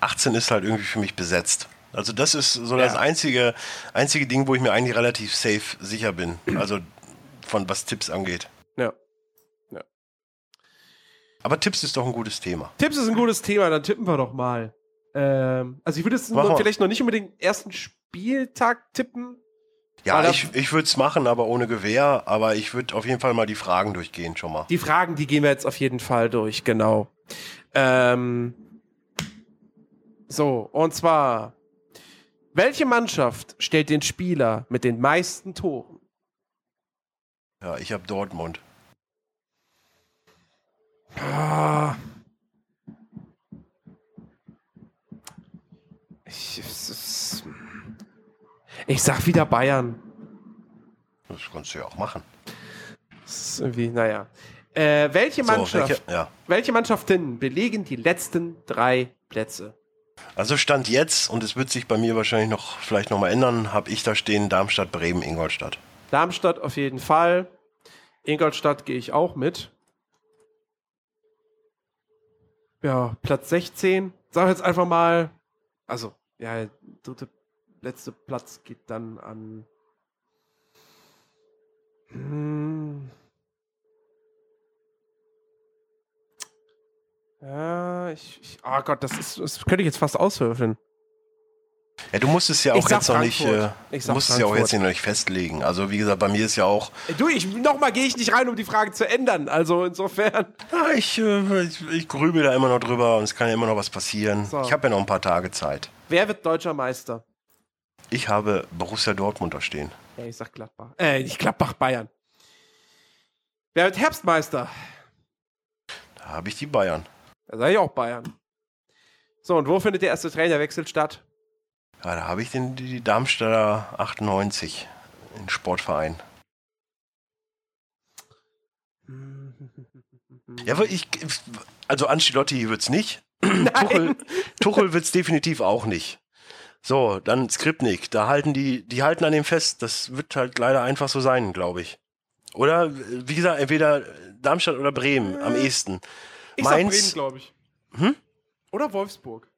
18 ist halt irgendwie für mich besetzt. Also das ist so das Ja. einzige, einzige Ding, wo ich mir eigentlich relativ safe sicher bin. Also von was Tipps angeht. Ja. Aber Tipps ist doch ein gutes Thema. Tipps ist ein gutes Thema, dann tippen wir doch mal. Ähm, also ich würde mal. vielleicht noch nicht unbedingt ersten Spieltag tippen. Ja, ich, ich würde es machen, aber ohne Gewehr. Aber ich würde auf jeden Fall mal die Fragen durchgehen schon mal. Die Fragen, die gehen wir jetzt auf jeden Fall durch, genau. Ähm, so, und zwar, welche Mannschaft stellt den Spieler mit den meisten Toren? Ja, ich habe Dortmund. Ah. Ich, ich sag wieder Bayern. Das kannst du ja auch machen. Das ist irgendwie, naja. Äh, welche So, Mannschaft, welche, ja. welche Mannschaften belegen die letzten drei Plätze? Also Stand jetzt, und es wird sich bei mir wahrscheinlich noch vielleicht nochmal ändern, habe ich da stehen Darmstadt, Bremen, Ingolstadt. Darmstadt auf jeden Fall. Ingolstadt gehe ich auch mit. Ja, Platz 16. Sag jetzt einfach mal. Also, ja, der dritte, letzte Platz geht dann an. Hm. Ja, ich, ich. Oh Gott, das ist. Das könnte ich jetzt fast auswürfeln. Ja, du musst es ja auch jetzt noch nicht, Frankfurt. äh, du musst es ja auch Frankfurt. jetzt noch nicht festlegen. Also wie gesagt, bei mir ist ja auch, Du, ich nochmal gehe ich nicht rein, um die Frage zu ändern. Also insofern. ja, ich, äh, ich, ich grübel da immer noch drüber und es kann ja immer noch was passieren. So. Ich habe ja noch ein paar Tage Zeit. Wer wird deutscher Meister? Ich habe Borussia Dortmund da stehen. Ja, ich sag Gladbach. Äh, nicht Gladbach, Bayern. Wer wird Herbstmeister? Da habe ich die Bayern. Da sage ich auch Bayern. So, und wo findet der erste Trainerwechsel statt? Ja, da habe ich den, die, Darmstädter 98 in Sportverein. [LAUGHS] Ja, aber ich, also Ancelotti wird's nicht. [CLEARS THROAT] Tuchel, Tuchel wird's definitiv auch nicht. So, dann Skripnik. Da halten die, die halten an dem fest. Das wird halt leider einfach so sein, glaube ich. Oder, wie gesagt, entweder Darmstadt oder Bremen am ehesten. Ich sag Mainz- Bremen, glaube ich. Hm? Oder Wolfsburg.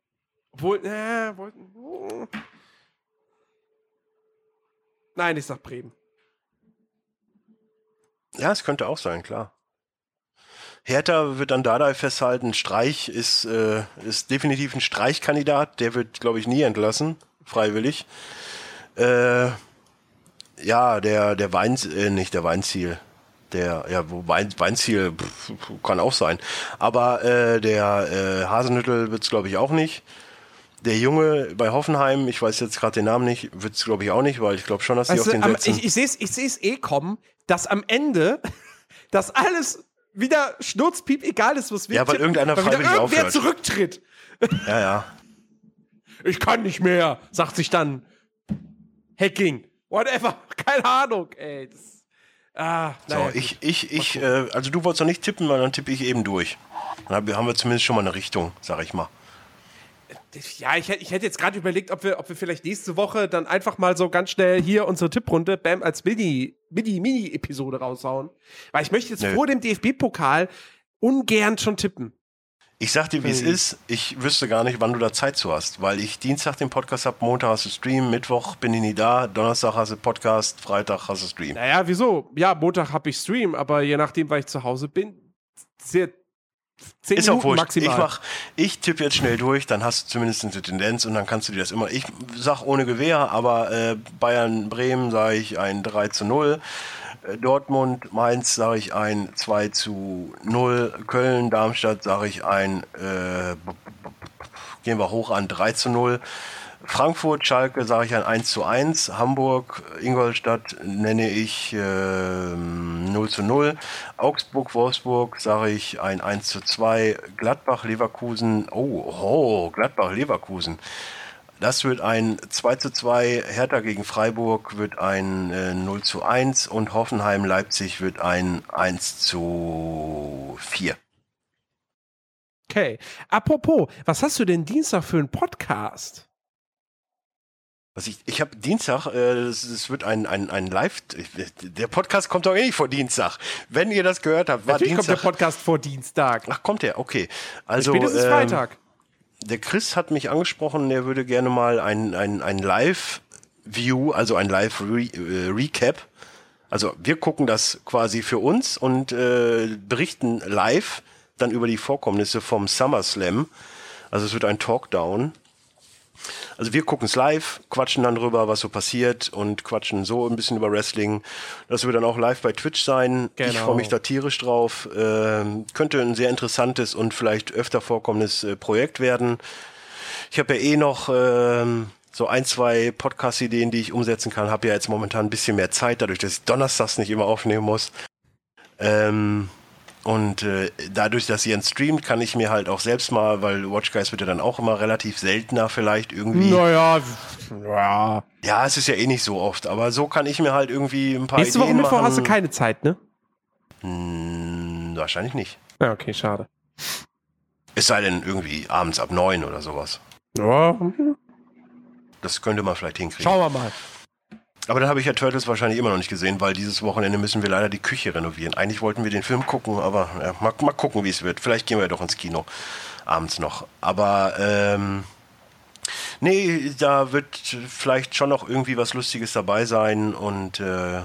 Obwohl, äh, Wolf oh. Nein, ich sag Bremen. Ja, es könnte auch sein, klar. Hertha wird an Dardai festhalten. Streich ist, äh, ist definitiv ein Streichkandidat. Der wird, glaube ich, nie entlassen. Freiwillig. Äh, ja, der, der Wein, äh, nicht der Weinziel. Der, ja, wo Wein, Weinziel pff, kann auch sein. Aber äh, der äh, Hasenhüttel wird es, glaube ich, auch nicht. Der Junge bei Hoffenheim, ich weiß jetzt gerade den Namen nicht, wird es, glaube ich, auch nicht, weil ich glaube schon, dass die Weißt auf den am, setzen. ich ich sehe es ich seh's eh kommen, dass am Ende [LAUGHS] das alles wieder schnurzpiep egal ist, was wir Ja, weil tippen, irgendeiner weil freiwillig irgendwer aufhört. zurücktritt. ja, ja. [LAUGHS] Ich kann nicht mehr, sagt sich dann Hacking. Whatever. [LAUGHS] Keine Ahnung, ey. Das, ah, So, naja, ich, ich, ich, äh, also du wolltest noch nicht tippen, weil dann tippe ich eben durch. Dann hab- haben wir zumindest schon mal eine Richtung, sag ich mal. Ja, ich, ich hätte jetzt gerade überlegt, ob wir, ob wir vielleicht nächste Woche dann einfach mal so ganz schnell hier unsere Tipprunde Bam als Mini, Mini, Mini-Episode raushauen. Weil ich möchte jetzt Nö. vor dem DFB-Pokal ungern schon tippen. Ich sag dir, wie es Hm. ist. Ich wüsste gar nicht, wann du da Zeit zu hast, weil ich Dienstag den Podcast hab, Montag hast du Stream, Mittwoch bin ich nie da, Donnerstag hast du Podcast, Freitag hast du Stream. Naja, wieso? Ja, Montag habe ich Stream, aber je nachdem, weil ich zu Hause bin, sehr zehn Ist auch Minuten wurscht. maximal. Ich mach, ich tippe jetzt schnell durch, dann hast du zumindest eine Tendenz und dann kannst du dir das immer. Ich sag ohne Gewehr, aber äh, Bayern Bremen sage ich ein 3 zu 0. Äh, Dortmund, Mainz sage ich ein 2 zu 0. Köln, Darmstadt sage ich ein, äh, gehen wir hoch an 3 zu 0. Frankfurt, Schalke sage ich ein 1 zu 1. Hamburg, Ingolstadt nenne ich äh, 0 zu 0. Augsburg, Wolfsburg sage ich ein 1 zu 2. Gladbach, Leverkusen, oh, oh Gladbach, Leverkusen. Das wird ein 2 zu 2. Hertha gegen Freiburg wird ein äh, 0 zu 1. Und Hoffenheim, Leipzig wird ein 1 zu 4. Okay. Apropos, was hast du denn Dienstag für einen Podcast? Was ich, ich habe Dienstag, äh, es, es wird ein, ein, ein Live, der Podcast kommt doch eh nicht vor Dienstag. Wenn ihr das gehört habt, war Natürlich kommt der Dienstag. Podcast vor Dienstag. Ach, kommt der, okay. Also, Spätestens ähm, Freitag. der Chris hat mich angesprochen, der würde gerne mal ein, ein, ein Live-View, also ein Live-Recap. Also wir gucken das quasi für uns und äh, berichten live dann über die Vorkommnisse vom SummerSlam. Also es wird ein Talkdown. Also wir gucken es live, quatschen dann drüber, was so passiert und quatschen so ein bisschen über Wrestling. Das wird dann auch live bei Twitch sein. Ich Genau. freue mich da tierisch drauf. Ähm, könnte ein sehr interessantes und vielleicht öfter vorkommendes äh, Projekt werden. Ich habe ja eh noch ähm, so ein, zwei Podcast-Ideen, die ich umsetzen kann. Habe ja jetzt momentan ein bisschen mehr Zeit, dadurch, dass ich donnerstags nicht immer aufnehmen muss. Ähm, und äh, dadurch, dass Jens streamt, kann ich mir halt auch selbst mal, weil Watch Guys wird ja dann auch immer relativ seltener vielleicht irgendwie. Naja, ja. Ja, es ist ja eh nicht so oft, aber so kann ich mir halt irgendwie ein paar Nächste Woche Ideen Mittwoch machen. hast du keine Zeit, ne? Hm, wahrscheinlich nicht. Ja, okay, schade. Es sei denn irgendwie abends ab neun oder sowas. Ja, Das könnte man vielleicht hinkriegen. schauen wir mal. Aber dann habe ich ja Turtles wahrscheinlich immer noch nicht gesehen, weil dieses Wochenende müssen wir leider die Küche renovieren. Eigentlich wollten wir den Film gucken, aber ja, mal, mal gucken, wie es wird. Vielleicht gehen wir ja doch ins Kino abends noch. Aber ähm, nee, da wird vielleicht schon noch irgendwie was Lustiges dabei sein und äh,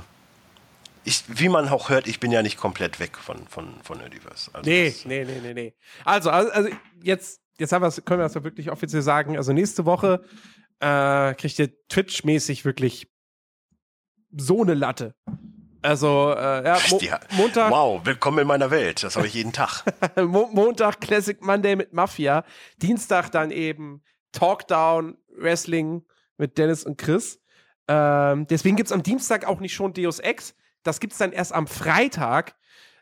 ich, wie man auch hört, ich bin ja nicht komplett weg von, von, von Nerdiverse. Also Nee, das- nee, nee, nee, nee. Also, also, also jetzt, jetzt haben wir's, können wir das ja wirklich offiziell sagen. Also nächste Woche äh, kriegt ihr Twitch-mäßig wirklich so eine Latte. Also, äh, ja, Mo Ja. Montag, Wow, willkommen in meiner Welt. Das habe ich jeden Tag. [LAUGHS] Mo Montag Classic Monday mit Mafia. Dienstag dann eben Talkdown Wrestling mit Dennis und Chris. Ähm, deswegen gibt es am Dienstag auch nicht schon Deus Ex. Das gibt es dann erst am Freitag.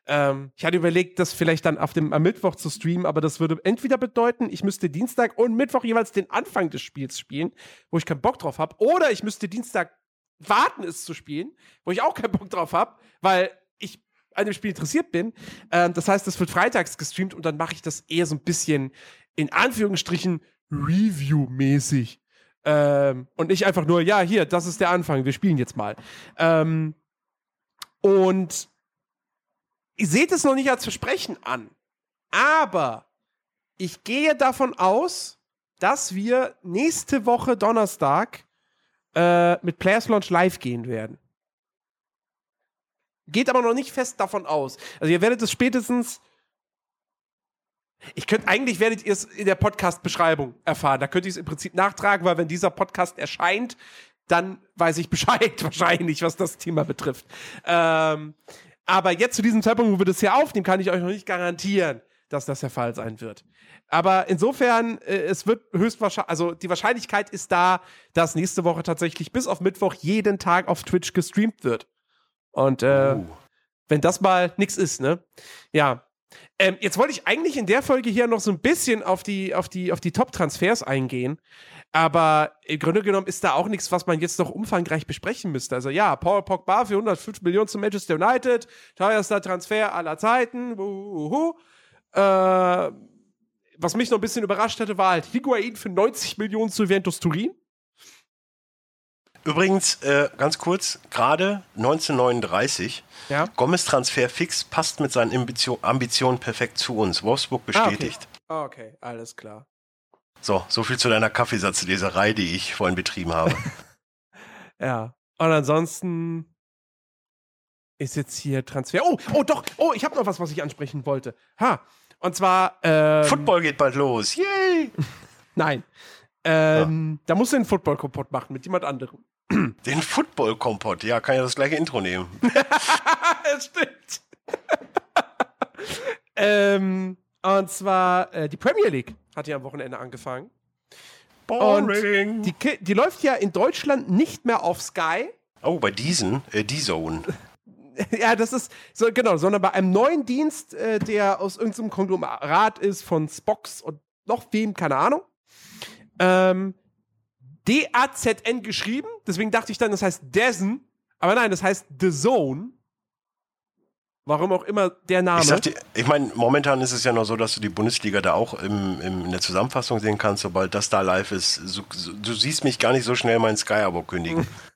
Ähm, ich hatte überlegt, das vielleicht dann auf dem, am Mittwoch zu streamen, aber das würde entweder bedeuten, ich müsste Dienstag und Mittwoch jeweils den Anfang des Spiels spielen, wo ich keinen Bock drauf habe, oder ich müsste Dienstag warten, es zu spielen, wo ich auch keinen Bock drauf habe, weil ich an dem Spiel interessiert bin. Ähm, das heißt, das wird freitags gestreamt und dann mache ich das eher so ein bisschen in Anführungsstrichen Review-mäßig. Ähm, und nicht einfach nur, ja, hier, das ist der Anfang, wir spielen jetzt mal. Ähm, und ihr seht es noch nicht als Versprechen an. Aber ich gehe davon aus, dass wir nächste Woche Donnerstag äh, mit Players Launch live gehen werden. Geht aber noch nicht fest davon aus. Also ihr werdet es spätestens. Ich könnte, eigentlich werdet ihr es in der Podcast-Beschreibung erfahren. Da könnt ihr es im Prinzip nachtragen, weil wenn dieser Podcast erscheint, dann weiß ich [LAUGHS] Bescheid wahrscheinlich, was das Thema betrifft. Ähm, aber jetzt zu diesem Zeitpunkt, wo wir das hier aufnehmen, kann ich euch noch nicht garantieren, dass das der Fall sein wird. Aber insofern, äh, es wird höchstwahrscheinlich, also die Wahrscheinlichkeit ist da, dass nächste Woche tatsächlich bis auf Mittwoch jeden Tag auf Twitch gestreamt wird. Und äh, Uh. wenn das mal nix ist, ne? Ja. Ähm, jetzt wollte ich eigentlich in der Folge hier noch so ein bisschen auf die, auf die, auf die Top-Transfers eingehen. Aber im Grunde genommen ist da auch nichts, was man jetzt noch umfangreich besprechen müsste. Also ja, Paul Pogba für 105 Millionen zu Manchester United, teuerster Transfer aller Zeiten. Wuhu. Äh, was mich noch ein bisschen überrascht hatte, war halt Higuain für 90 Millionen zu Juventus Turin. Übrigens, äh, ganz kurz, gerade 1939, Ja. Gomez-Transfer fix, passt mit seinen Ambition, Ambitionen perfekt zu uns. Wolfsburg Ah, okay. bestätigt. Okay, alles klar. So, so viel zu deiner Kaffeesatzleserei, die ich vorhin betrieben habe. [LAUGHS] Ja. Und ansonsten ist jetzt hier Transfer. Oh, oh doch, oh, ich habe noch was, was ich ansprechen wollte. Ha. Und zwar. Ähm, Football geht bald los. Yay! [LAUGHS] Nein. Ähm, Da musst du den Football kaputt machen mit jemand anderem. [CLEARS THROAT] Den Football-Kompott. Ja, kann ja das gleiche Intro nehmen. [LAUGHS] Es stimmt. [LAUGHS] ähm, und zwar äh, die Premier League hat ja am Wochenende angefangen. Boring. Die, die läuft ja in Deutschland nicht mehr auf Sky. oh, bei diesen, äh, die Zone. [LAUGHS] ja, das ist so genau, sondern bei einem neuen Dienst, äh, der aus irgendeinem Konglomerat ist von Spox und noch wem, keine Ahnung. Ähm, D-A-Z-N geschrieben, deswegen dachte ich dann, das heißt Dezen, aber nein, das heißt The Zone. Warum auch immer der Name. Ich, dir, ich meine, momentan ist es ja noch so, dass du die Bundesliga da auch im, im, in der Zusammenfassung sehen kannst, sobald das da live ist. So, so, du siehst mich gar nicht so schnell mein Sky-Abo kündigen. [LAUGHS]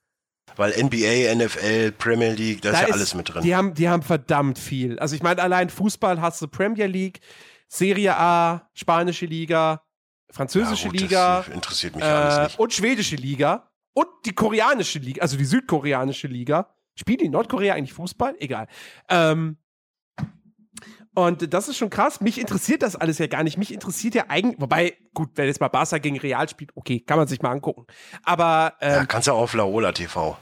Weil NBA, NFL, Premier League, da ist Da ja alles mit drin. Die haben, die haben verdammt viel. Also ich meine, allein Fußball hast du Premier League, Serie A, spanische Liga, französische Ja, gut, Liga. Das interessiert mich alles äh, nicht. und schwedische Liga und die koreanische Liga, also die südkoreanische Liga. Spielt die in Nordkorea eigentlich Fußball? Egal. Ähm, und das ist schon krass. Mich interessiert das alles ja gar nicht. Mich interessiert ja eigentlich, wobei, gut, wenn jetzt mal Barca gegen Real spielt, okay, kann man sich mal angucken. Aber ähm, Ja, kannst du auch auf Laola TV.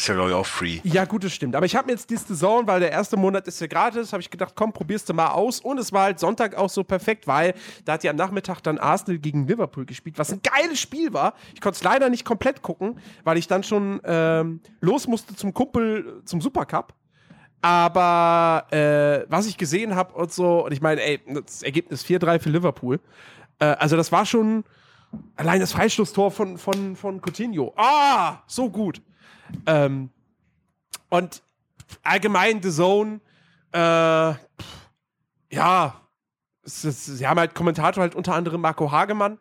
Ist ja, glaube ich, auch free. ja, gut, das stimmt. Aber ich habe mir jetzt die Saison, weil der erste Monat ist ja gratis, habe ich gedacht, komm, probierst du mal aus. Und es war halt Sonntag auch so perfekt, weil da hat ja am Nachmittag dann Arsenal gegen Liverpool gespielt, was ein geiles Spiel war. Ich konnte es leider nicht komplett gucken, weil ich dann schon ähm, los musste zum Kumpel zum Supercup. Aber äh, was ich gesehen habe und so, und ich meine, ey, das Ergebnis 4-3 für Liverpool. Äh, also das war schon allein das Freistoßtor von, von, von Coutinho. Ah, so gut. Ähm, und allgemein The Zone, äh, ja, es ist, sie haben halt Kommentator halt unter anderem Marco Hagemann.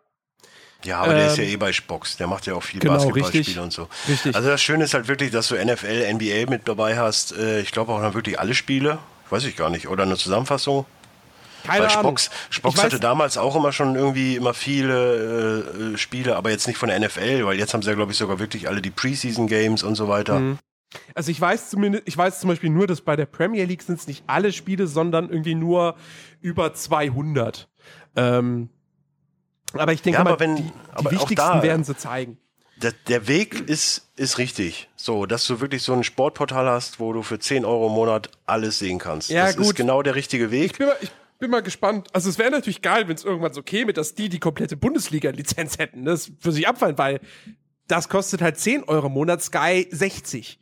Ja, aber der ist ja Ähm, eh bei Spox. Der macht ja auch viel genau, Basketballspiele und so. Richtig. Also das Schöne ist halt wirklich, dass du NFL, NBA mit dabei hast. Äh, ich glaube auch dann wirklich alle Spiele. Weiß ich gar nicht. Oder eine Zusammenfassung. Keine Weil Ich weiß- hatte damals auch immer schon irgendwie immer viele äh, äh, Spiele, aber jetzt nicht von der NFL, weil jetzt haben sie ja, glaube ich, sogar wirklich alle die Preseason Games und so weiter. Mhm. Also ich weiß zumindest, ich weiß zum Beispiel nur, dass bei der Premier League sind es nicht alle Spiele, sondern irgendwie nur über 200. Ähm, aber ich denke Ja, aber mal, wenn- die, die wichtigsten da- werden sie zeigen. Der, der Weg ist, ist richtig. So, dass du wirklich so ein Sportportal hast, wo du für 10 Euro im Monat alles sehen kannst. Ja, das ist gut. genau der richtige Weg. Ich bin mal, ich bin mal gespannt. Also es wäre natürlich geil, wenn es irgendwann so käme, dass die die komplette Bundesliga-Lizenz hätten. Das würde sich abfallen, weil das kostet halt 10 Euro im Monat, Sky 60.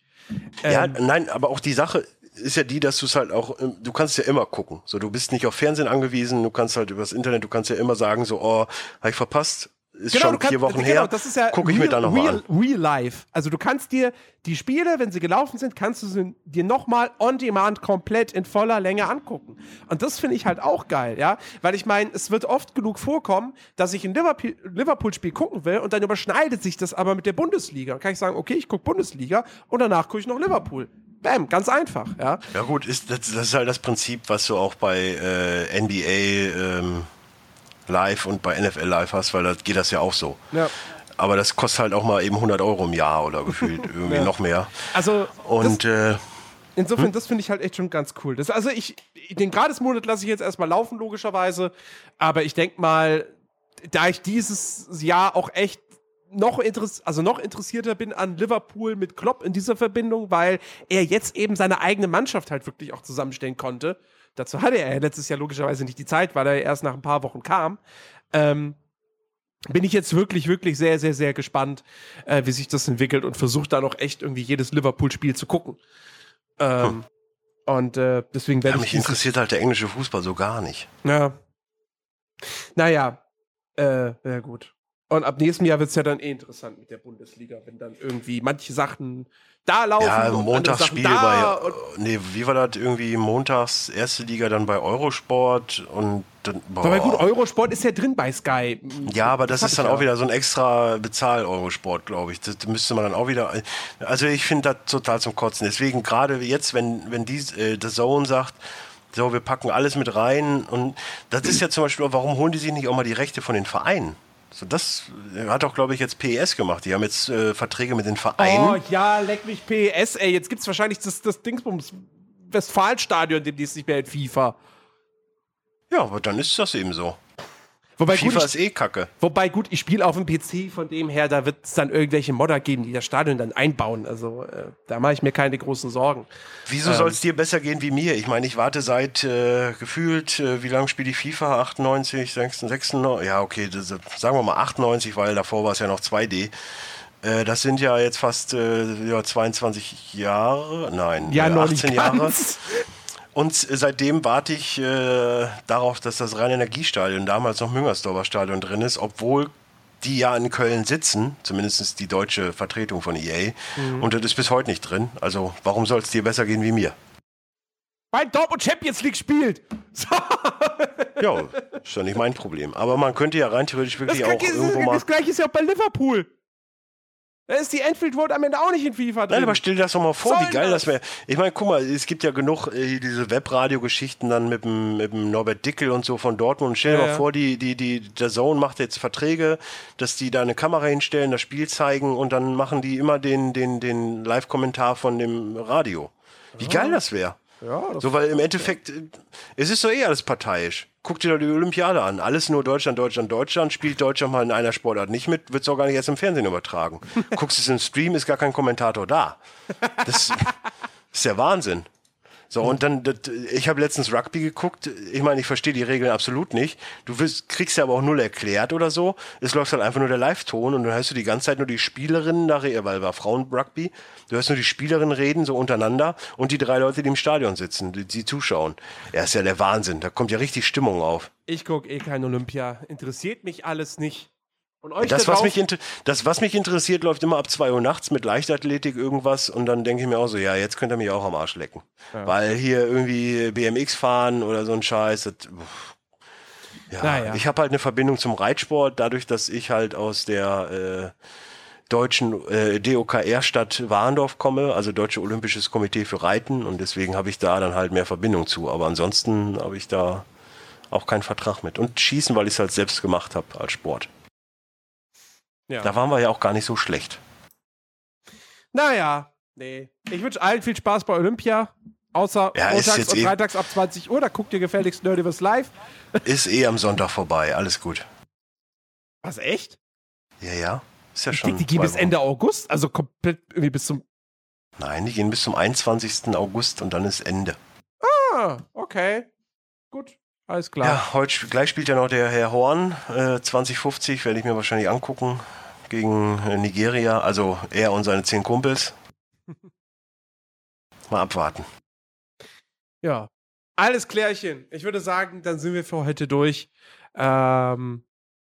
Ja, Ähm, nein, aber auch die Sache ist ja die, dass du es halt auch, ähm, du kannst ja immer gucken. So, du bist nicht auf Fernsehen angewiesen, du kannst halt übers Internet, du kannst ja immer sagen, so, oh, habe ich verpasst, ist Genau, du schon kannst, vier Wochen genau, her. das ist ja Gucke ich mir dann nochmal real, an. real life. Also du kannst dir die Spiele, wenn sie gelaufen sind, kannst du sie dir nochmal on demand komplett in voller Länge angucken. Und das finde ich halt auch geil, ja. Weil ich meine, es wird oft genug vorkommen, dass ich ein Liverpool- Liverpool-Spiel gucken will und dann überschneidet sich das aber mit der Bundesliga. Dann kann ich sagen, okay, ich gucke Bundesliga und danach gucke ich noch Liverpool. Bam, ganz einfach, ja. Ja gut, ist, das, das ist halt das Prinzip, was du auch bei äh, NBA ähm, Live und bei NFL Live hast, weil da geht das ja auch so. ja. Aber das kostet halt auch mal eben 100 Euro im Jahr oder gefühlt [LAUGHS] irgendwie Ja. noch mehr. Also, das, Und äh, Insofern, das finde ich halt echt schon ganz cool. Das, also ich, den Gratismonat lasse ich jetzt erstmal laufen, logischerweise. Aber ich denke mal, da ich dieses Jahr auch echt noch, interess also noch interessierter bin an Liverpool mit Klopp in dieser Verbindung, weil er jetzt eben seine eigene Mannschaft halt wirklich auch zusammenstellen konnte. Dazu hatte er ja letztes Jahr logischerweise nicht die Zeit, weil er erst nach ein paar Wochen kam. Ähm, bin ich jetzt wirklich, wirklich sehr, sehr, sehr gespannt, äh, wie sich das entwickelt und versuche da noch echt irgendwie jedes Liverpool-Spiel zu gucken. Ähm, Und äh, deswegen ja, werde mich ich. dieses- interessiert halt der englische Fußball so gar nicht. Ja. Naja, äh, ja gut. Und ab nächstem Jahr wird es ja dann eh interessant mit der Bundesliga, wenn dann irgendwie manche Sachen da laufen. Ja, Montagsspiel bei, nee, wie war das irgendwie montags erste Liga dann bei Eurosport und dann, boah. Aber gut, Eurosport ist ja drin bei Sky. Ja, aber das, hab ist dann ja. auch wieder so ein extra Bezahl-Eurosport, glaube ich. Das müsste man dann auch wieder. Also ich finde das total zum Kotzen. Deswegen gerade jetzt, wenn, wenn die äh, The Zone sagt, so, wir packen alles mit rein und das ist ja zum Beispiel, auch, warum holen die sich nicht auch mal die Rechte von den Vereinen? So, das äh, hat auch, glaube ich, jetzt PES gemacht. Die haben jetzt äh, Verträge mit den Vereinen. Oh ja, leck mich PS, ey. Jetzt gibt's wahrscheinlich das, das Dingsbums Westfalenstadion demnächst nicht mehr in FIFA. Ja, aber dann ist das eben so. Wobei FIFA gut, ist eh kacke. Wobei, gut, ich spiele auf dem PC, von dem her, da wird es dann irgendwelche Modder geben, die das Stadion dann einbauen. Also äh, da mache ich mir keine großen Sorgen. Wieso soll es dir besser gehen wie mir? Ich meine, ich warte seit äh, gefühlt, äh, wie lange spiele ich FIFA? 98, 96, 96? Ja, okay, das, sagen wir mal 98, weil davor war es ja noch 2D. Äh, das sind ja jetzt fast äh, ja, 22 Jahre, nein, Ja, äh, noch 18 nicht Jahre. Und seitdem warte ich äh, darauf, dass das Rhein-Energiestadion, damals noch Müngersdorfer Stadion drin ist, obwohl die ja in Köln sitzen, zumindest die deutsche Vertretung von EA, Mhm. und das ist bis heute nicht drin. Also warum soll es dir besser gehen wie mir? Weil Dortmund Champions League spielt. [LAUGHS] So. Ja, ist ja nicht mein Problem. Aber man könnte ja rein theoretisch Das, wirklich kann- auch irgendwo das, mal. das gleiche ist ja auch bei Liverpool. Da ist die Enfield Road am Ende auch nicht in FIFA drin. Nein, aber stell dir das doch mal vor, Soll wie geil das? das wäre. Ich meine, guck mal, es gibt ja genug äh, diese Webradio-Geschichten dann mit dem, mit dem Norbert Dickel und so von Dortmund. Und stell dir Ja, mal ja. vor, die, die, die, der Zone macht jetzt Verträge, dass die da eine Kamera hinstellen, das Spiel zeigen und dann machen die immer den, den, den Live-Kommentar von dem Radio. Wie geil das wäre. ja, das So, weil im Endeffekt, äh, es ist doch eh alles parteiisch. Guck dir doch die Olympiade an. Alles nur Deutschland, Deutschland, Deutschland. Spielt Deutschland mal in einer Sportart nicht mit, wird es auch gar nicht erst im Fernsehen übertragen. [LAUGHS] Guckst es im Stream, ist gar kein Kommentator da. Das [LAUGHS] ist der Wahnsinn. So, und dann, das, ich habe letztens Rugby geguckt. Ich meine, ich verstehe die Regeln absolut nicht. Du wirst, kriegst ja aber auch null erklärt oder so. Es läuft halt einfach nur der Live-Ton und dann hörst du die ganze Zeit nur die Spielerinnen nachher, weil war Frauen-Rugby. Du hörst nur die Spielerinnen reden, so untereinander und die drei Leute, die im Stadion sitzen, die, die zuschauen. Ja, ist ja der Wahnsinn. Da kommt ja richtig Stimmung auf. ich gucke eh kein Olympia. Interessiert mich alles nicht. Das da was, mich das, was mich interessiert, läuft immer ab 2 Uhr nachts mit Leichtathletik irgendwas und dann denke ich mir auch so, ja, jetzt könnt ihr mich auch am Arsch lecken. Weil hier irgendwie BMX fahren oder so ein Scheiß, das, ja, Naja. ich habe halt eine Verbindung zum Reitsport, dadurch, dass ich halt aus der äh, deutschen äh, DOKR-Stadt Warndorf komme, also Deutsche Olympisches Komitee für Reiten und deswegen habe ich da dann halt mehr Verbindung zu. Aber ansonsten habe ich da auch keinen Vertrag mit. Und Schießen, weil ich es halt selbst gemacht habe als Sport. Ja. Da waren wir ja auch gar nicht so schlecht. Naja, nee. Ich wünsche allen viel Spaß bei Olympia. Außer Ja, montags und eh- freitags ab 20 Uhr. Da guckt ihr gefälligst Nerdiverse live. [LAUGHS] Ist eh am Sonntag vorbei, alles gut. Was, echt? Ja, ja. Ist ja Ich schon. denke, die gehen bis. Ende August. Also komplett irgendwie bis zum. Nein, die gehen bis zum 21. August und dann ist Ende. Ah, okay. Gut. Alles klar. Ja, heute gleich spielt ja noch der Herr Horn. Äh, 2050 werde ich mir wahrscheinlich angucken. Gegen äh, Nigeria. Also er und seine zehn Kumpels. [LAUGHS] Mal abwarten. Ja. Alles klärchen. Ich würde sagen, dann sind wir für heute durch. Ähm,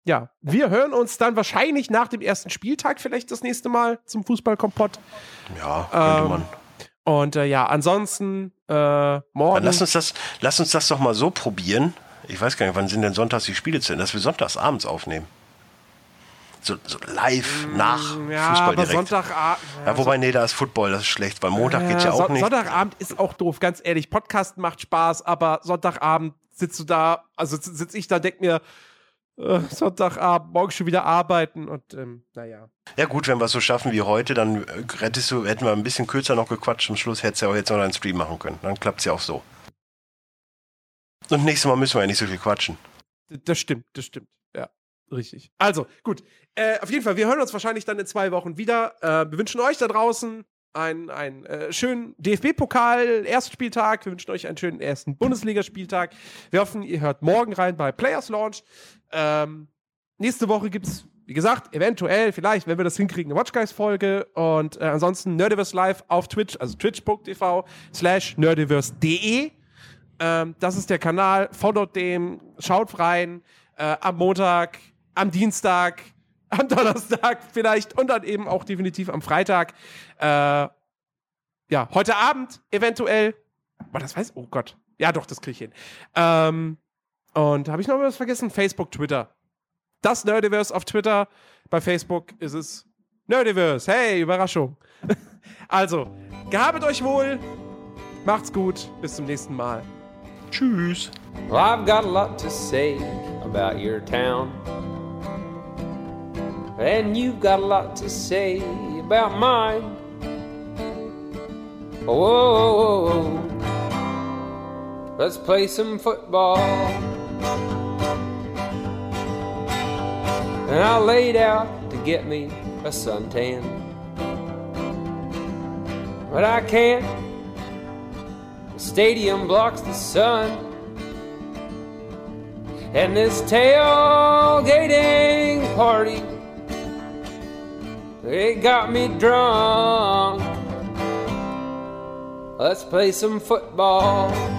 ja, wir hören uns dann wahrscheinlich nach dem ersten Spieltag vielleicht das nächste Mal zum Fußballkompott. Ja, könnte Ähm, man. Und äh, ja, ansonsten äh, morgen. Lass uns, das, lass uns das doch mal so probieren. Ich weiß gar nicht, wann sind denn sonntags die Spiele zu Ende, dass wir sonntags abends aufnehmen. So, so live nach Mm, ja, Fußball aber direkt. Sonntagabend. ja, wobei, nee, da ist Football, das ist schlecht, weil Montag geht's ja auch Son- nicht. Sonntagabend ist auch doof, ganz ehrlich. Podcast macht Spaß, aber Sonntagabend sitzt du da, also sitze ich da, denk mir, Sonntagabend, morgen schon wieder arbeiten und ähm, naja. Ja gut, wenn wir es so schaffen wie heute, dann äh, rettest du, hätten wir ein bisschen kürzer noch gequatscht. Zum Schluss hättest du ja auch jetzt noch einen Stream machen können. Dann klappt es ja auch so. Und nächstes Mal müssen wir ja nicht so viel quatschen. Das stimmt, das stimmt. Ja, richtig. Also, gut. Äh, auf jeden Fall, wir hören uns wahrscheinlich dann in zwei Wochen wieder. Äh, wir wünschen euch da draußen einen, einen äh, schönen DFB-Pokal, ersten Spieltag. Wir wünschen euch einen schönen ersten Bundesligaspieltag. Wir hoffen, ihr hört morgen rein bei Players Launch. Ähm, nächste Woche gibt es, wie gesagt, eventuell, vielleicht, wenn wir das hinkriegen, eine Watch Guys-Folge. Und äh, ansonsten Nerdiverse Live auf Twitch, also twitch.tv slash nerdiverse.de. Ähm, das ist der Kanal. Followt dem, schaut rein. Äh, am Montag, am Dienstag, [LAUGHS] am Donnerstag vielleicht und dann eben auch definitiv am Freitag. Äh, ja, heute Abend eventuell. Aber das weiß, oh Gott. Ja, doch, das kriege ich hin. Ähm, und habe ich noch was vergessen? Facebook, Twitter. Das Nerdiverse auf Twitter. Bei Facebook ist es Nerdiverse. Hey, Überraschung. [LAUGHS] also, gehabet euch wohl. Macht's gut. Bis zum nächsten Mal. Tschüss. Well, I've got a lot to say about your town. And you've got a lot to say about mine. Whoa, whoa, whoa. let's play some football. And I laid out to get me a suntan. But I can't. The stadium blocks the sun. And this tailgating party, it got me drunk. Let's play some football.